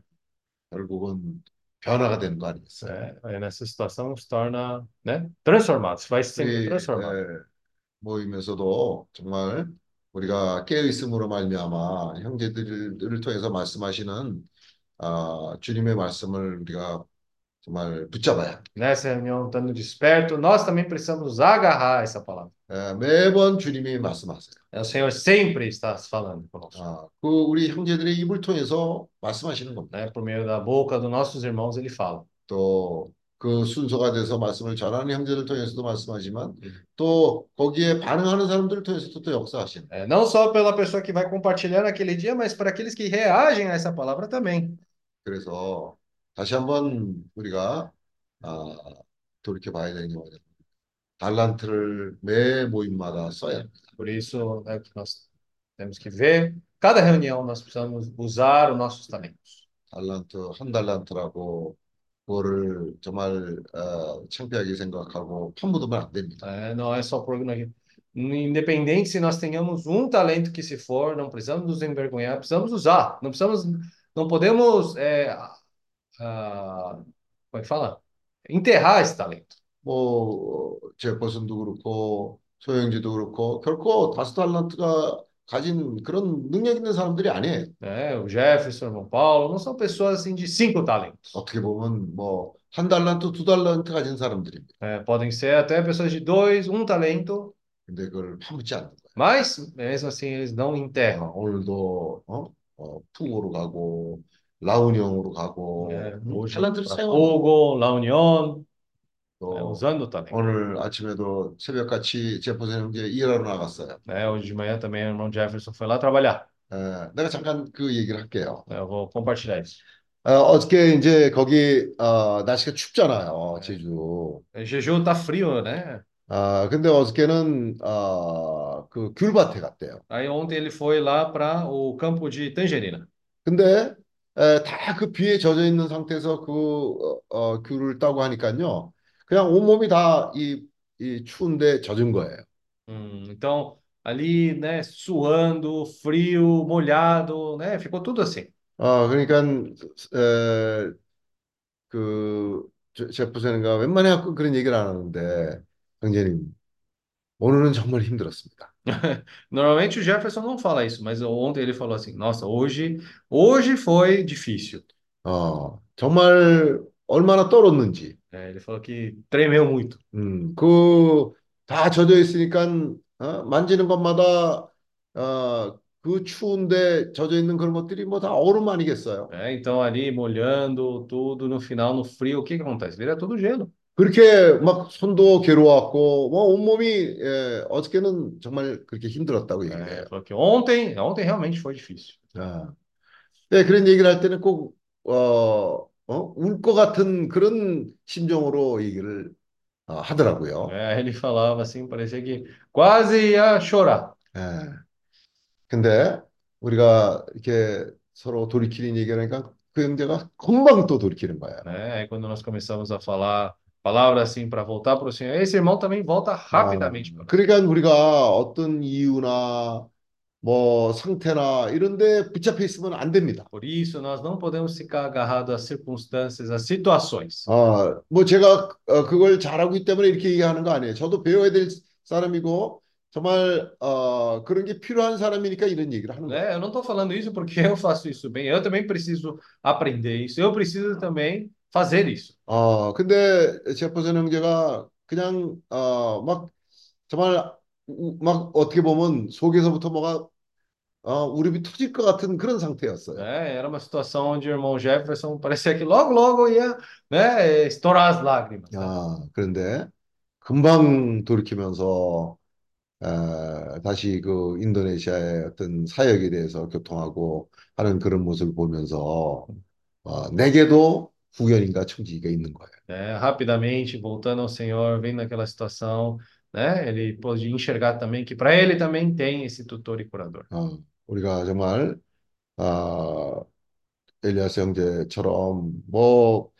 결국은 변화가 되는 거 아니겠어요? É, aí nessa situação se torna, né, transformado, vai sendo 우리 transformado. 에, 모임에서도 정말 우리가 깨어 있음으로 말미암아 형제들을 통해서 말씀하시는 아, 주님의 말씀을 우리가 정말 붙잡아야 합니다. Nessa reunião, estando desperto, nós também precisamos agarrar essa palavra. 예, 매번 주님이 말씀하세요. O Senhor sempre está falando conosco. 아, 그 우리 형제들의 입을 통해서 말씀하시는 겁니다. Né? Por meio da boca dos nossos irmãos, ele fala. 또 그 순서가 돼서 말씀을 전하는 형제들 통해서도 말씀하지만 또 거기에 반응하는 사람들을 통해서도 또 역사하시는. É, não só pela pessoa que vai compartilhar naquele dia, mas para aqueles que reagem a essa palavra também. 그래서 다시 한번 우리가 아, 돌이켜 봐야 되는 게 뭐냐. 달란트를 매 모임마다 써야 합니다. Por isso, né, que nós temos que ver, cada reunião nós precisamos usar os nossos talentos. 달란트 한 달란트라고 그거를 정말 어, 창피하게 생각하고 판묻으면 안 됩니다. É, não é só por independente se nós tenhamos um talento que se for, não precisamos nos envergonhar, precisamos usar, não precisamos, não podemos, é, ah, como é que fala? Enterrar esse talento. 뭐 제퍼슨도 그렇고 소영지도 그렇고 결코 다섯 달란트가 가진 그런 능력 있는 사람들이 아니에요. né? O Jefferson, o irmão Paulo, não são pessoas assim de cinco talentos. 어떻게 보면 뭐 한 달란트, 두 달란트 가진 사람들입니다. É, podem ser até pessoas de dois, um talento, 근데 그걸 파묻지 않는 거예요. mas mesmo assim eles não 어, enterram. 오늘도 어? 어, 푸고로 가고 라운형으로 가고 음, 탤런트를 para 사용하는 Fogo, La Unión, 또 usando talento. 오늘 아침에도 새벽같이 제퍼슨 형제 일하러 나갔어요. né? Hoje de manhã também o irmão Jefferson foi lá trabalhar. 에, 내가 잠깐 그 얘기를 할게요. né? Eu vou compartilhar isso. 어, 어저께 이제 거기 어, 날씨가 춥잖아요, 제주. É, Jeju tá frio, né? 아, 근데 어저께는 어, 그 귤밭에 갔대요. Aí ontem ele foi lá para o campo de Tangerina. 근데 다 그 비에 젖어 있는 상태에서 그 어, 어, 귤을 따고 하니까요. 그냥 온몸이 다 이, 이 추운데 젖은 거예요. Hum, então, ali, né, suando, frio, molhado, né? Ficou tudo assim. 어, 그러니까 에, 그 제- 제프슨가 웬만해 갖고 그런 얘기를 안 하는데 형제님 오늘은 정말 힘들었습니다. Normalmente o Jefferson não fala isso, mas ontem ele falou assim: Nossa, hoje, hoje foi difícil. 어, 정말 얼마나 떨었는지. É, ele falou que tremeu muito. 음, 그다 젖어 있으니까 어, 만지는 것마다 어, 그 추운데 젖어 있는 그런 것들이 뭐 다 얼음 아니겠어요? né? Então, ali molhando tudo, no final, no frio, o que que acontece? Vira tudo gelo. 그렇게 막 손도 괴로웠고 뭐 온몸이 예, 어저께는 정말 그렇게 힘들었다고 É, 얘기해요. que ontem, ontem realmente foi difícil. 아, 네, 그런 얘기를 할 때는 꼭 어, 어, 울 것 같은 그런 심정으로 얘기를 어, 하더라고요. É, ele falava assim, parecia que quase ia chorar. 예. 근데 우리가 이렇게 서로 돌이키는 얘기를 하니까 그 형제가 금방 또 돌이키는 거야. Aí quando nós começamos a falar palavras assim para voltar para o Senhor, esse irmão também volta rapidamente para 아, 그러니까 우리가 어떤 이유나 뭐 상태나 이런 데 붙잡혀 있으면 안 됩니다. Por isso, nós não podemos ficar agarrados às circunstâncias, às situações. 어, 뭐 제가 어, 그걸 잘하고 있기 때문에 이렇게 얘기하는 거 아니에요. 저도 배워야 될 사람이고 정말 어, 그런 게 필요한 사람이니까 이런 얘기를 하는 거예요. Né? Eu não estou falando isso porque eu faço isso bem, eu também preciso aprender isso, eu preciso também fazer isso. 어, 근데 제퍼슨 형제가 그냥 어, 막 정말 우- 막 어떻게 보면 속에서부터 뭐가 어, 우립이 터질 것 같은 그런 상태였어요. né? Era uma situação onde o irmão Jefferson parecia que logo, logo ia, né, estourar as lágrimas. né? 아, 그런데 금방 돌이키면서 어, 다시 그 인도네시아의 어떤 사역에 대해서 교통하고 하는 그런 모습을 보면서 어, 내게도 후견인과 청지기가 있는 거예요. né? Rapidamente, voltando ao Senhor, vendo aquela situação, né? Ele pôde enxergar também que para ele também tem esse tutor e curador. 어, 우리가 정말 어, 엘리야스 형제처럼 뭐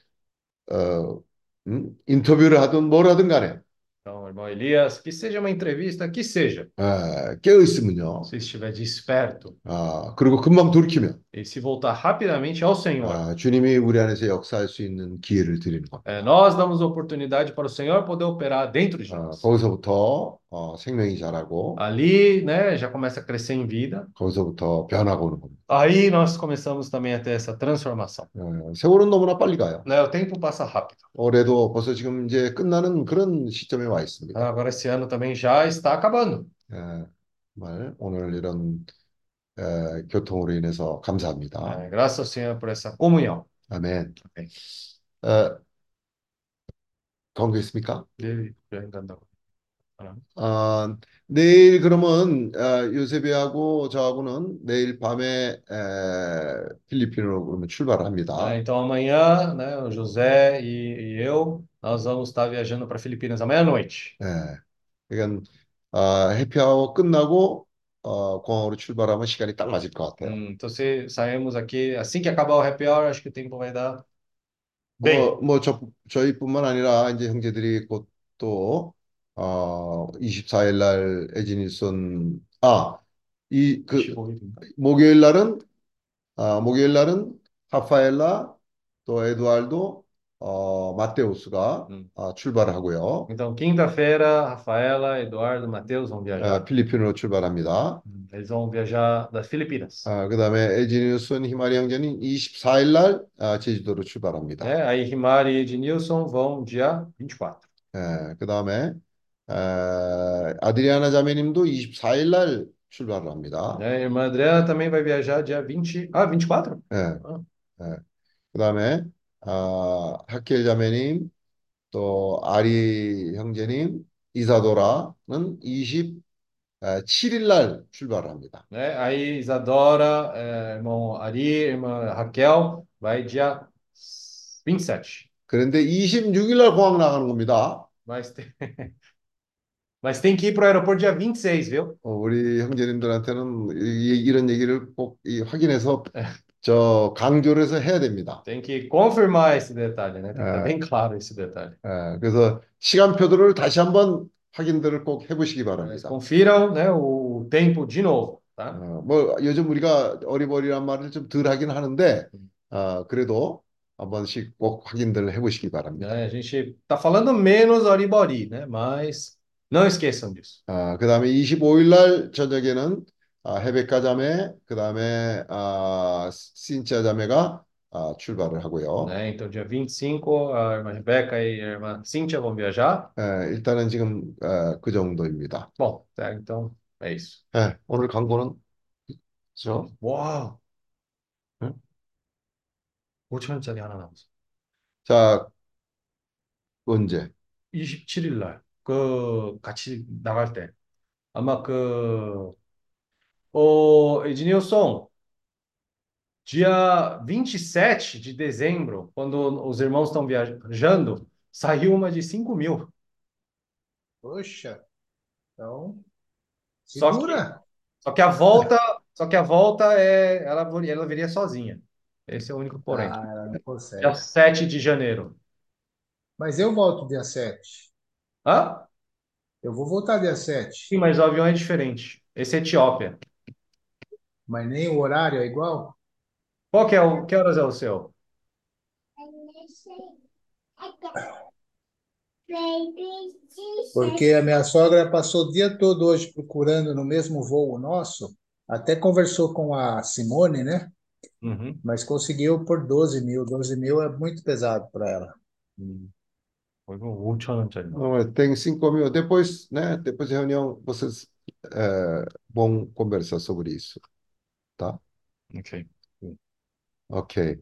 어, 음? 인터뷰를 하든 뭘 하든 간에 Então, irmão Elias, que seja uma entrevista, que seja, 에, 깨어 있으면요. se estiver desperto 아, 그리고 금방 돌이키면 e se voltar rapidamente ao Senhor, 아, 주님이 우리 안에서 역사할 수 있는 기회를 드리는 겁니다. é, nós damos oportunidade para o Senhor poder operar dentro de 아, nós. 거기서부터 어, 생명이 자라고 Ali, né, já começa a crescer em vida. 거기서부터 변화가 오는 겁니다. Aí nós começamos também a ter essa transformação. 어, 세월은 너무나 빨리 가요. Né, o tempo passa rápido. 올해도 벌써 지금 이제 끝나는 그런 시점에 와 있 습니다. Agora esse ano também já está acabando. 예, 정말 오늘 이런 에, 교통으로 인해서 감사합니다. É, graças ao Senhor por essa comunhão. 아멘. 어, 건강했습니까? Ele 여행 간다고. 아, 아, 내일 그러면 아, 요셉이하고 저하고는 내일 밤에 에, 필리핀으로 그러면 출발합니다. Ah, então amanhã, né, o José e, e eu, nós vamos estar viajando para Filipinas à meia-noite. 예, 그러니까 아, 해피아워 끝나고 어, 공항으로 출발하면 시간이 딱 맞을 것 같아요. Hum, então se saímos aqui, assim que acabar o happy hour, acho que o tempo vai dar bem. 뭐, 뭐 저, 저희뿐만 아니라 이제 형제들이 곧 또 어, 24일 날 에지니슨 아, 이 그 15일인가? 목요일 날은 아, 목요일 날은 하파엘라 또 에두알도 어, 마테우스가 음. 아, 출발하고요. Então, quinta-feira, Rafaela, Eduardo, Matheus vão 아, viajar. 필리핀으로 출발합니다. Hum, Eles vão viajar das Filipinas. 아, 그다음에 에지니슨 히마리 형제는 24일 날 아, 제주도로 출발합니다. Aí Rimari e Ednilson vão dia 24. 예, 그다음에 아, 아드리아나 자매님도 24일 날 출발을 합니다. A irmã Adriana também vai viajar dia 20. Ah, 24? 예, Ah, 예. 그다음에 아, 하켈 자매님 또 아리 형제님 이사도라는 27일 날 출발을 합니다. né? Aí Isadora, eh, irmão Ari, irmã Raquel, vai dia 27. 그런데 26일 날 공항 나가는 겁니다. Mas tem, mas tem que ir para o aeroporto dia 26, viu? 어, 우리 형제님들한테는 이, 이런 얘기를 꼭 이, 확인해서 저 강조를 해서 해야 됩니다. Tem que confirmar esse detalhe, né? Tem que estar bem claro esse detalhe. 예, 그래서 시간표들을 다시 한번 확인들을 꼭 해보시기 바랍니다. confiram, né, o tempo de novo, tá? 어, 뭐 요즘 우리가 어리버리란 말을 좀 덜 하긴 하는데 어, 그래도 한 번씩 꼭 확인들을 해보시기 바랍니다. Né? A gente tá falando menos Oribori, né? Mas não esqueçam disso. 아, 그다음에 25일 날 저녁에는 아, 헤베카 자매, 그 다음에 아, 신치아 자매가 아, 출발을 하고요. Né? Então, dia 25, a irmã Rebeca e a irmã Cíntia vão viajar. 예, 일단은 지금 어, 그 정도입니다. Bom, tá, então é isso. 예, 오늘 광고는 저 Uau! 응? 5천 원짜리 하나 남았어. 자, 언제? 27일 날, 그, 같이 나갈 때. A마 그, o Ednilson, dia 27 de dezembro, quando os irmãos estão viajando, saiu uma de 5 mil. Poxa, então, Só que, segura. só que a volta, só que a volta é, ela, ela viria sozinha. Esse é o único porém. Ah, ela não consegue. Dia 7 de janeiro. Mas eu volto dia 7. Hã? Eu vou voltar dia 7. Sim, mas o avião é diferente. Esse é Etiópia mas nem o horário é igual? Qual que é o, que horas é o seu? Porque a minha sogra passou o dia todo hoje procurando no mesmo voo nosso, até conversou com a Simone, né? Uhum. Mas conseguiu por 12 mil. 12 mil é muito pesado para ela. Uhum. Não, tem 5 mil. Depois, né? Depois da reunião, vocês é, vão conversar sobre isso. Tá? Ok. 오케이.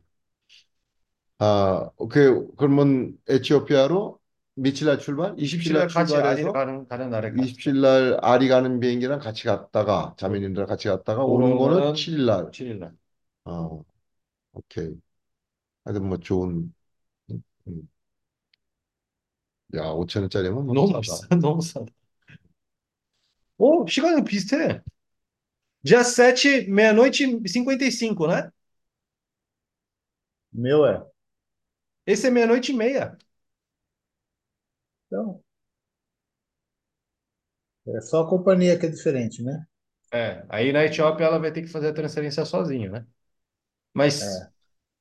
아, 오케이. 그러면 에티오피아로 며칠 날 출발? 27일 날 27일 같이 아리 출발해서 가는, 가는 날에 같이. 27일 날 아리 가는 비행기랑 같이 갔다가 자매님들 같이 갔다가 오는 오는 거는 거는 7일 날. 7일 날. 어, 오케이. 하여튼 뭐 좋은 음. 야, 5천 원짜리면 너무 너무 싸다. 비싸, 너무 싸다. 오, 시간이 비슷해. Dia 7, meia-noite e 55, né? Meu é. Esse é meia-noite e meia. Então, é só a companhia que é diferente, né? É, aí na Etiópia ela vai ter que fazer a transferência sozinha, né? Mas É.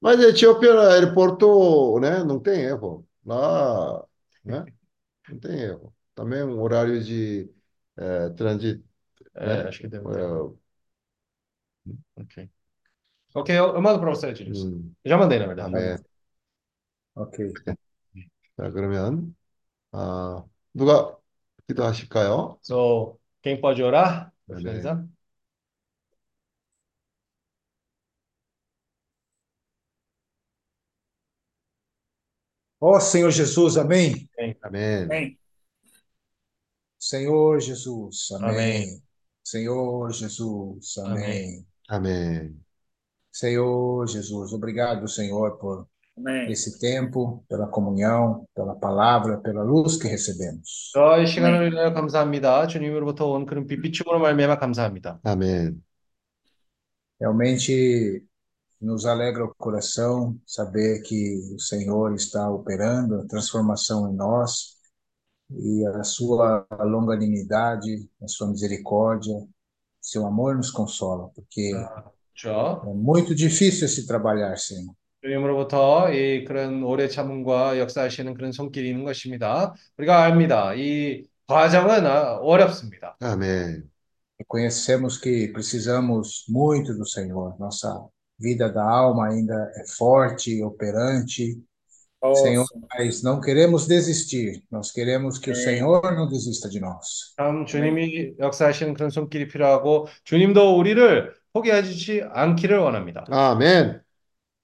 Mas Etiópia no aeroporto, né, não tem erro. Lá, né, não tem erro. Também um horário de é, transit, É, né? acho que deve É, ter. Ok. Ok, eu, eu mando para você, James. 음, Já mandei, na verdade. 아멘. Ok. 자, 그러면 아, 누가 기도하실까요? So, quem pode orar? Para 네. finalizar? Ó Senhor Jesus, amém? 아멘. Amém. Senhor Jesus, amém. Amém. Senhor Jesus, amém. 아 멘. Senhor Jesus, obrigado, Senhor, por Amém. esse tempo, pela comunhão, pela palavra, pela luz que recebemos. 저의 시간을 위하여 감사합니다. 주님으로부터 온 그런 빛비춤으로 말미암아 감사합니다. 아멘. Realmente nos alegra o coração saber que o Senhor está operando a transformação em nós e a sua longanimidade, a sua misericórdia, seu amor nos consola, porque 그렇죠. é muito difícil esse trabalhar, Senhor. 주님으로부터 이 그런 오래 참음과 역사하시는 그런 손길이 있는 것입니다. 우리가 압니다. 이 과정은 아, 어렵습니다. 아멘. Reconhecemos que precisamos muito do Senhor. Nossa vida da alma ainda é forte, operante. Oh, Senhor, Senhor. mas não queremos desistir. Nós queremos que o Amém. Senhor não desista de nós. 참 주님이 역사하시는 그런 손길이 필요하고 주님도 우리를 포기하지 않기를 원합니다. 아멘.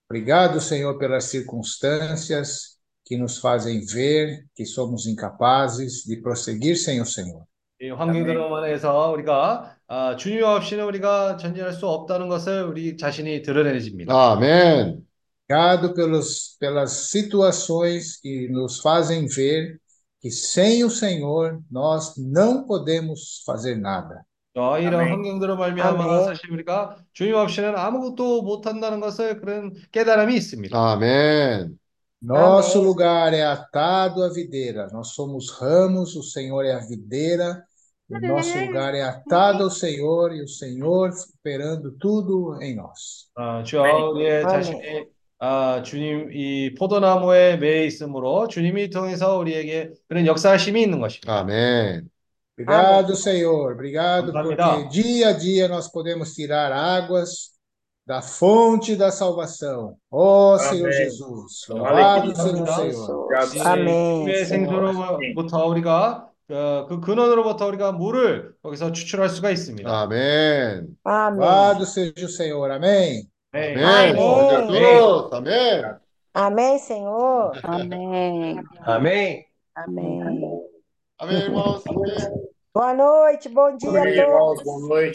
Obrigado, Senhor, pelas circunstâncias que nos fazem ver que somos incapazes de prosseguir sem o Senhor. 이 환경들로 인해서 우리가 아, 주님 없이는 우리가 전진할 수 없다는 것을 우리 자신이 드러내집니다. 아멘. Obrigado pelos, pelas situações que nos fazem ver que sem o Senhor nós não podemos fazer nada. 어, 이런 아멘. 환경들로 말미암아 아멘. 사실 우리가 주님 없이는 아무것도 못한다는 것을 그런 깨달음이 있습니다. 아멘. Nosso Amém. lugar é atado à videira, nós somos ramos, o Senhor é a videira, o nosso lugar é atado ao Senhor e o Senhor operando tudo em nós. 아, 주여 우리의 아멘. 자신이 아, 주님 이 포도나무에 매여 있으므로 주님이 통해서 우리에게 그런 역사하심이 있는 것입니다. 아멘. Obrigado, Senhor, obrigado 감사합니다. porque dia a dia nós podemos tirar águas da fonte da salvação. Ó Senhor Amém. Jesus, louvado seja o. Senhor. Senhor. Amém, Senhor. 생수로부터 우리가 어, 그 근원으로부터 우리가 물을 거기서 추출할 수가 있습니다. 아멘. Amém. Louvado seja o Senhor, amém. Amém. Jesus. Amém. Amém, Senhor. Amém. Amém. Amém. Amém, irmãos. Boa noite, bom dia a todos. Irmãos, boa noite.